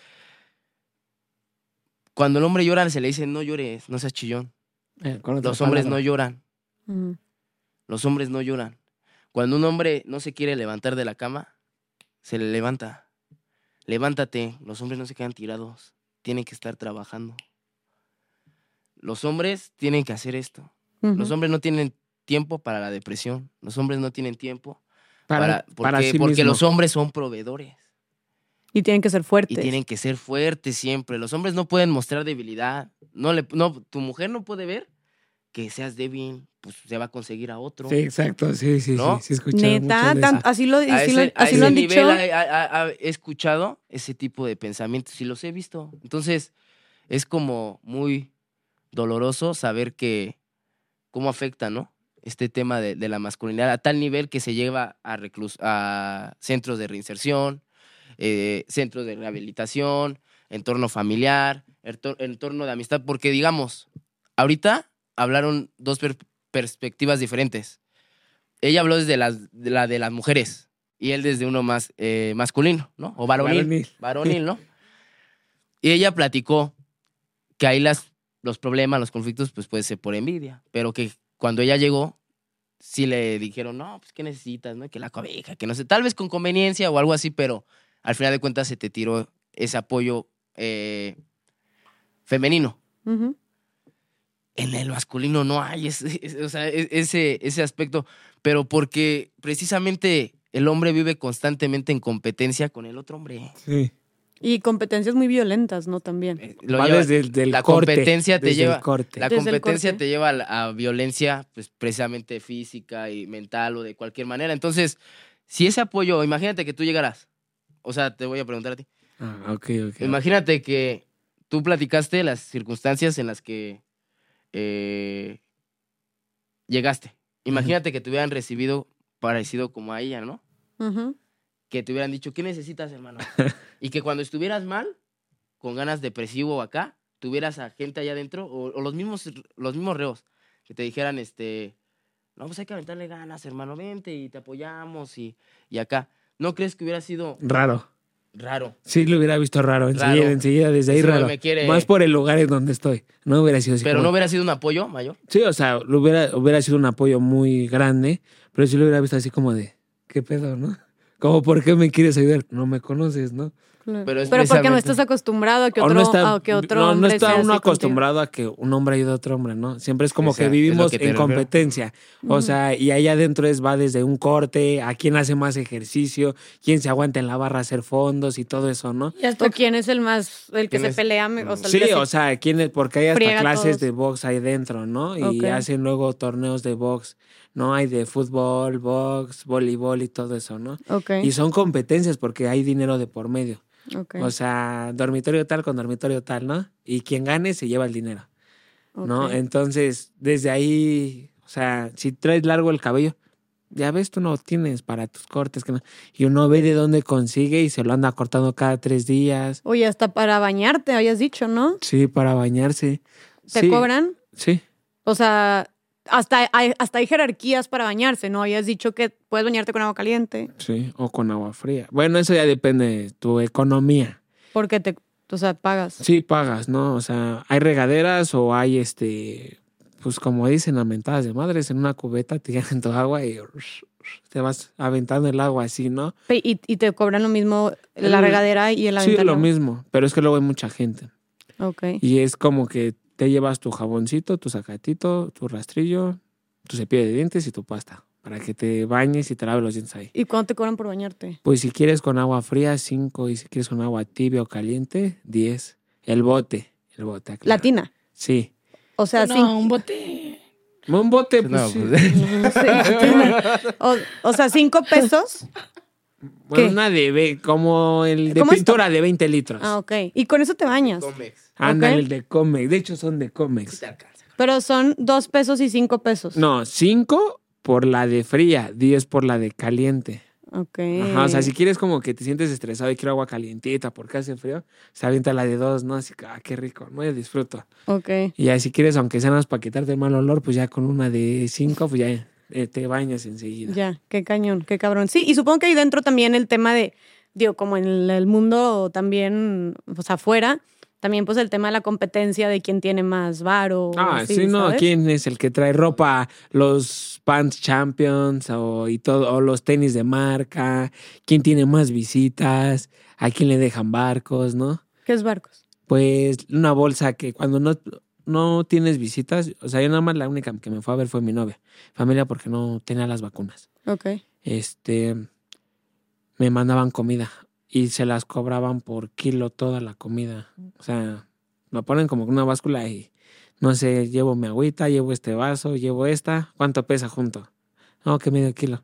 cuando el hombre llora, se le dice, no llores, no seas chillón. Eh, Los hombres no lloran. Los hombres no lloran. Cuando un hombre no se quiere levantar de la cama, se le levanta. Levántate. Los hombres no se quedan tirados. Tienen que estar trabajando. Los hombres tienen que hacer esto. Los hombres no tienen tiempo para la depresión. Los hombres no tienen tiempo Para, para, porque, para sí porque mismo. los hombres son proveedores Y tienen que ser fuertes. y tienen que ser fuertes siempre. Los hombres no pueden mostrar debilidad. No le, no, tu mujer no puede ver que seas débil, pues se va a conseguir a otro. Sí, exacto, sí, sí, ¿No? sí, sí, he escuchado mucho Neta, de tan- así lo, a así ese, lo, a así lo han nivel dicho. ha- ha- he escuchado ese tipo de pensamientos y los he visto. Entonces, es como muy doloroso saber que cómo afecta, ¿no? Este tema de, de la masculinidad a tal nivel que se lleva a, reclus- a centros de reinserción, eh, centros de rehabilitación, entorno familiar, entor- entorno de amistad, porque digamos, ahorita hablaron dos per- perspectivas diferentes. Ella habló desde las, de la de las mujeres y él desde uno más eh, masculino, ¿no? O varonil. Varonil. Varonil, ¿no? Y ella platicó que ahí las, los problemas, los conflictos, pues puede ser por envidia, pero que cuando ella llegó, sí le dijeron, no, pues, ¿qué necesitas? ¿no? Que la cobija, que no sé, tal vez con conveniencia o algo así, pero al final de cuentas se te tiró ese apoyo eh, femenino. En el masculino no hay ese, ese- e- ese, ese aspecto, pero porque precisamente el hombre vive constantemente en competencia con el otro hombre. Sí. Y competencias muy violentas, ¿no? También. Eh, lo Va lleva- desde el del la corte, competencia te desde el lleva- corte. La competencia corte. te lleva a, violencia, pues precisamente física y mental o de cualquier manera. Entonces, si ese apoyo, imagínate que tú llegaras, o sea, te voy a preguntar a ti, Ah, ok, ok. imagínate que tú platicaste las circunstancias en las que eh, llegaste. Imagínate que te hubieran recibido parecido como a ella, ¿no? Que te hubieran dicho, ¿qué necesitas, hermano? y que cuando estuvieras mal, con ganas depresivo acá, tuvieras a gente allá adentro, o, o los, mismos, los mismos reos, que te dijeran, este, no, pues hay que aventarle ganas, hermano, vente y te apoyamos y, y acá. ¿No crees que hubiera sido Raro. Raro? Sí, lo hubiera visto raro. Enseguida, Raro. enseguida desde ahí raro. me quiere- Más por el lugar en donde estoy. No hubiera sido así. Pero como- no hubiera sido un apoyo mayor. Sí, o sea, lo hubiera, hubiera sido un apoyo muy grande, pero sí lo hubiera visto así como de, ¿qué pedo, no? Como, ¿por qué me quieres ayudar? No me conoces, ¿no? Claro. Pero es porque no estás acostumbrado a que otro, no está, a que otro no, no hombre está sea uno así contigo. acostumbrado a que un hombre ayude a otro hombre, ¿no? Siempre es como que vivimos que en refiero. competencia. O sea, y ahí adentro es va desde un corte, a quién hace más ejercicio, quién se aguanta en la barra a hacer fondos y todo eso, ¿no? Y hasta O quién es el más, el que ¿Quién se es? pelea, o sea, Sí, o sea, quién es, porque hay hasta clases de box ahí dentro, ¿no? Y hacen luego torneos de box, ¿no? Hay de fútbol, box, voleibol y todo eso, ¿no? Y son competencias porque hay dinero de por medio. Ok, O sea, dormitorio tal con dormitorio tal, ¿no? Y quien gane se lleva el dinero, ¿no? Entonces, desde ahí, o sea, si traes largo el cabello, ya ves, tú no tienes para tus cortes. Que no- y uno ve de dónde consigue y se lo anda cortando cada tres días. Oye, hasta para bañarte, habías dicho, ¿no? Sí, para bañarse. ¿Te Sí, cobran? Sí. O sea, hasta hay, hasta hay jerarquías para bañarse, ¿no? Habías dicho que puedes bañarte con agua caliente Sí, o con agua fría. Bueno, eso ya depende de tu economía. porque te, o sea, pagas. Sí, pagas, ¿no? O sea, hay regaderas o hay este pues como dicen, mentadas de madres, en una cubeta te llenan tu agua y te vas aventando el agua así, ¿no? Y, y te cobran lo mismo la regadera y el Sí, aventano. lo mismo, pero es que luego hay mucha gente. Ok. Y es como que te llevas tu jaboncito, tu sacatito, tu rastrillo, tu cepillo de dientes y tu pasta para que te bañes y te laves los dientes ahí. ¿Y cuánto te cobran por bañarte? Pues si quieres con agua fría, 5. Y si quieres con agua tibia o caliente, 10. El bote. El bote, aclaro. Latina. Sí. O sea, no, sí. un bote. Un bote, pues, No, sí. pues, O, o sea, cinco pesos. Bueno, ¿qué? una de, ve- como el de ¿Cómo es? pintura de 20 litros. Ah, ok. Y con eso te bañas. Ándale, ok. el de Comex. De hecho, son de Comex. Pero son dos pesos y cinco pesos. No, 5 por la de fría, 10 por la de caliente. Ok. Ajá, o sea, si quieres como que te sientes estresado y quiero agua calientita porque hace frío, se avienta la de dos, ¿no? Así que, ah, qué rico, ¿no? Yo disfruto. Ok. Y ya si quieres, aunque sea nada más para quitarte el mal olor, pues ya con una de cinco, pues ya eh, te bañas enseguida. Ya, qué cañón, qué cabrón. Sí, y supongo que ahí dentro también el tema de, digo, como en el, el mundo también, pues afuera, también pues el tema de la competencia de quién tiene más varo. Ah, sí, no, ¿quién es el que trae ropa? Los Pants Champions o, y todo, o los tenis de marca, quién tiene más visitas, a quién le dejan barcos, ¿no? ¿Qué es barcos? Pues una bolsa que cuando no, no tienes visitas, o sea, yo nada más la única que me fue a ver fue mi novia, familia porque no tenía las vacunas. Ok. Este, me mandaban comida y se las cobraban por kilo toda la comida. O sea, me ponen como una báscula y no sé, llevo mi agüita, llevo este vaso, llevo esta, ¿cuánto pesa junto? No, que medio kilo.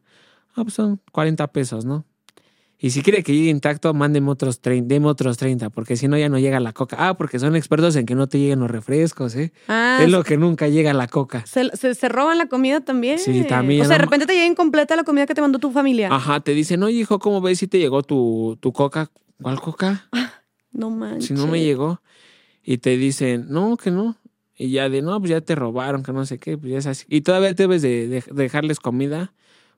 Ah, pues son 40 pesos, ¿no? Y si quiere que llegue intacto, mándeme otros 30, deme otros 30, porque si no ya no llega la coca. Ah, porque son expertos en que no te lleguen los refrescos, ¿eh? Ah, es lo que nunca llega la coca. se, se, se roban la comida también. Sí, también, O sea, de repente te llega incompleta la comida que te mandó tu familia. Ajá, te dicen, oye, hijo, ¿cómo ves si te llegó tu, tu coca? ¿Cuál coca? No manches. si no me llegó. Y te dicen, no, que no. Y ya de, no, pues ya te robaron, que no sé qué, pues ya es así. Y todavía debes de, de- dejarles comida,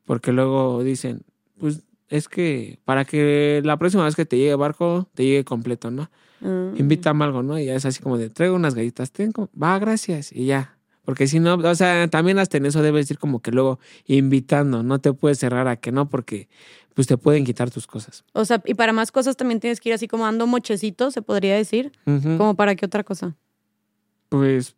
porque luego dicen, pues es que para que la próxima vez que te llegue barco, te llegue completo, ¿no? Ah. Invítame algo, ¿no? Y ya es así como de, traigo unas galletas, tengo, va, gracias, y ya. Porque si no, o sea, también hasta en eso debes ir como que luego invitando, no te puedes cerrar a que no, porque pues te pueden quitar tus cosas. O sea, y para más cosas también tienes que ir así como dando mochecitos, se podría decir. Ujú. ¿Como para qué otra cosa? Pues,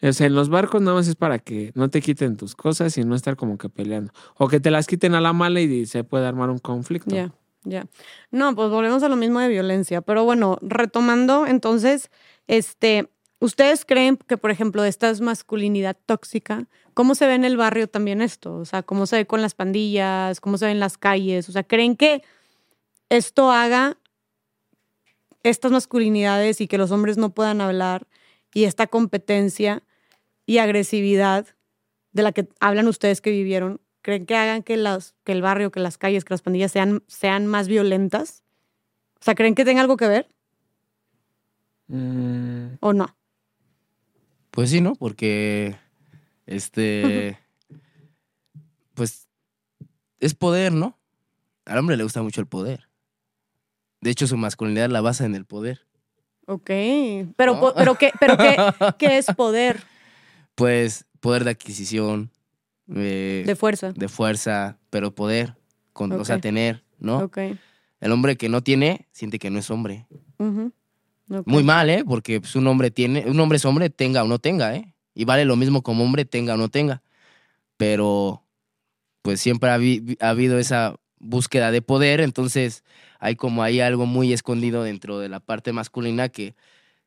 en los barcos nada más es para que no te quiten tus cosas y no estar como que peleando. O que te las quiten a la mala y se puede armar un conflicto. Ya, ya. No, pues volvemos a lo mismo de violencia. Pero bueno, retomando, entonces, este, ¿ustedes creen que, por ejemplo, esta masculinidad tóxica, cómo se ve en el barrio también esto? O sea, ¿cómo se ve con las pandillas? ¿Cómo se ve en las calles? O sea, ¿creen que esto haga estas masculinidades y que los hombres no puedan hablar y esta competencia y agresividad de la que hablan ustedes que vivieron, creen que hagan que, las, que el barrio, que las calles, que las pandillas sean, sean más violentas? O sea, ¿creen que tenga algo que ver Mm, o no? Pues sí, ¿no? Porque, este, pues es poder, ¿no? Al hombre le gusta mucho el poder. De hecho, su masculinidad la basa en el poder. Ok, pero, ¿No? po- pero, ¿qué, pero qué, qué es poder Pues poder de adquisición, eh, de fuerza? de fuerza, pero poder, con, o sea, tener, ¿no? Ok. El hombre que no tiene, siente que no es hombre. ok. Muy mal, ¿eh? Porque pues, un hombre tiene, un hombre es hombre, tenga o no tenga, ¿eh? Y vale lo mismo como hombre, tenga o no tenga. Pero, pues siempre ha habido esa búsqueda de poder, entonces hay como ahí algo muy escondido dentro de la parte masculina que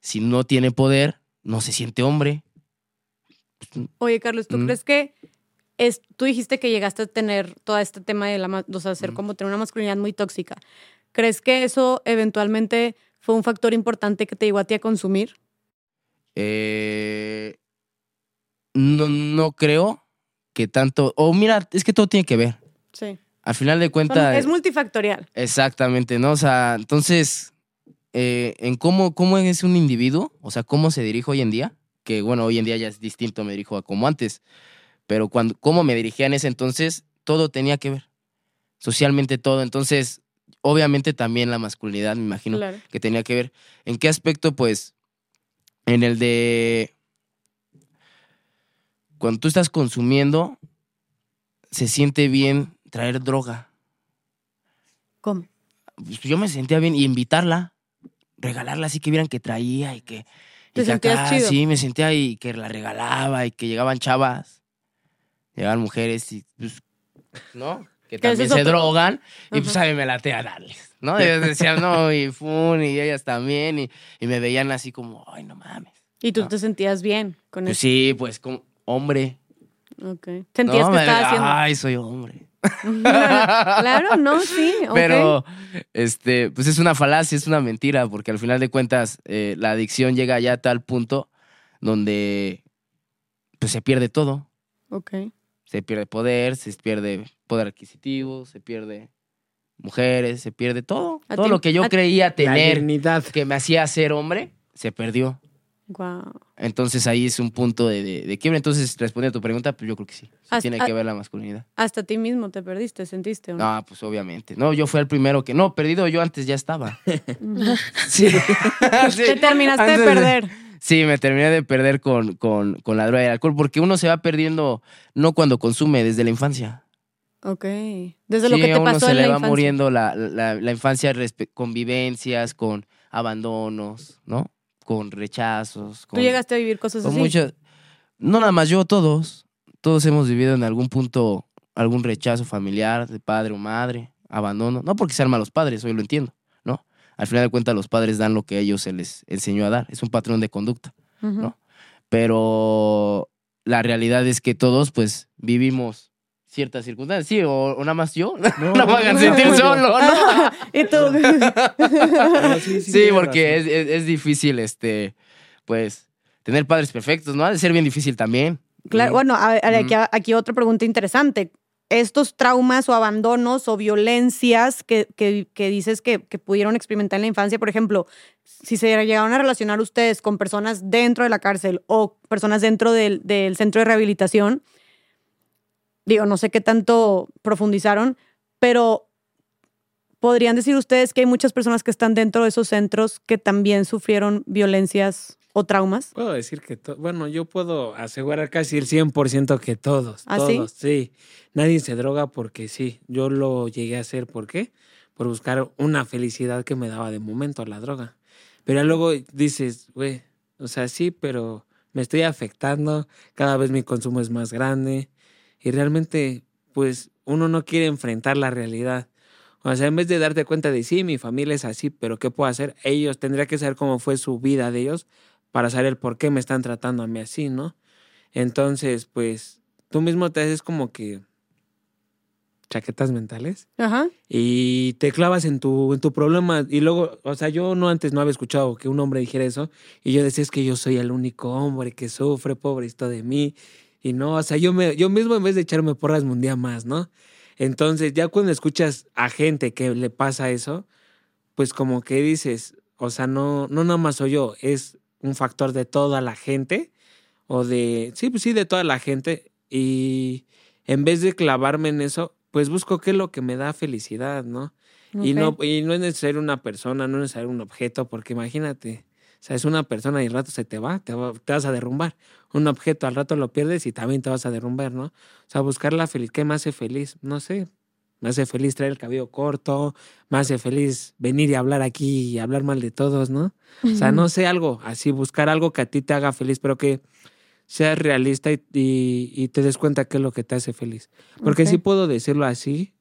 si no tiene poder, no se siente hombre. Oye, Carlos, ¿tú Mm. crees que es, tú dijiste que llegaste a tener todo este tema de la, o sea, ser Mm. como tener una masculinidad muy tóxica? ¿Crees que eso eventualmente fue un factor importante que te llevó a ti a consumir? Eh, no, no creo que tanto, o mira, es que todo tiene que ver. Sí. Al final de cuentas... es multifactorial. Exactamente, ¿no? O sea, entonces, eh, en cómo, cómo es un individuo, o sea, cómo se dirige hoy en día, que bueno, hoy en día ya es distinto, me dirijo a como antes, pero cuando, cómo me dirigía en ese entonces, todo tenía que ver, socialmente todo, entonces, obviamente también la masculinidad, me imagino, Claro. que tenía que ver. ¿En qué aspecto? Pues, en el de... cuando tú estás consumiendo, se siente bien traer droga. ¿Cómo? Pues yo me sentía bien y invitarla, regalarla así que vieran que traía y que. ¿Te y que acá, chido? Sí, me sentía y que la regalaba y que llegaban chavas, llegaban mujeres y pues, ¿no? Que también se drogan y pues a mí me late a darles, ¿no? Y ellos decían, no, y fun, y ellas también, y, y me veían así como, ay, no mames. Y tú te sentías bien con Pues eso. sí, pues como hombre. Ok. Sentías No, que estabas haciendo. Ay, soy hombre. claro, no, sí. ok. Pero, este, pues es una falacia, es una mentira, porque al final de cuentas eh, la adicción llega ya a tal punto donde pues se pierde todo. Ok. Se pierde poder, se pierde poder adquisitivo, se pierde mujeres, se pierde todo. Todo ti- lo que yo creía La tener dignidad. que me hacía ser hombre, se perdió. Wow. Entonces ahí es un punto de, de, de quiebre. Entonces, respondiendo a tu pregunta, pues yo creo que sí. Sí Hasta- tiene que ver la masculinidad. Hasta ti mismo te perdiste, sentiste, ¿o no? No, pues obviamente. No, yo fui el primero que. No, perdido yo antes ya estaba. Sí. Sí. Te terminaste de perder. Sí, me terminé de perder con, con, con la droga y el alcohol, porque uno se va perdiendo no cuando consume, desde la infancia. Ok. Desde lo que te a uno pasó se en le la va infancia. muriendo la, la, la infancia, convivencias, con abandonos, ¿no? Con rechazos. Con, Tú llegaste a vivir cosas con así. muchas- No nada más yo, todos. Todos hemos vivido en algún punto algún rechazo familiar de padre o madre, abandono. No porque sean malos padres, hoy lo entiendo, ¿no? Al final de cuentas, los padres dan lo que a ellos se les enseñó a dar. Es un patrón de conducta. ¿no? Pero la realidad es que todos, pues, vivimos ciertas circunstancias. Sí, o, o nada más yo. No, me hagan no, sentir no, solo, ¿no? y tú. No, sí, sí, Sí, tienes porque es, es- es difícil, este, pues, tener padres perfectos, ¿no? Ha de ser bien difícil también. Claro, bueno, a ver, aquí, aquí otra pregunta interesante. Estos traumas o abandonos o violencias que, que- que dices que, que pudieron experimentar en la infancia, por ejemplo, si se llegaron a relacionar ustedes con personas dentro de la cárcel o personas dentro del, del centro de rehabilitación, digo, no sé qué tanto profundizaron, pero podrían decir ustedes que hay muchas personas que están dentro de esos centros que también sufrieron violencias o traumas. Puedo decir que, bueno, yo puedo asegurar casi el 100% que todos, ¿Ah, sí? todos, sí? Nadie se droga porque sí, yo lo llegué a hacer, ¿por qué? Por buscar una felicidad que me daba de momento la droga. Pero luego dices, güey, o sea, sí, pero me estoy afectando, cada vez mi consumo es más grande y realmente, pues, uno no quiere enfrentar la realidad. O sea, en vez de darte cuenta de, sí, mi familia es así, pero ¿qué puedo hacer? Ellos, tendría que saber cómo fue su vida de ellos para saber por qué me están tratando a mí así, ¿no? Entonces, pues, tú mismo te haces como que chaquetas mentales Ajá. y te clavas en tu, en tu problema. Y luego, o sea, yo no antes no había escuchado que un hombre dijera eso. Y yo decía, es que yo soy el único hombre que sufre, pobrecito de mí. Y no, o sea, yo, me, yo mismo en vez de echarme porras me hundía más, ¿no? Entonces, ya cuando escuchas a gente que le pasa eso, pues como que dices, o sea, no, no nada más soy yo, es un factor de toda la gente, o de, sí, pues sí, de toda la gente. Y en vez de clavarme en eso, pues busco qué es lo que me da felicidad, ¿no? Y, no, y no es necesario una persona, no es necesario un objeto, porque imagínate, sea, es una persona y al rato se te va, te, va- te vas a derrumbar. Un objeto al rato lo pierdes y también te vas a derrumbar, ¿no? O sea, buscar la felicidad. ¿Qué me hace feliz? No sé. Me hace feliz traer el cabello corto, me hace feliz venir y hablar aquí y hablar mal de todos, ¿no? O sea, no sé, algo así, buscar algo que a ti te haga feliz, pero que seas realista y, y- y te des cuenta qué es lo que te hace feliz. Porque Ok. sí puedo decirlo así,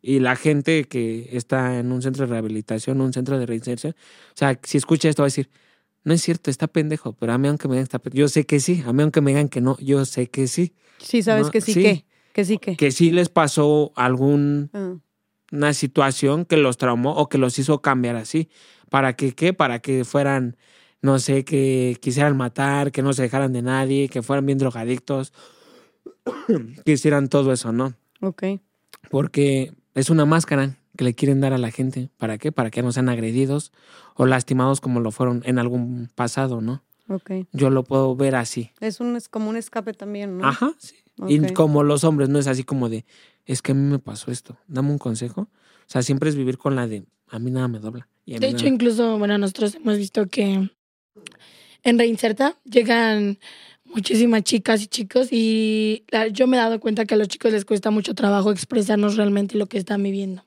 y la gente que está en un centro de rehabilitación, un centro de reinserción, o sea, si escucha esto va a decir, no es cierto, está pendejo, pero a mí aunque me digan, está pendejo, yo sé que sí, a mí aunque me digan que no, yo sé que sí, Sí, sabes No, que sí, sí. que. Que sí, que. que sí les pasó alguna Ah, situación que los traumó o que los hizo cambiar así. ¿Para que qué? Para que fueran, no sé, que quisieran matar, que no se dejaran de nadie, que fueran bien drogadictos, que hicieran todo eso, ¿no? ok. porque es una máscara que le quieren dar a la gente. ¿Para qué? Para que no sean agredidos o lastimados como lo fueron en algún pasado, ¿no? Ok. Yo lo puedo ver así. Es un, es como un escape también, ¿no? Ajá, sí. Y como los hombres, no es así como de, es que a mí me pasó esto, dame un consejo. O sea, siempre es vivir con la de, a mí nada me dobla. Y a De mí hecho, nada- incluso, bueno, nosotros hemos visto que en Reinserta llegan muchísimas chicas y chicos y la- yo me he dado cuenta que a los chicos les cuesta mucho trabajo expresarnos realmente lo que están viviendo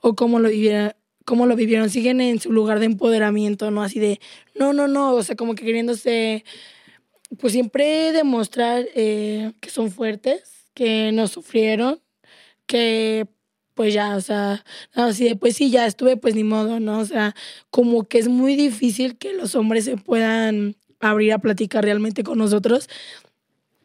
o cómo lo vivieron, cómo lo vivieron. Siguen en su lugar de empoderamiento, ¿no? Así de, no, no, no, o sea, como que queriéndose, pues siempre demostrar eh, que son fuertes, que no sufrieron, que pues ya, o sea, así de, pues sí, ya estuve, pues ni modo, ¿no? O sea, como que es muy difícil que los hombres se puedan abrir a platicar realmente con nosotros.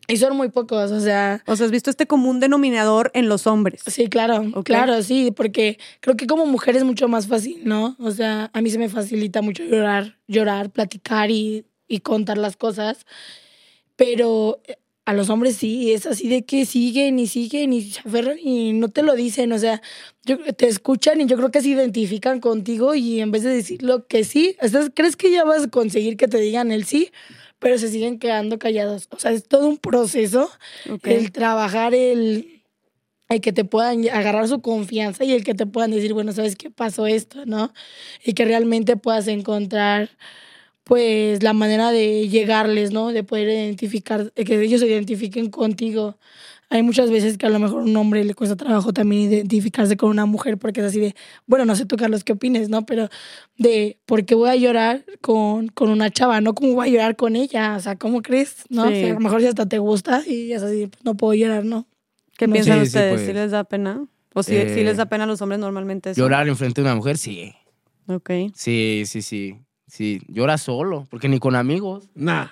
Y son muy pocos, o sea, O sea, has visto este común denominador en los hombres. sí, claro, claro, sí, porque creo que como mujer es mucho más fácil, ¿no? O sea, a mí se me facilita mucho llorar, llorar, platicar y, y contar las cosas, pero eh, a los hombres sí, es así de que siguen y siguen y se aferran y no te lo dicen, o sea, yo, te escuchan y yo creo que se identifican contigo y en vez de decir lo que sí, crees que ya vas a conseguir que te digan el sí, pero se siguen quedando callados. O sea, es todo un proceso Ok. el trabajar, el, el que te puedan agarrar su confianza y el que te puedan decir, bueno, ¿sabes qué pasó esto? ¿No? Y que realmente puedas encontrar, pues, la manera de llegarles, ¿no? De poder identificar, que ellos se identifiquen contigo. Hay muchas veces que a lo mejor a un hombre le cuesta trabajo también identificarse con una mujer porque es así de, bueno, no sé tú, Carlos, qué opines, ¿no? Pero de, ¿por qué voy a llorar con, con una chava? ¿No? ¿Cómo voy a llorar con ella? O sea, ¿cómo crees? ¿No? Sí. O sea, a lo mejor si hasta te gusta y es así, pues, no puedo llorar, ¿no? ¿Qué No piensan. Sí, sí, ustedes? pues. ¿Sí les da pena? ¿O sí, Eh, sí les da pena a los hombres normalmente eso? Llorar enfrente de una mujer, sí. Ok. Sí, sí, sí. Sí, llora solo, porque ni con amigos. Nah.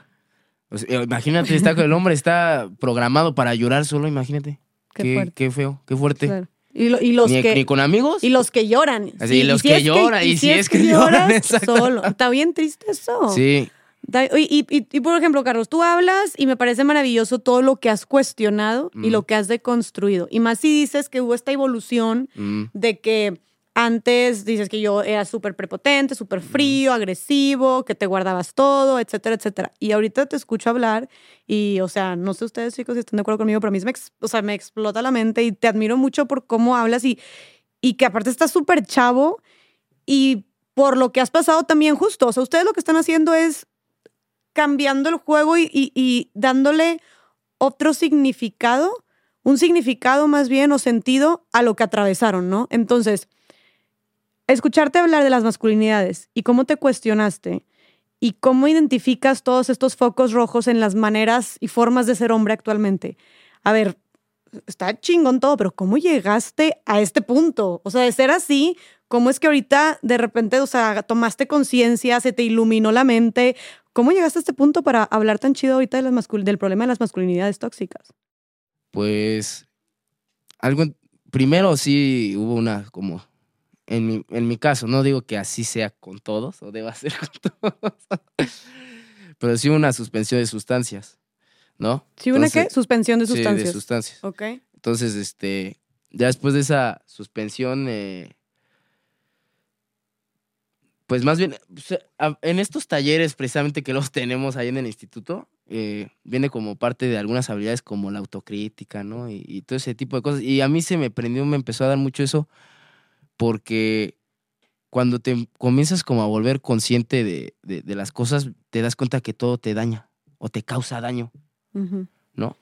O sea, imagínate, está, el hombre está programado para llorar solo, imagínate. Qué fuerte. Qué feo, qué fuerte. Claro. Y, lo- y los ni, que... ni con amigos. Y los que lloran. Así, Sí, los si que lloran, y si es que lloran, exacto. solo. Está bien triste eso. Sí, Y, y- y- y, por ejemplo, Carlos, tú hablas y me parece maravilloso todo lo que has cuestionado y Mm. lo que has deconstruido. Y más si dices que hubo esta evolución mm, de que antes dices que yo era súper prepotente, súper frío, agresivo, que te guardabas todo, etcétera, etcétera. Y ahorita te escucho hablar y, o sea, no sé ustedes chicos si están de acuerdo conmigo, pero a mí me, o sea, me explota la mente y te admiro mucho por cómo hablas y, y que aparte estás súper chavo y por lo que has pasado también justo. O sea, ustedes lo que están haciendo es cambiando el juego y, y- y dándole otro significado, un significado más bien o sentido a lo que atravesaron, ¿no? Entonces, escucharte hablar de las masculinidades y cómo te cuestionaste y cómo identificas todos estos focos rojos en las maneras y formas de ser hombre actualmente. A ver, está chingón todo, pero ¿cómo llegaste a este punto? O sea, de ser así, ¿cómo es que ahorita de repente, o sea, tomaste conciencia, se te iluminó la mente? ¿Cómo llegaste a este punto para hablar tan chido ahorita de las del problema de las masculinidades tóxicas? pues algo primero sí hubo una como en mi, en mi caso, no digo que así sea con todos o deba ser con todos, pero sí una suspensión de sustancias, ¿no? ¿Sí una qué? Entonces- Suspensión de Sí, sustancias. de sustancias. ok. Entonces, este, ya después de esa suspensión, eh, pues más bien, en estos talleres precisamente que los tenemos ahí en el instituto, eh, viene como parte de algunas habilidades como la autocrítica, ¿no? Y, y todo ese tipo de cosas. Y a mí se me prendió, me empezó a dar mucho eso, porque cuando te comienzas como a volver consciente de, de- de las cosas, te das cuenta que todo te daña o te causa daño. ¿No?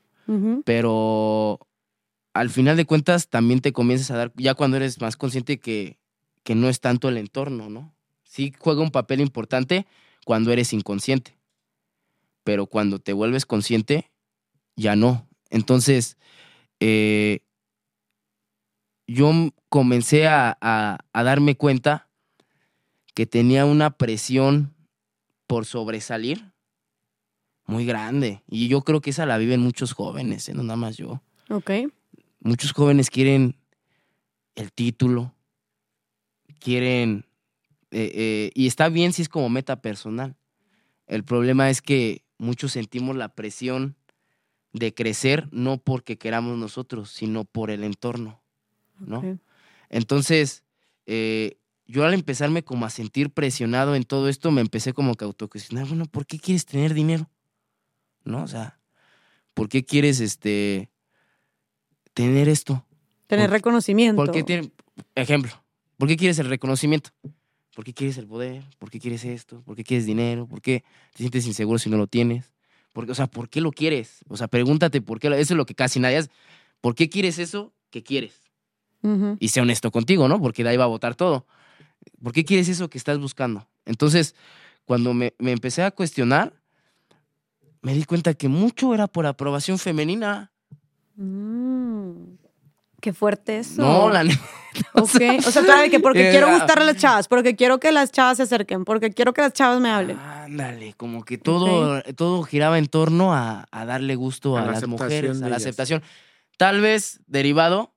Pero al final de cuentas también te comienzas a dar, ya cuando eres más consciente que, que no es tanto el entorno, ¿no? Sí juega un papel importante cuando eres inconsciente, pero cuando te vuelves consciente, ya no. Entonces, eh, yo comencé a, a- a darme cuenta que tenía una presión por sobresalir muy grande. Y yo creo que esa la viven muchos jóvenes, ¿eh? no nada más yo. Ok. Muchos jóvenes quieren el título, quieren... eh, eh, y está bien si es como meta personal. El problema es que muchos sentimos la presión de crecer no porque queramos nosotros, sino por el entorno, ¿no? Entonces, eh, yo al empezarme como a sentir presionado en todo esto, me empecé como que a autocuestionar, bueno, ¿por qué quieres tener dinero? ¿No? O sea, ¿por qué quieres este tener esto? Tener ¿Por- reconocimiento. ¿Por qué tiene, ejemplo, ¿por qué quieres el reconocimiento? ¿Por qué quieres el poder? ¿Por qué quieres esto? ¿Por qué quieres dinero? ¿Por qué te sientes inseguro si no lo tienes? Porque, o sea, ¿por qué lo quieres? O sea, pregúntate por qué. Eso es lo que casi nadie hace. ¿Por qué quieres eso que quieres? Ujú. Y sé honesto contigo, ¿no? Porque de ahí va a votar todo. ¿Por qué quieres eso que estás buscando? Entonces, cuando me, me empecé a cuestionar, me di cuenta que mucho era por aprobación femenina. Mm. Qué fuerte eso. No, la neta. Ok. O sea, claro, que porque Eh, quiero ah. gustarle a las chavas, porque quiero que las chavas se acerquen, porque quiero que las chavas me hablen. Ándale, como que todo, todo giraba en torno a, a darle gusto A a, la las mujeres, a la ellas. aceptación. Tal vez derivado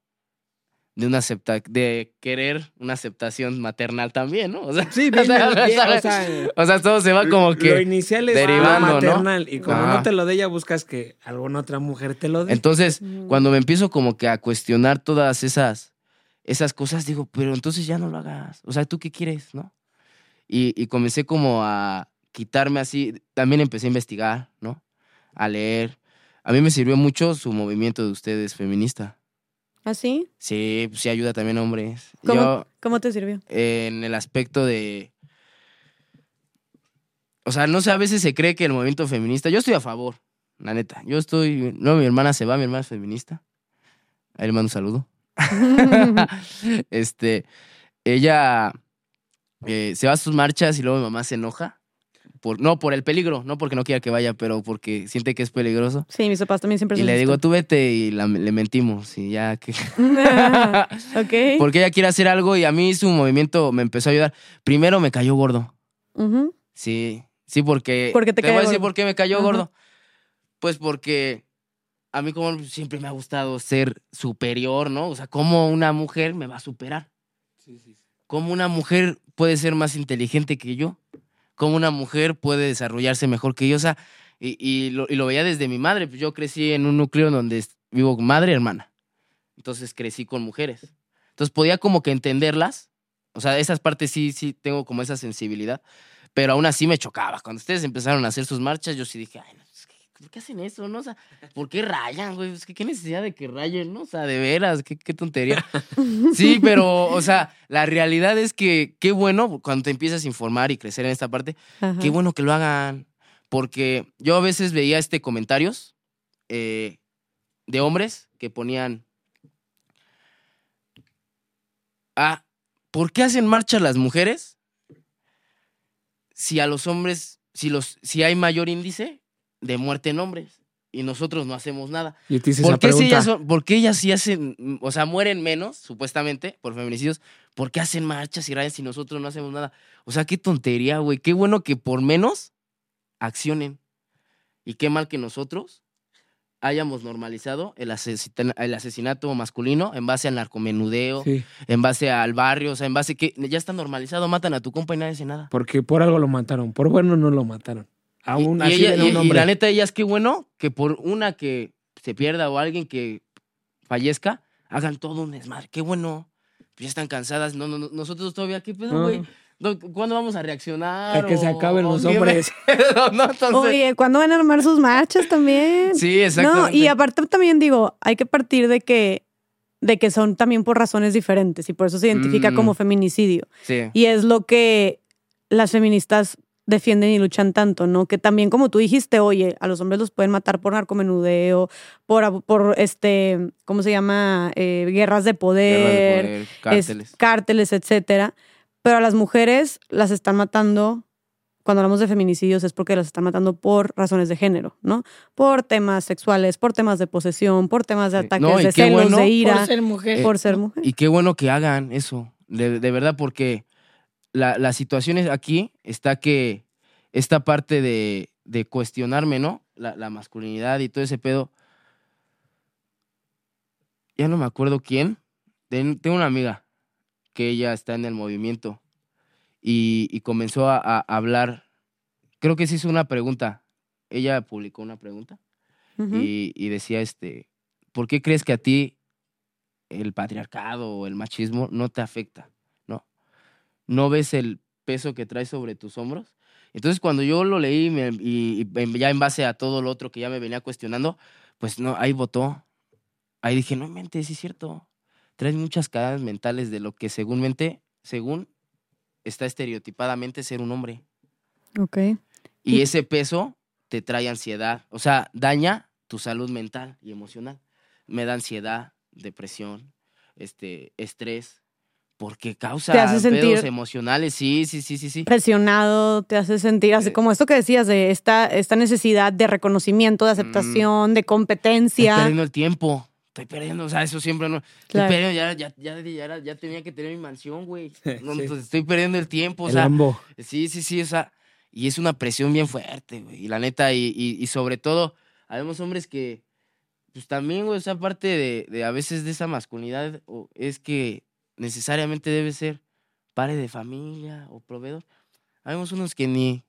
de una acepta de querer una aceptación maternal también, ¿no? O sea, Sí, o bien, sea, bien, ¿sabes? o sea, O sea, todo se va como Lo que. inicial es derivando, lo ¿no? maternal y como Ajá. no te lo dé, ya buscas que alguna otra mujer te lo dé. Entonces, Mm. cuando me empiezo como que a cuestionar todas esas, esas cosas, digo, pero entonces ya no lo hagas. O sea, ¿tú qué quieres, no? Y, y comencé como a quitarme así. También empecé a investigar, ¿no? A leer. A mí me sirvió mucho su movimiento de ustedes feminista. ¿Así? Sí, pues sí ayuda también a hombres. ¿Cómo, Yo, ¿Cómo te sirvió? eh, en el aspecto de... O sea, no sé, a veces se cree que el movimiento feminista... Yo estoy a favor, la neta. Yo estoy... No, mi hermana se va, mi hermana es feminista. Ahí le mando un saludo. este, ella eh, se va a sus marchas y luego mi mamá se enoja. Por, no por el peligro, no porque no quiera que vaya, pero porque siente que es peligroso. Sí, mis papás también siempre Y le digo, tú vete y la- le mentimos y ya que... ok. porque ella quiere hacer algo y a mí su movimiento me empezó a ayudar. Primero me cayó gordo. Sí, sí, porque... ¿Por qué te voy a decir gordo? por qué me cayó gordo. Pues porque a mí como siempre me ha gustado ser superior, ¿no? O sea, ¿cómo una mujer me va a superar? ¿Cómo una mujer puede ser más inteligente que yo? ¿Cómo una mujer puede desarrollarse mejor que yo? O sea, y, y lo, y lo veía desde mi madre. Pues yo crecí en un núcleo donde vivo con madre y hermana. Entonces crecí con mujeres. Entonces podía como que entenderlas. O sea, esas partes sí, sí tengo como esa sensibilidad. Pero aún así me chocaba. Cuando ustedes empezaron a hacer sus marchas, yo sí dije, ay, no, ¿por qué hacen eso? No? O sea, ¿por qué rayan, güey? Es que qué necesidad de que rayen, ¿no? O sea, de veras, qué, qué tontería. Sí, pero, o sea, la realidad es que qué bueno cuando te empiezas a informar y crecer en esta parte, Ajá. qué bueno que lo hagan. Porque yo a veces veía este comentarios eh, de hombres que ponían. Ah, ¿por qué hacen marcha las mujeres? Si a los hombres, si los, si hay mayor índice de muerte en hombres y nosotros no hacemos nada. Yo te hice ¿Por esa qué, si ellas son- por qué ellas sí hacen, o sea, mueren menos, supuestamente, por feminicidios? ¿Por qué hacen marchas y rayas si nosotros no hacemos nada? O sea, qué tontería, güey. Qué bueno que por menos accionen. Y qué mal que nosotros hayamos normalizado el, asesina- el asesinato masculino en base al narcomenudeo, Sí, en base al barrio, o sea, en base que ya está normalizado, matan a tu compa y nadie hace nada. porque por algo lo mataron. Por bueno no lo mataron. Aún y, así ella- era y- un y hombre. la neta, ellas qué bueno que por una que se pierda o alguien que fallezca, hagan todo un desmadre. Qué bueno. Pues ya están cansadas. No, no, no, nosotros todavía, ¿qué pedo, No. güey? No, ¿Cuándo vamos a reaccionar? A que se acaben los hombres. Entonces, Oye, ¿cuándo van a armar sus marchas también? sí, No, exactamente. y aparte también digo, hay que partir de que, de que son también por razones diferentes y por eso se identifica Mm. como feminicidio. Sí. Y es lo que las feministas defienden y luchan tanto, ¿no? Que también, como tú dijiste, oye, a los hombres los pueden matar por narcomenudeo, por, por este, ¿cómo se llama? Eh, guerras de poder, de poder, es- cárteles. cárteles, etcétera. Pero a las mujeres las están matando, cuando hablamos de feminicidios, es porque las están matando por razones de género, ¿no? Por temas sexuales, por temas de posesión, por temas de Sí. ataques No, de celos, bueno de Por ira, ser mujer. por ser mujer. Y qué bueno que hagan eso, de, de verdad, porque la, la situación aquí está que esta parte de, de cuestionarme, ¿no? La, la masculinidad y todo ese pedo. Ya no me acuerdo quién. Ten- Tengo una amiga que ella está en el movimiento y, y comenzó a, a hablar. Creo que se hizo una pregunta. Ella publicó una pregunta y, y decía, este, ¿por qué crees que a ti el patriarcado o el machismo no te afecta? ¿No? ¿No ves el peso que traes sobre tus hombros? Entonces, cuando yo lo leí me- y, ya en base a todo lo otro que ya me venía cuestionando, pues no, ahí votó. Ahí dije, no mente, sí es cierto. Traes muchas cadenas mentales de lo que segúnmente, según está estereotipadamente ser un hombre. Ok. Y Y- ese peso te trae ansiedad. O sea, daña tu salud mental y emocional. Me da ansiedad, depresión, este, estrés, porque causa Te hace pedos sentir- emocionales. Sí, sí, sí, sí, sí. presionado, te hace sentir así como esto que decías de esta, esta necesidad de reconocimiento, de aceptación, de Estoy competencia. perdiendo el tiempo. Estoy perdiendo, o sea, eso siempre no. Estoy perdiendo, ya, ya, ya, ya, era- ya tenía que tener mi mansión, güey. No, Sí. entonces estoy perdiendo el tiempo, o el sea. Lambo. Sí, sí, sí, o sea, y es una presión bien fuerte, güey. Y la neta, y, y, y sobre todo, habemos hombres que, pues también, güey, o sea, parte de, de a veces de esa masculinidad, o- es que necesariamente debe ser padre de familia o proveedor. Habemos unos que ni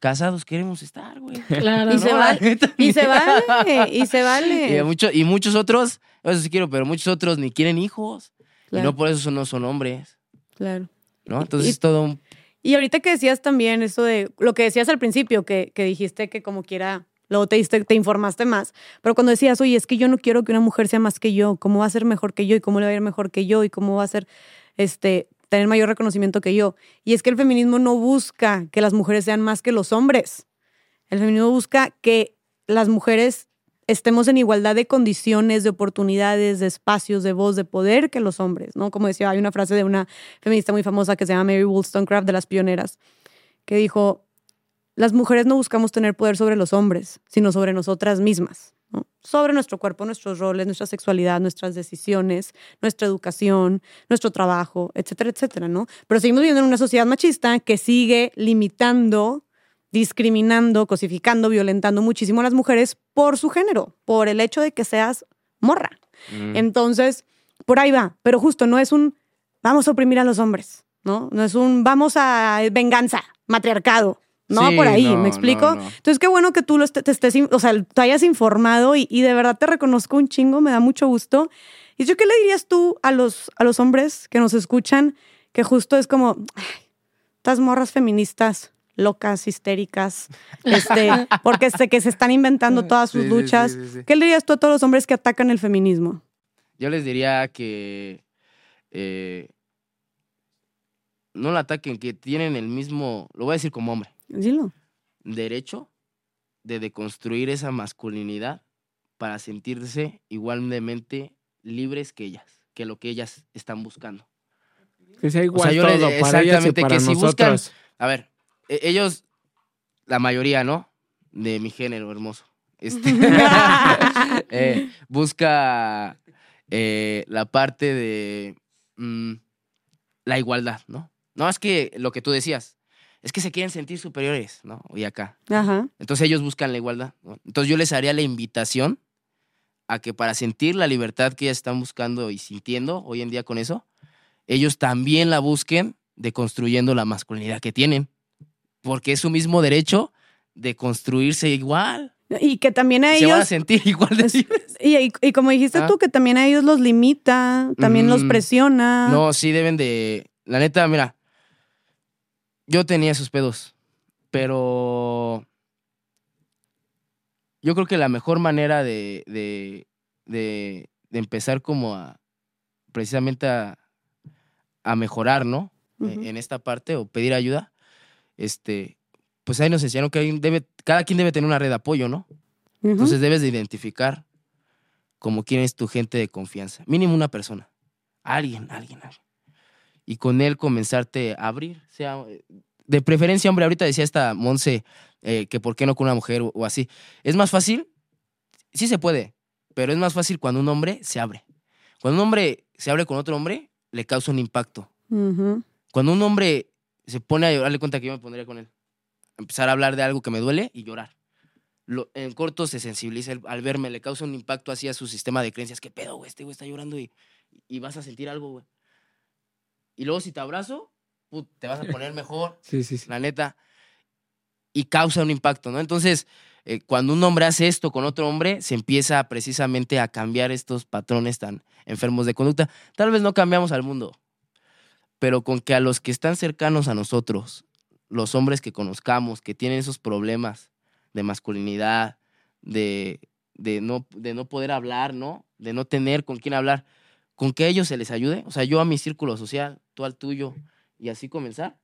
casados queremos estar, güey. Claro. Y se No, va- la neta, Y se vale, y se Y, vale. mucho- y muchos otros, eso sí quiero, pero muchos otros ni quieren hijos. Y no por eso son- no son hombres, claro. ¿no? Entonces y- es todo un... Y ahorita que decías también eso de lo que decías al principio, que, que dijiste que como quiera, luego te, diste, te informaste más, pero cuando decías, oye, es que yo no quiero que una mujer sea más que yo, ¿cómo va a ser mejor que yo? ¿Y cómo le va a ir mejor que yo? ¿Y cómo va a ser, este, tener mayor reconocimiento que yo? Y es que el feminismo no busca que las mujeres sean más que los hombres. El feminismo busca que las mujeres estemos en igualdad de condiciones, de oportunidades, de espacios, de voz, de poder que los hombres, ¿no? Como decía, hay una frase de una feminista muy famosa que se llama Mary Wollstonecraft de las pioneras, que dijo, las mujeres no buscamos tener poder sobre los hombres, sino sobre nosotras mismas, ¿no? sobre nuestro cuerpo, nuestros roles, nuestra sexualidad, nuestras decisiones, nuestra educación, nuestro trabajo, etcétera, etcétera, ¿no? Pero seguimos viviendo en una sociedad machista que sigue limitando, discriminando, cosificando, violentando muchísimo a las mujeres por su género, por el hecho de que seas morra. mm, Entonces, por ahí va, pero justo no es un vamos a oprimir a los hombres, ¿no? No es un vamos a venganza, matriarcado. No, Sí, por ahí, no, ¿me explico? no, no. Entonces, qué bueno que tú lo est- te estés, o sea, te hayas informado y, y de verdad te reconozco un chingo, me da mucho gusto. ¿Y yo qué le dirías tú a los, a los hombres que nos escuchan que justo es como, "Ay, estas morras feministas locas, histéricas, este, porque sé que se están inventando todas sus Sí, sí, sí, luchas. sí, sí. ¿Qué le dirías tú a todos los hombres que atacan el feminismo? Yo les diría que eh, no lo ataquen, que tienen el mismo, lo voy a decir como hombre, Dilo. derecho de deconstruir esa masculinidad para sentirse igualmente libres que ellas, que lo que ellas están buscando. Que sea igual yo le- todo para ellas y exactamente, para que si buscan- nosotros. A ver, e- ellos, la mayoría, ¿no? De mi género hermoso. Este, eh, busca eh, la parte de mm, la igualdad, ¿no? No es que lo que tú decías, es que se quieren sentir superiores, ¿no? Y acá. Ajá. Entonces ellos buscan la igualdad. ¿no? Entonces yo les haría la invitación a que para sentir la libertad que ellas están buscando y sintiendo hoy en día con eso, ellos también la busquen de construyendo la masculinidad que tienen. Porque es su mismo derecho de construirse igual. Y que también a Se van a ellos, sentir igual de libres. y, y- y como dijiste Ah. tú, que también a ellos los limita, también los Mm. presiona. No, sí deben de... La neta, mira, yo tenía esos pedos, pero yo creo que la mejor manera de, de, de, de empezar como a, precisamente a, a mejorar, ¿no? E-. En esta parte o pedir ayuda, este, pues ahí nos enseñaron que debe, cada quien debe tener una red de apoyo, ¿no? Entonces debes de identificar como quién es tu gente de confianza. Mínimo una persona. Alguien, alguien, alguien. Y con él comenzarte a abrir. Sea, eh, de preferencia, hombre, ahorita decía esta Monse eh, que por qué no con una mujer o, o así. ¿Es más fácil? Sí se puede, pero es más fácil cuando un hombre se abre. Cuando un hombre se abre con otro hombre, le causa un impacto. Cuando un hombre se pone a llorar, le cuenta que yo me pondría con él. Empezar a hablar de algo que me duele y llorar. Lo- en corto se sensibiliza el- al verme, le causa un impacto así a su sistema de creencias. ¿Qué pedo, güey? Este güey está llorando y, y vas a sentir algo, güey. Y luego si te abrazo, put, te vas a poner mejor, Sí, sí, sí. la neta. Y causa un impacto, ¿no? Entonces, eh, cuando un hombre hace esto con otro hombre, se empieza precisamente a cambiar estos patrones tan enfermos de conducta. Tal vez no cambiamos al mundo, pero con que a los que están cercanos a nosotros, los hombres que conozcamos, que tienen esos problemas de masculinidad, de, de, no, de no poder hablar, ¿no? De no tener con quién hablar, con que a ellos se les ayude. O sea, yo a mi círculo social, tú al tuyo, y así comenzar.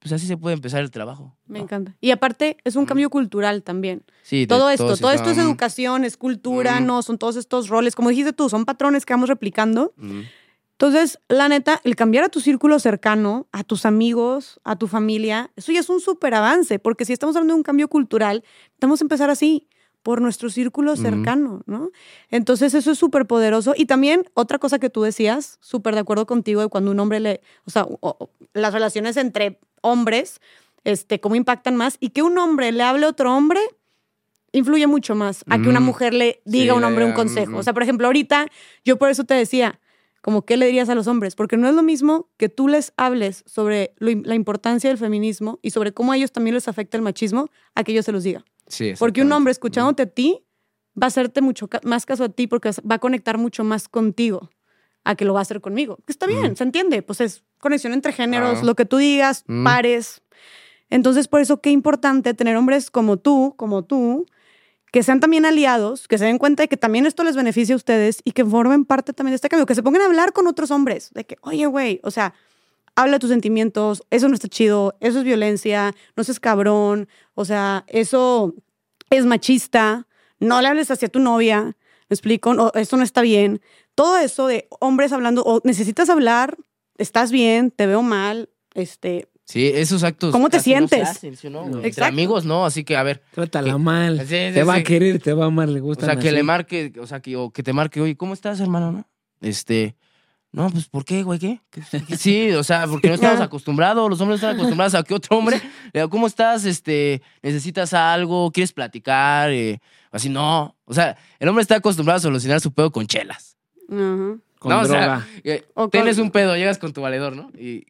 pues así se puede empezar el trabajo. Me ¿no? encanta. Y aparte, es un cambio cultural también. Sí, todo esto, todo esto es esos- educación, es cultura, Mm. no, son todos estos roles, como dijiste tú, son patrones que vamos replicando. Mm. Entonces, la neta, el cambiar a tu círculo cercano, a tus amigos, a tu familia, eso ya es un súper avance, porque si estamos hablando de un cambio cultural, tenemos que empezar así, por nuestro círculo cercano, ¿no? Entonces, eso es súper poderoso. Y también, otra cosa que tú decías, súper de acuerdo contigo, de cuando un hombre le, o sea, o- o- las relaciones entre hombres, este, cómo impactan más, y que un hombre le hable a otro hombre, influye mucho más a que una mujer le diga a un hombre un le- consejo. O sea, por ejemplo, ahorita, yo por eso te decía, como, ¿qué le dirías a los hombres? Porque no es lo mismo que tú les hables sobre lo la importancia del feminismo y sobre cómo a ellos también les afecta el machismo, a que ellos se los diga. Sí, Porque un hombre escuchándote a ti va a hacerte mucho más caso a ti porque va a conectar mucho más contigo a que lo va a hacer conmigo. Que está bien, Mm. se entiende. Pues es conexión entre géneros, Ah. lo que tú digas, Mm. pares. Entonces, por eso qué importante tener hombres como tú, como tú, que sean también aliados, que se den cuenta de que también esto les beneficia a ustedes y que formen parte también de este cambio, que se pongan a hablar con otros hombres, de que, oye, güey, o sea, habla de tus sentimientos, eso no está chido, eso es violencia, no seas cabrón, o sea, eso es machista, no le hables hacia tu novia, me explico, no, eso no está bien. Todo eso de hombres hablando, o necesitas hablar, estás bien, te veo mal, este, Sí, esos actos. ¿Cómo te no sientes? hacen, ¿sí o no? No. Entre Exacto. amigos, no. Así que, a ver, Trátala Que- mal. Sí, sí, te va a querer, te va a amar, le o gusta. sea, que le marque, o sea, que, o que te marque, oye, ¿cómo estás, hermano? ¿No? Este. No, pues, ¿por qué, güey? ¿Qué? ¿Qué- qué- Sí, o sea, porque no estamos acostumbrados, los hombres están acostumbrados a que otro hombre le diga, ¿cómo estás? Este, ¿necesitas algo? ¿Quieres platicar? Eh, así, no. O sea, el hombre está acostumbrado a solucionar su pedo con chelas. ajá. Con no, o sea, droga. eh, O con- tienes un pedo, llegas con tu valedor, ¿no? Y,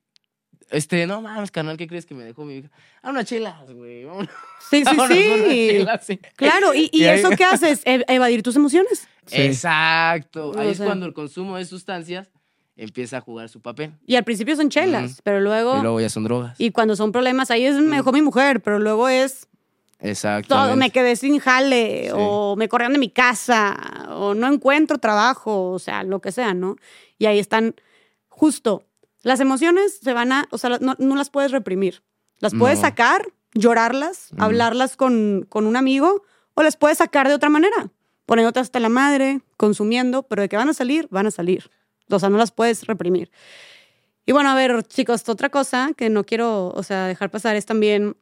este, no mames, carnal, ¿qué crees que me dejó mi hija? Ah, unas chelas, güey. Sí, sí, sí. chelas, sí. Claro, y, y Y ahí- eso qué haces? Evadir tus emociones. Sí. Exacto. Ahí O es sea. cuando el consumo de sustancias empieza a jugar su papel. Y al principio son chelas, Ujú. pero luego, Y y, luego ya son drogas. cuando son problemas, ahí es me dejó mi mujer, pero luego es Exacto. todo, me quedé sin jale, Sí. o me corrieron de mi casa, o no encuentro trabajo, o sea, lo que sea, ¿no? Y ahí están, justo, las emociones se van a, o sea, no, no las puedes reprimir. Las puedes No. sacar, llorarlas, Ujú. hablarlas con, con un amigo, o las puedes sacar de otra manera, poniéndote hasta la madre, consumiendo, pero de que van a salir, van a salir. O sea, no las puedes reprimir. Y bueno, a ver, chicos, otra cosa que no quiero, o sea, dejar pasar es también,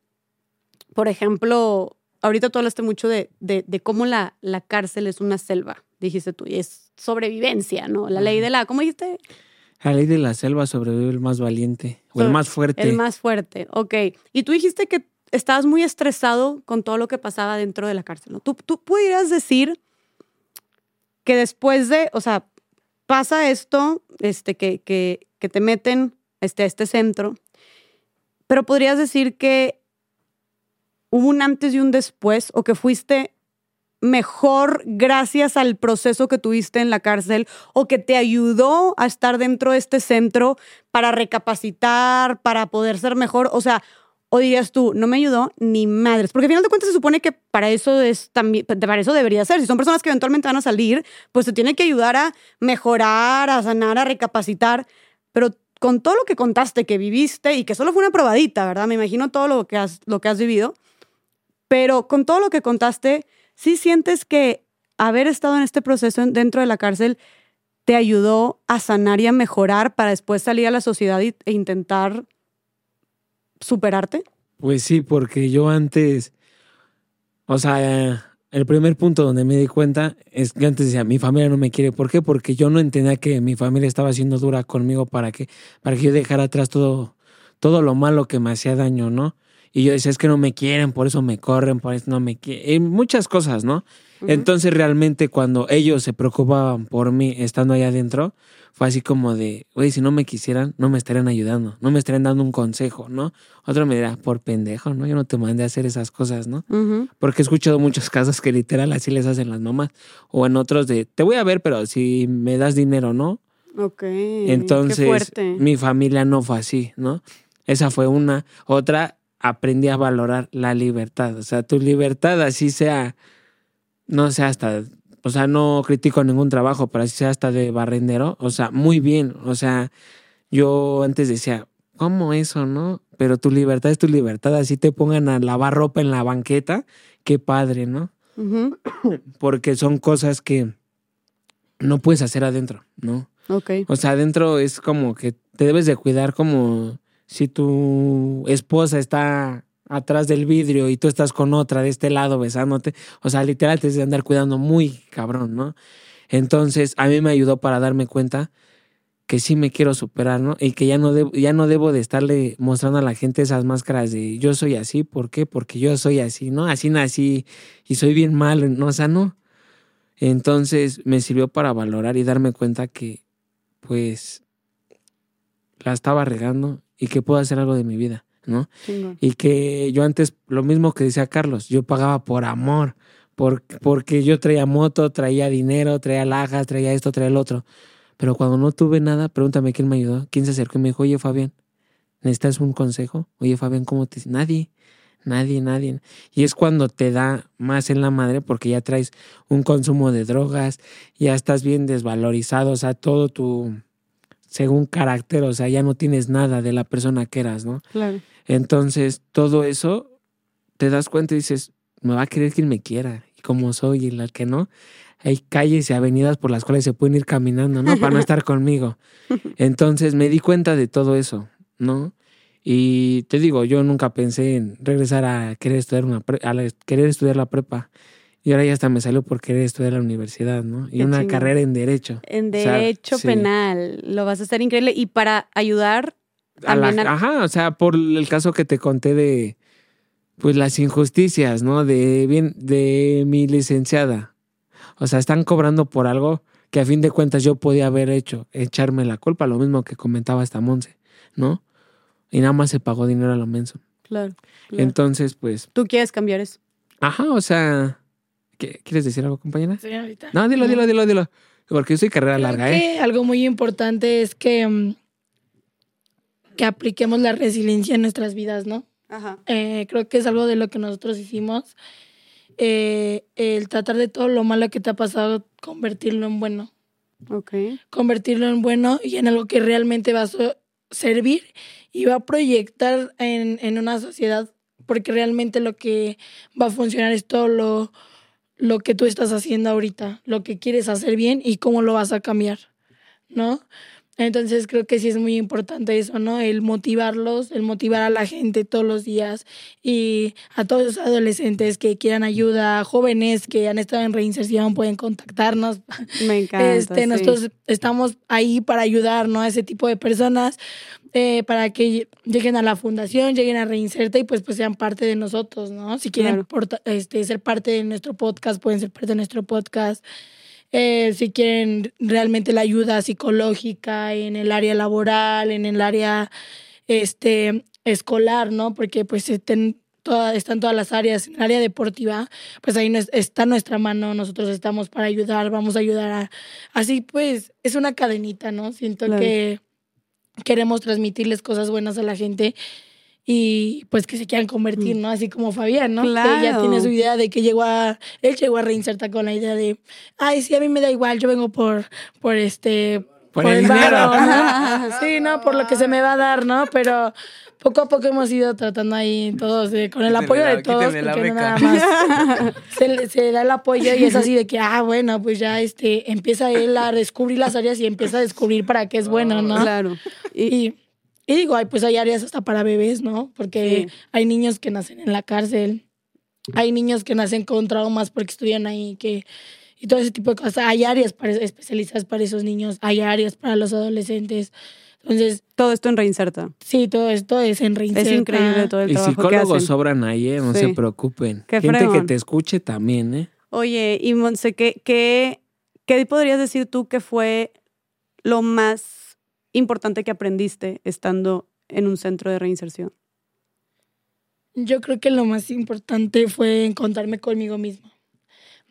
por ejemplo, ahorita tú hablaste mucho de, de, de cómo la, la cárcel es una selva, dijiste tú, y es sobrevivencia, ¿no? La ley de la, ¿cómo dijiste? La ley de la selva sobrevive el más valiente o el más fuerte. El más fuerte, ok. Y tú dijiste que estabas muy estresado con todo lo que pasaba dentro de la cárcel, ¿no? ¿Tú, tú pudieras decir que después de, o sea, pasa esto, este, que, que, te meten este, a este centro, pero podrías decir que hubo un antes y un después, o que fuiste mejor gracias al proceso que tuviste en la cárcel o que te ayudó a estar dentro de este centro para recapacitar, para poder ser mejor, o sea, o dirías tú, no me ayudó ni madres, porque al final de cuentas se supone que para eso es también, para eso debería ser, si son personas que eventualmente van a salir, pues te tiene que ayudar a mejorar, a sanar, a recapacitar, pero con todo lo que contaste que viviste y que solo fue una probadita, ¿verdad? Me imagino todo lo que has, lo que has vivido, pero con todo lo que contaste, ¿sí sientes que haber estado en este proceso en- dentro de la cárcel te ayudó a sanar y a mejorar para después salir a la sociedad e intentar superarte? Pues sí, porque yo antes, o sea, el primer punto donde me di cuenta es que antes decía, mi familia no me quiere. ¿Por qué? Porque yo no entendía que mi familia estaba siendo dura conmigo para que, para que yo dejara atrás todo, todo lo malo que me hacía daño, ¿no? Y yo decía, es que no me quieren, por eso me corren, por eso no me quieren. Muchas cosas, ¿no? Entonces realmente cuando ellos se preocupaban por mí estando allá adentro, fue así como de, güey, si no me quisieran, no me estarían ayudando, no me estarían dando un consejo, ¿no? Otro me dirá, por pendejo, ¿no? Yo no te mandé a hacer esas cosas, ¿no? Porque he escuchado muchos casos que literal así les hacen las mamás. O en otros de, te voy a ver, pero si me das dinero, ¿no? Ok. Entonces, mi familia no fue así, ¿no? Esa fue una. Otra, aprendí a valorar la libertad. O sea, tu libertad así sea, no sea hasta, o sea, no critico ningún trabajo, pero así sea hasta de barrendero. O sea, muy bien. O sea, yo antes decía, ¿cómo eso, no? pero tu libertad es tu libertad. Así te pongan a lavar ropa en la banqueta, qué padre, ¿no? Porque son cosas que no puedes hacer adentro, ¿no? Ok. O sea, adentro es como que te debes de cuidar como si tu esposa está atrás del vidrio y tú estás con otra de este lado besándote. O sea, literal te de andar cuidando muy cabrón, ¿no? Entonces, a mí me ayudó para darme cuenta que sí me quiero superar, ¿no? Y que ya no debo, ya no debo de estarle mostrando a la gente esas máscaras de yo soy así, ¿por qué? Porque yo soy así, ¿no? Así nací y soy bien malo, ¿no? O sea, no. Entonces me sirvió para valorar y darme cuenta que, pues, la estaba regando y que puedo hacer algo de mi vida, ¿no? Y que yo antes, lo mismo que decía Carlos, yo pagaba por amor, por, porque yo traía moto, traía dinero, traía lajas, traía esto, traía el otro. Pero cuando no tuve nada, pregúntame quién me ayudó, quién se acercó y me dijo, oye Fabián, ¿necesitas un consejo? Oye Fabián, ¿cómo te...? Nadie, nadie, nadie. Y es cuando te da más en la madre porque ya traes un consumo de drogas, ya estás bien desvalorizado, o sea, todo tu, según carácter, o sea, ya no tienes nada de la persona que eras, ¿no? Claro. Entonces, todo eso, te das cuenta y dices, me va a querer quien me quiera, y como soy y la que no. Hay calles y avenidas por las cuales se pueden ir caminando, ¿no? Para no estar conmigo. Entonces, me di cuenta de todo eso, ¿no? Y te digo, yo nunca pensé en regresar a querer estudiar una pre- a la- querer estudiar la prepa. Y ahora ya hasta me salió por querer estudiar la universidad, ¿no? Y Qué una carrera en derecho. En O sea, derecho sí. penal. Lo vas a hacer increíble. Y para ayudar A la- a- ajá, o sea, por el caso que te conté de pues las injusticias, ¿no? De bien, de mi licenciada. O sea, están cobrando por algo que a fin de cuentas yo podía haber hecho, echarme la culpa, lo mismo que comentaba esta Monse, ¿no? Y nada más se pagó dinero a lo menso. Claro. claro. Entonces, pues, Tú quieres cambiar eso. ajá, o sea, ¿qué- ¿quieres decir algo, compañera? Sí, ahorita. No, dilo, dilo, dilo, dilo. Porque yo soy carrera Creo larga, ¿eh? que algo muy importante es que, mm, que apliquemos la resiliencia en nuestras vidas, ¿no? Ajá. Eh, creo que es algo de lo que nosotros hicimos. Eh, el tratar de todo lo malo que te ha pasado, convertirlo en bueno. Ok. Convertirlo en bueno y en algo que realmente va a so- servir y va a proyectar en, en una sociedad, porque realmente lo que va a funcionar es todo lo, lo que tú estás haciendo ahorita, lo que quieres hacer bien y cómo lo vas a cambiar, ¿no? Entonces creo que sí es muy importante eso, ¿no? El motivarlos, el motivar a la gente todos los días y a todos los adolescentes que quieran ayuda, jóvenes que han estado en reinserción pueden contactarnos. Me encanta. Este, sí. Nosotros estamos ahí para ayudar ¿no? a ese tipo de personas, eh, para que lleguen a la fundación, lleguen a Reinserta y pues, pues sean parte de nosotros, ¿no? Si quieren Claro. porta- este, ser parte de nuestro podcast, pueden ser parte de nuestro podcast. Eh, si quieren realmente la ayuda psicológica en el área laboral, en el área este, escolar, ¿no? Porque pues estén toda- están todas las áreas, en el área deportiva, pues ahí nos- está nuestra mano, nosotros estamos para ayudar, vamos a ayudar a... Así pues, es una cadenita, ¿no? Siento Claro. que queremos transmitirles cosas buenas a la gente y pues que se quieran convertir, ¿no? Así como Fabián, ¿no? Que ya Mm. Claro. tiene su idea de que llegó a... Él llegó a reinsertar con la idea de, ay, sí, a mí me da igual, yo vengo por, por este... Por el dinero. varo, ¿no? Sí, ¿no? Por lo que se me va a dar, ¿no? Pero poco a poco hemos ido tratando ahí todos, con el Quítenle apoyo la- de todos, porque no nada más se, le- se da el apoyo y es así de que, ah, bueno, pues ya este, empieza él a descubrir las áreas y empieza a descubrir para qué es bueno, ¿no? Claro. Y, Y, y digo, ay, pues hay áreas hasta para bebés, ¿no? Porque Sí. hay niños que nacen en la cárcel, hay niños que nacen con traumas porque estudian ahí, que y todo ese tipo de cosas. Hay áreas para, especializadas para esos niños, hay áreas para los adolescentes. Entonces, todo esto en Reinserta. sí, todo esto es en Reinserta. Es increíble todo el Y trabajo que psicólogos hacen. sobran ahí, ¿eh? No Sí. se preocupen. Qué Gente que te escuche también, ¿eh? Oye, y Monse, ¿qué, qué, ¿qué podrías decir tú que fue lo más importante que aprendiste estando en un centro de reinserción? Yo creo que lo más importante fue encontrarme conmigo misma.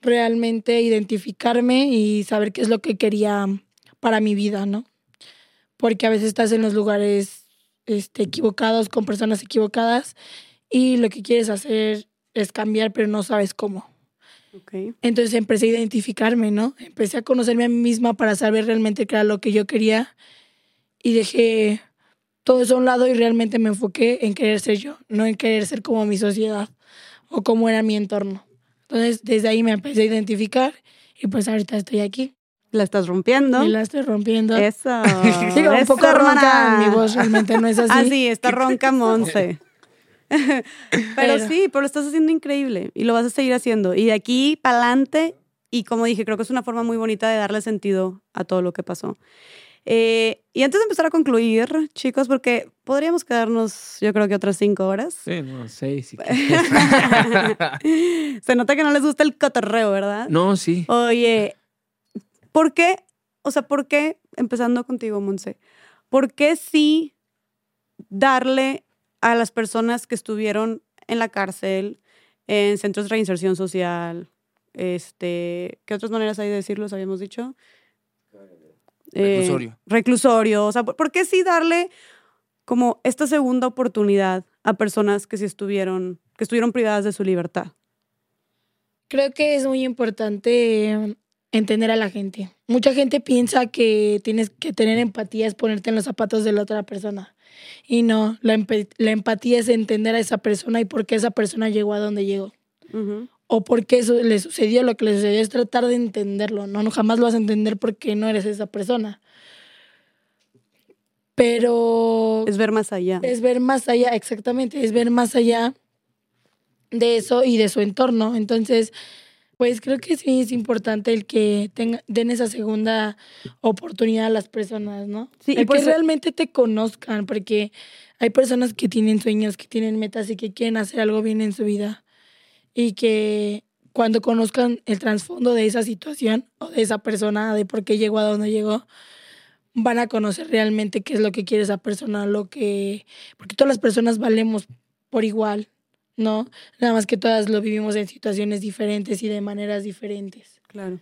Realmente identificarme y saber qué es lo que quería para mi vida, ¿no? Porque a veces estás en los lugares este, equivocados, con personas equivocadas, y lo que quieres hacer es cambiar, pero no sabes cómo. Ok. Entonces empecé a identificarme, ¿no? Empecé a conocerme a mí misma para saber realmente qué era lo que yo quería y dejé todo eso a un lado y realmente me enfoqué en querer ser yo, no en querer ser como mi sociedad o como era mi entorno. Entonces, desde ahí me empecé a identificar y pues ahorita estoy aquí. La estás rompiendo. Y la estoy rompiendo. Eso. Digo, un poco ronca, mi voz realmente no es así. Ah, sí, está ronca Monse. pero, Pero- sí, pero lo estás haciendo increíble y lo vas a seguir haciendo. Y de aquí para adelante, y como dije, creo que es una forma muy bonita de darle sentido a todo lo que pasó. Eh, y antes de empezar a concluir, chicos, porque podríamos quedarnos, yo creo que otras cinco horas. Sí, no, seis. Se nota que no les gusta el cotorreo, ¿verdad? No, sí. Oye, ¿por qué? O sea, ¿por qué, empezando contigo, Monse, ¿por qué sí darle a las personas que estuvieron en la cárcel, en centros de reinserción social, este, ¿qué otras maneras hay de decirlo? Habíamos dicho. Eh, Reclusorio. reclusorio. O sea, ¿por por qué sí darle como esta segunda oportunidad a personas que sí estuvieron, que estuvieron privadas de su libertad? Creo que es muy importante eh, entender a la gente. Mucha gente piensa que tienes que tener empatía es ponerte en los zapatos de la otra persona. Y no, la, empatía es entender a esa persona y por qué esa persona llegó a donde llegó. Ujú. O por qué eso le sucedió lo que le sucedió. Es tratar de entenderlo. No, no jamás lo vas a entender porque no eres esa persona. Pero Es ver más allá. es ver más allá, exactamente, es ver más allá de eso y de su entorno. Entonces, pues creo que sí es importante el que tenga, den esa segunda oportunidad a las personas, ¿no? Sí, y el que realmente te conozcan, porque hay personas que tienen sueños, que tienen metas y que quieren hacer algo bien en su vida. Y que cuando conozcan el trasfondo de esa situación o de esa persona, de por qué llegó a donde llegó, van a conocer realmente qué es lo que quiere esa persona, lo que... Porque todas las personas valemos por igual, ¿no? Nada más que todas lo vivimos en situaciones diferentes y de maneras diferentes. Claro.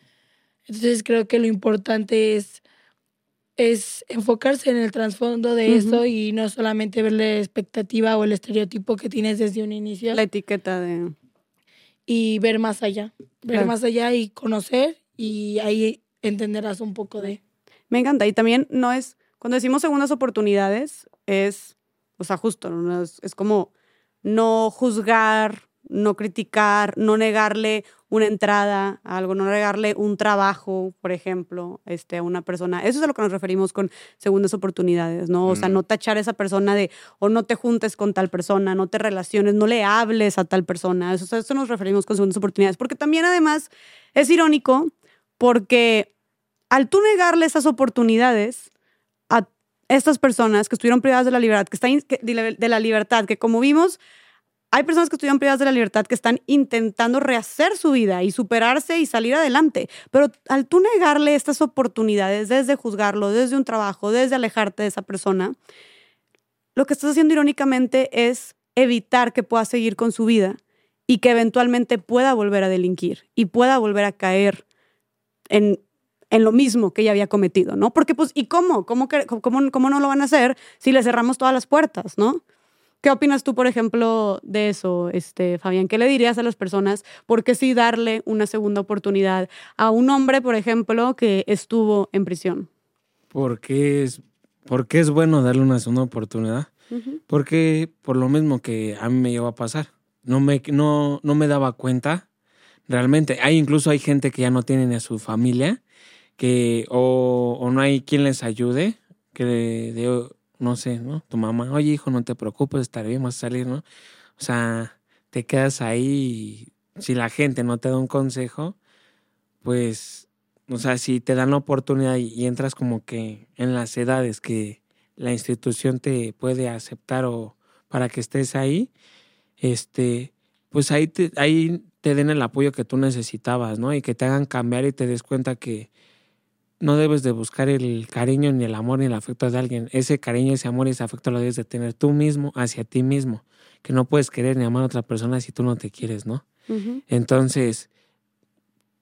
Entonces creo que lo importante es, es enfocarse en el trasfondo de Ujú. eso y no solamente ver la expectativa o el estereotipo que tienes desde un inicio La etiqueta de... y ver más allá, ver Claro. más allá y conocer y ahí entenderás un poco de... Me encanta. Y también no es, cuando decimos segundas oportunidades, es, o sea, justo, ¿no? es, es como no juzgar, no criticar, no negarle una entrada a algo, no negarle un trabajo, por ejemplo, este, a una persona. Eso es a lo que nos referimos con segundas oportunidades, ¿no? O sea, no tachar a esa persona de, o no te juntes con tal persona, no te relaciones, no le hables a tal persona. Eso, eso nos referimos con segundas oportunidades. Porque también, además, es irónico porque al tú negarle esas oportunidades a estas personas que estuvieron privadas de la libertad, que están de la libertad, que como vimos, hay personas que estuvieron privadas de la libertad que están intentando rehacer su vida y superarse y salir adelante. Pero al tú negarle estas oportunidades, desde juzgarlo, desde un trabajo, desde alejarte de esa persona, lo que estás haciendo irónicamente es evitar que pueda seguir con su vida y que eventualmente pueda volver a delinquir y pueda volver a caer en, en lo mismo que ella había cometido, ¿no? Porque pues, ¿y cómo? ¿Cómo, cómo, cómo no lo van a hacer si le cerramos todas las puertas, ¿no? ¿Qué opinas tú, por ejemplo, de eso, este, Fabián? ¿Qué le dirías a las personas? ¿Por qué sí darle una segunda oportunidad a un hombre, por ejemplo, que estuvo en prisión? Porque es, porque es bueno darle una segunda oportunidad. Porque por lo mismo que a mí me llegó a pasar, no me, no, no me daba cuenta realmente. Hay incluso hay gente que ya no tiene ni a su familia, que o, o no hay quien les ayude, que de, de- no sé, ¿no? Tu mamá, oye hijo, no te preocupes, estaré bien, vas a salir, ¿no? O sea, te quedas ahí y si la gente no te da un consejo, pues, o sea, si te dan la oportunidad y, entras como que en las edades que la institución te puede aceptar o para que estés ahí, este, pues ahí te, ahí te den el apoyo que tú necesitabas, ¿no? Y que te hagan cambiar y te des cuenta que no debes de buscar el cariño ni el amor ni el afecto de alguien. Ese cariño, ese amor y ese afecto lo debes de tener tú mismo hacia ti mismo. Que no puedes querer ni amar a otra persona si tú no te quieres, ¿no? Entonces,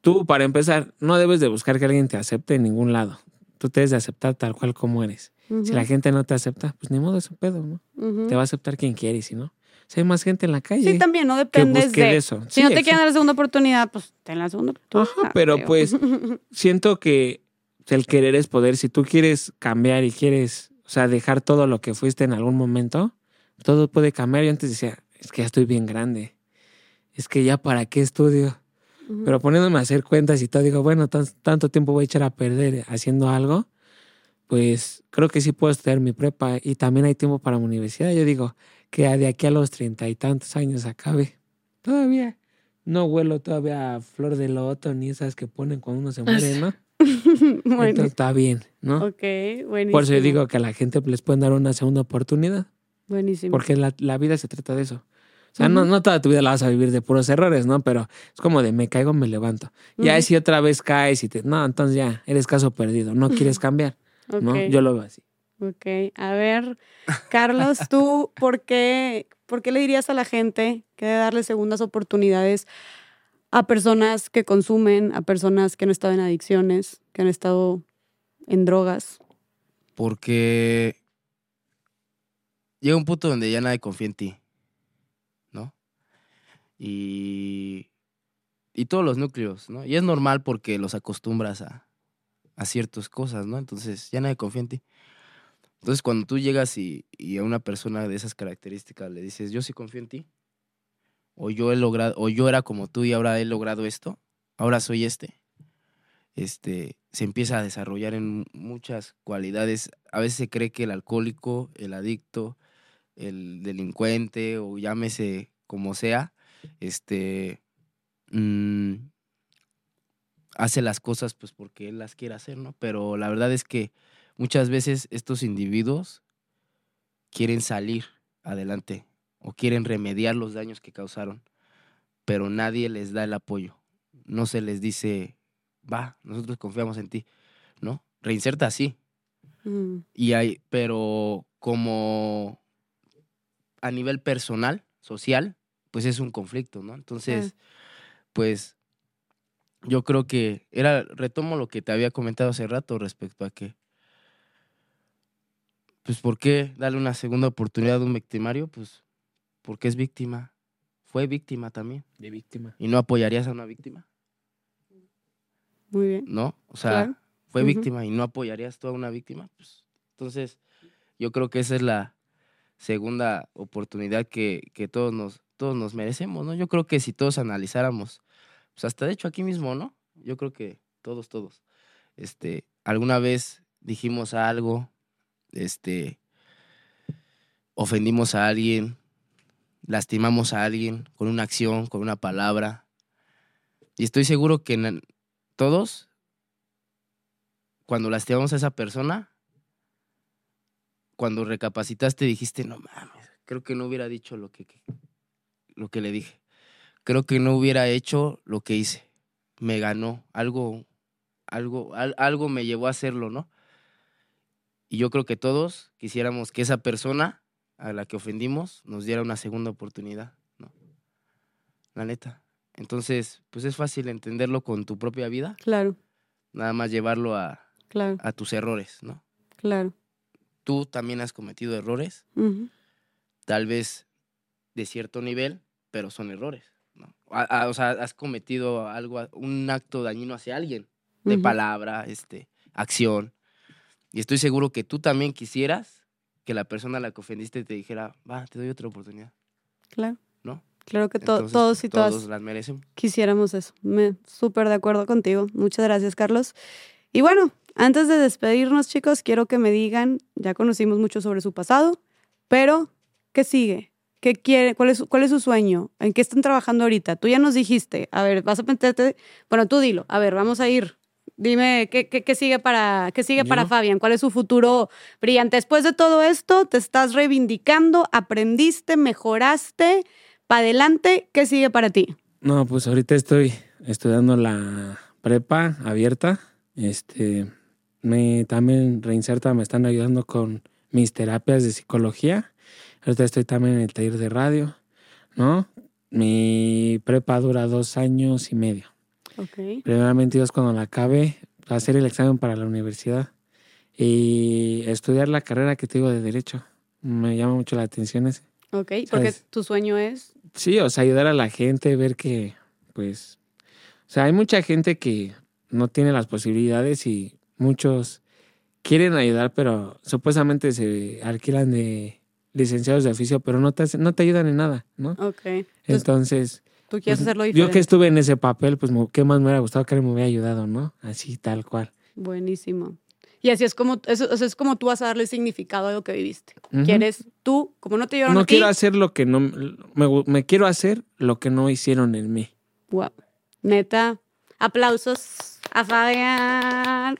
tú, para empezar, no debes de buscar que alguien te acepte en ningún lado. Tú te debes de aceptar tal cual como eres. Si la gente no te acepta, pues ni modo es un pedo, ¿no? Te va a aceptar quien quiere si no. Si hay más gente en la calle. Sí, también, no que dependes busque de... eso. Si Sí, no te quieren dar la segunda oportunidad, pues ten la segunda oportunidad. Ajá, pero pues siento que el querer es poder. Si tú quieres cambiar y quieres O sea, dejar todo lo que fuiste en algún momento, todo puede cambiar. Yo antes decía, es que ya estoy bien grande. Es que ya para qué estudio. Pero poniéndome a hacer cuentas y todo, digo, bueno, tan- tanto tiempo voy a echar a perder haciendo algo, pues creo que sí puedo estudiar mi prepa y también hay tiempo para mi universidad. Yo digo que de aquí a los treinta y tantos años acabe. Todavía no huelo todavía a flor de loto ni esas que ponen cuando uno se muere, ¿no? bueno, Entonces está bien, ¿no? ok, buenísimo. Por eso yo digo que a la gente les pueden dar una segunda oportunidad, Buenísimo. porque la, la vida se trata de eso. O sea, no, no toda tu vida la vas a vivir de puros errores, ¿no? Pero es como de me caigo, me levanto. Ya si otra vez caes y te... No, entonces ya, eres caso perdido, no quieres cambiar, ¿no? Yo lo veo así. Ok, a ver, Carlos, tú, ¿por qué, ¿por qué le dirías a la gente que debe darle segundas oportunidades a personas que consumen, a personas que han estado en adicciones, que han estado en drogas? Porque llega un punto donde ya nadie confía en ti, ¿no? Y, y todos los núcleos, ¿no? Y es normal porque los acostumbras a, a ciertas cosas, ¿no? Entonces ya nadie confía en ti. Entonces cuando tú llegas y, y a una persona de esas características le dices, yo sí confío en ti, o yo he logrado, o yo era como tú y ahora he logrado esto, ahora soy este, este, se empieza a desarrollar en muchas cualidades. A veces se cree que el alcohólico, el adicto, el delincuente o llámese como sea, este, mm, hace las cosas pues porque él las quiere hacer, ¿no? Pero la verdad es que muchas veces estos individuos quieren salir adelante o quieren remediar los daños que causaron, pero nadie les da el apoyo. No se les dice, va, nosotros confiamos en ti, ¿no? Reinserta sí. Mm, Y hay, pero como a nivel personal, social, pues es un conflicto, ¿no? Entonces, pues yo creo que era, retomo lo que te había comentado hace rato respecto a que, pues, ¿por qué darle una segunda oportunidad a un victimario? Pues, porque es víctima. Fue víctima también. De víctima. ¿Y no apoyarías a una víctima? Muy bien. ¿no? O sea, Claro. fue víctima y no apoyarías tú a una víctima. Pues, entonces, yo creo que esa es la segunda oportunidad que, que todos, nos, todos nos merecemos, ¿no? Yo creo que si todos analizáramos, pues hasta de hecho aquí mismo, ¿no? Yo creo que todos, todos, este, alguna vez dijimos algo, este, ofendimos a alguien, lastimamos a alguien con una acción, con una palabra. Y estoy seguro que todos, cuando lastimamos a esa persona, cuando recapacitaste dijiste, no mames, creo que no hubiera dicho lo que, que- lo que le dije. Creo que no hubiera hecho lo que hice. Me ganó. Algo, algo, al- algo me llevó a hacerlo, ¿no? Y yo creo que todos quisiéramos que esa persona a la que ofendimos nos diera una segunda oportunidad, ¿no? La neta. Entonces, pues es fácil entenderlo con tu propia vida, Claro, nada más llevarlo a, claro, a tus errores, ¿no? claro. Tú también has cometido errores, tal vez de cierto nivel, pero son errores, ¿no? A- a- o sea, has cometido algo, un acto dañino hacia alguien, de palabra, este, acción. Y estoy seguro que tú también quisieras que la persona a la que ofendiste te dijera, va, te doy otra oportunidad, Claro. ¿no? Claro que to- Entonces, todos y todas Todos las merecen. quisiéramos eso. Me súper de acuerdo contigo. Muchas gracias, Carlos. Y bueno, antes de despedirnos, chicos, quiero que me digan, ya conocimos mucho sobre su pasado, pero ¿qué sigue? ¿Qué quiere? ¿Cuál es, cuál es su sueño? ¿En qué están trabajando ahorita? Tú ya nos dijiste, a ver, vas a meterte, bueno, tú dilo, a ver, vamos a ir. Dime, ¿qué, qué, qué sigue, para, qué sigue para ¿Yo? Fabián? ¿Cuál es su futuro brillante? Después de todo esto, te estás reivindicando, aprendiste, mejoraste, para adelante, ¿qué sigue para ti? No, pues ahorita estoy estudiando la prepa abierta. Este, me también reinserta, me están ayudando con mis terapias de psicología. Ahorita estoy también en el taller de radio, ¿no? Mi prepa dura dos años y medio. Ok. Primeramente Dios, cuando la acabe, hacer el examen para la universidad y estudiar la carrera que te digo de Derecho. Me llama mucho la atención ese. Ok, porque ¿Sabes? tu sueño es. Sí, o sea, ayudar a la gente, ver que, pues, o sea, hay mucha gente que no tiene las posibilidades y muchos quieren ayudar, pero supuestamente se alquilan de licenciados de oficio, pero no te, hacen- no te ayudan en nada, ¿no? Ok. Entonces, Entonces, tú quieres pues, hacerlo yo diferente. que estuve en ese papel, pues qué más me hubiera gustado que me hubiera ayudado, ¿no? Así, tal cual. Buenísimo. Y así es como, eso, es como tú vas a darle significado a lo que viviste. Ujú. Quieres tú, como no te llevaron No a ti, quiero hacer lo que no, me, quiero hacer lo que no hicieron en mí. Wow. Neta, aplausos a Fabián.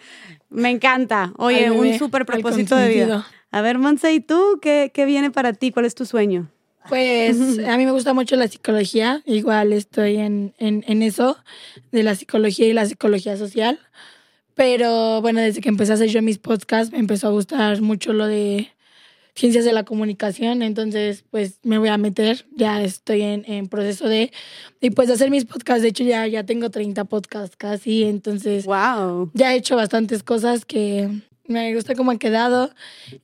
Me encanta. Oye, un súper propósito de vida. A ver, Monse, ¿y tú qué, qué viene para ti? ¿Cuál es tu sueño? Pues a mí me gusta mucho la psicología, igual estoy en, en, en eso, de la psicología y la psicología social. Pero bueno, desde que empecé a hacer yo mis podcasts, me empezó a gustar mucho lo de ciencias de la comunicación, entonces pues me voy a meter, ya estoy en, en proceso de, y pues hacer mis podcasts, de hecho ya, ya tengo 30 podcasts casi, entonces Wow. ya he hecho bastantes cosas que me gusta cómo han quedado,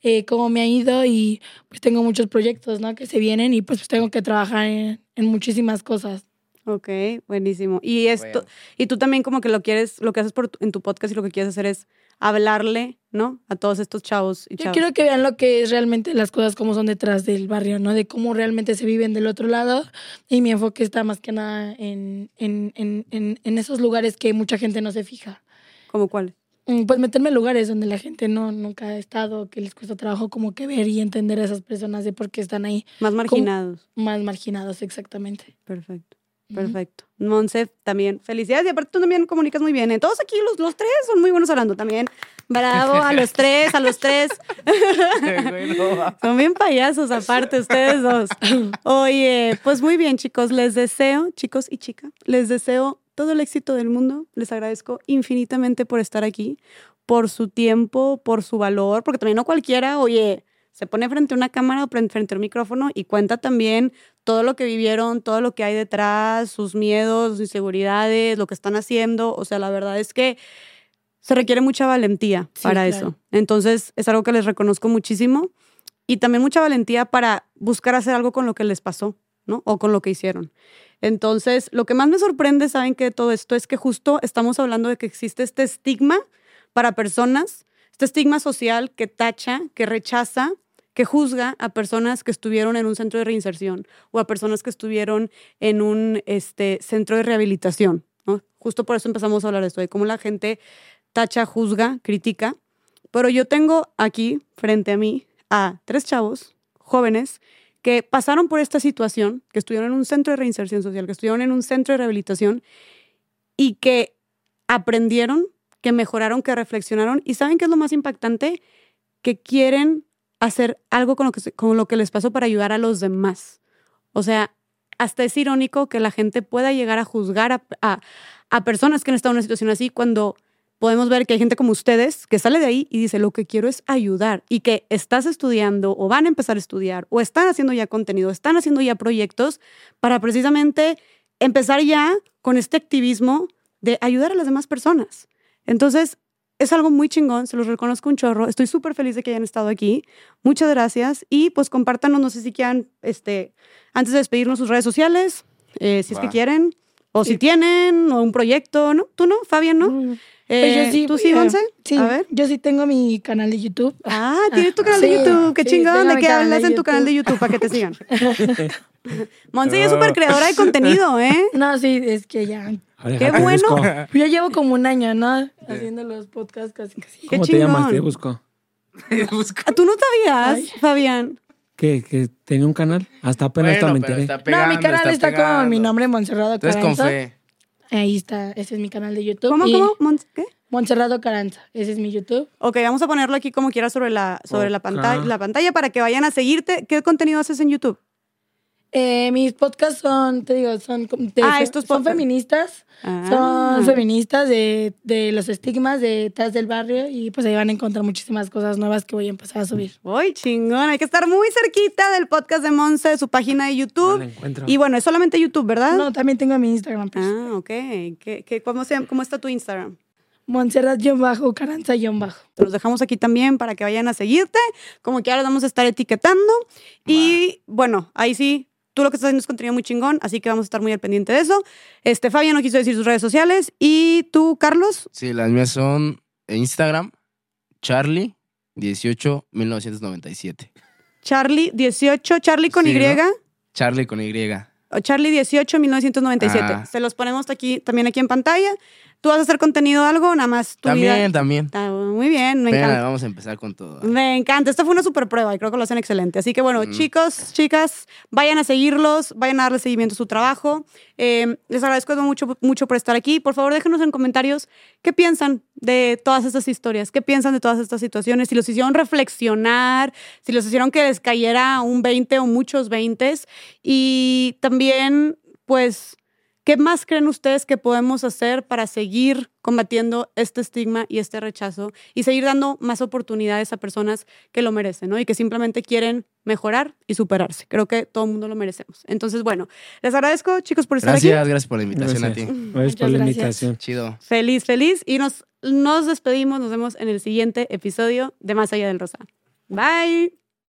eh, cómo me ha ido y pues tengo muchos proyectos, ¿no? Que se vienen y pues, tengo que trabajar en, en muchísimas cosas. Ok, buenísimo. Y esto, Bueno. y tú también como que lo quieres, lo que haces por en tu podcast y lo que quieres hacer es hablarle, ¿no? A todos estos chavos y Yo quiero que vean lo que es realmente las cosas como son detrás del barrio, ¿no? De cómo realmente se viven del otro lado y mi enfoque está más que nada en, en, en, en, en esos lugares que mucha gente no se fija. ¿Cómo cuál? Mm, Pues meterme en lugares donde la gente no nunca ha estado, que les cuesta trabajo como que ver y entender a esas personas de por qué están ahí Más marginados. más marginados exactamente. Perfecto. Perfecto. Monse, también felicidades. Y aparte tú también comunicas muy bien. ¿eh? Todos aquí, los, los tres, son muy buenos hablando también. Bravo, a los tres, a los tres. Son bien payasos aparte ustedes dos. Oye, pues muy bien chicos, les deseo, chicos y chicas, les deseo todo el éxito del mundo. Les agradezco infinitamente por estar aquí, por su tiempo, por su valor, porque también no cualquiera, oye, se pone frente a una cámara o frente a un micrófono y cuenta también todo lo que vivieron, todo lo que hay detrás, sus miedos, sus inseguridades, lo que están haciendo. O sea, la verdad es que se requiere mucha valentía Sí, para claro. eso. Entonces, es algo que les reconozco muchísimo y también mucha valentía para buscar hacer algo con lo que les pasó, ¿no? O con lo que hicieron. Entonces, lo que más me sorprende, saben que todo esto es que justo estamos hablando de que existe este estigma para personas, este estigma social que tacha, que rechaza, que juzga a personas que estuvieron en un centro de reinserción o a personas que estuvieron en un este, centro de rehabilitación. ¿no? Justo por eso empezamos a hablar de esto, de cómo la gente tacha, juzga, critica. Pero yo tengo aquí, frente a mí, a tres chavos jóvenes que pasaron por esta situación, que estuvieron en un centro de reinserción social, que estuvieron en un centro de rehabilitación y que aprendieron, que mejoraron, que reflexionaron. ¿Y saben qué es lo más impactante? Que quieren hacer algo con lo que, les pasó para ayudar a los demás. O sea, hasta es irónico que la gente pueda llegar a juzgar a, a- a personas que han estado en una situación así cuando podemos ver que hay gente como ustedes que sale de ahí y dice, lo que quiero es ayudar y que estás estudiando o van a empezar a estudiar o están haciendo ya contenido, están haciendo ya proyectos para precisamente empezar ya con este activismo de ayudar a las demás personas. Entonces, es algo muy chingón, se los reconozco un chorro. Estoy súper feliz de que hayan estado aquí. Muchas gracias. Y pues compártanos, no sé si quieran, este, antes de despedirnos sus redes sociales, eh, si es que Va. quieren, o si tienen, o un proyecto, ¿no? ¿Tú no, Fabián, no? Mm, Eh, pues yo sí, ¿Tú sí, eh, Monse? Sí, A ver. yo sí tengo mi canal de YouTube. Ah, tienes tu canal de Sí, YouTube. Qué sí, chingón. ¿De qué hablas en tu canal de YouTube para que te sigan? Monse ya es súper creadora de contenido, ¿eh? No, sí, es que ya. Qué bueno. Yo llevo como un año, ¿no? Haciendo los podcasts casi casi. Qué ¿Cómo te llamas? Te busco. Ah, ¿Tú no sabías, Ay. Fabián? ¿Qué? ¿Que tenía un canal? Hasta apenas Bueno, me enteré. no, mi canal está, con mi nombre, Montserrado Entonces con fe. Ahí está, ese es mi canal de YouTube. ¿Cómo, y cómo? ¿Qué? Montserrado Caranza, ese es mi YouTube. Ok, vamos a ponerlo aquí como quiera sobre la, sobre la, pantalla, la pantalla para que vayan a seguirte. ¿Qué contenido haces en YouTube? Eh, mis podcasts son, te digo, son, de- Ah, estos son feministas. Ah. Son feministas de, de los estigmas de detrás del barrio y pues ahí van a encontrar muchísimas cosas nuevas que voy a empezar a subir. Uy, chingón. Hay que estar muy cerquita del podcast de Monse, de su página de YouTube. encuentro. y bueno, es solamente YouTube, ¿verdad? No, también tengo mi Instagram. Pues. Ah, ok. ¿Qué, qué, cómo, se, ¿Cómo está tu Instagram? Montserrat-Caranza-Bajo. Te los dejamos aquí también para que vayan a seguirte. Como que ahora vamos a estar etiquetando. Y bueno, ahí sí, tú lo que estás haciendo es contenido muy chingón, así que vamos a estar muy al pendiente de eso. Este, Fabián no quiso decir sus redes sociales. ¿Y tú, Carlos? Sí, las mías son en Instagram, Charlie 18 1997. Charlie 18, Charlie con Sí, Y. ¿no? Charlie con Y. o Charlie 18 1997. Ah. Se los ponemos aquí, también aquí en pantalla. ¿Tú vas a hacer contenido algo? Nada más tu También, vida. también. Está muy bien, me encanta. vamos a empezar con todo. Me encanta. Esta fue una super prueba y creo que lo hacen excelente. Así que bueno, Mm. chicos, chicas, vayan a seguirlos, vayan a darle seguimiento a su trabajo. Eh, les agradezco mucho, mucho por estar aquí. Por favor, déjenos en comentarios qué piensan de todas estas historias, qué piensan de todas estas situaciones, si los hicieron reflexionar, si los hicieron que les cayera un 20 o muchos 20 y también, pues, ¿Qué más creen ustedes que podemos hacer para seguir combatiendo este estigma y este rechazo y seguir dando más oportunidades a personas que lo merecen, ¿no? Y que simplemente quieren mejorar y superarse. Creo que todo el mundo lo merecemos. Entonces, bueno, les agradezco, chicos, por estar Gracias, aquí. gracias por la invitación Gracias. a ti. Gracias por Muchas la gracias. invitación. Chido. Feliz, feliz. Y nos, nos despedimos, nos vemos en el siguiente episodio de Más Allá del Rosa. Bye.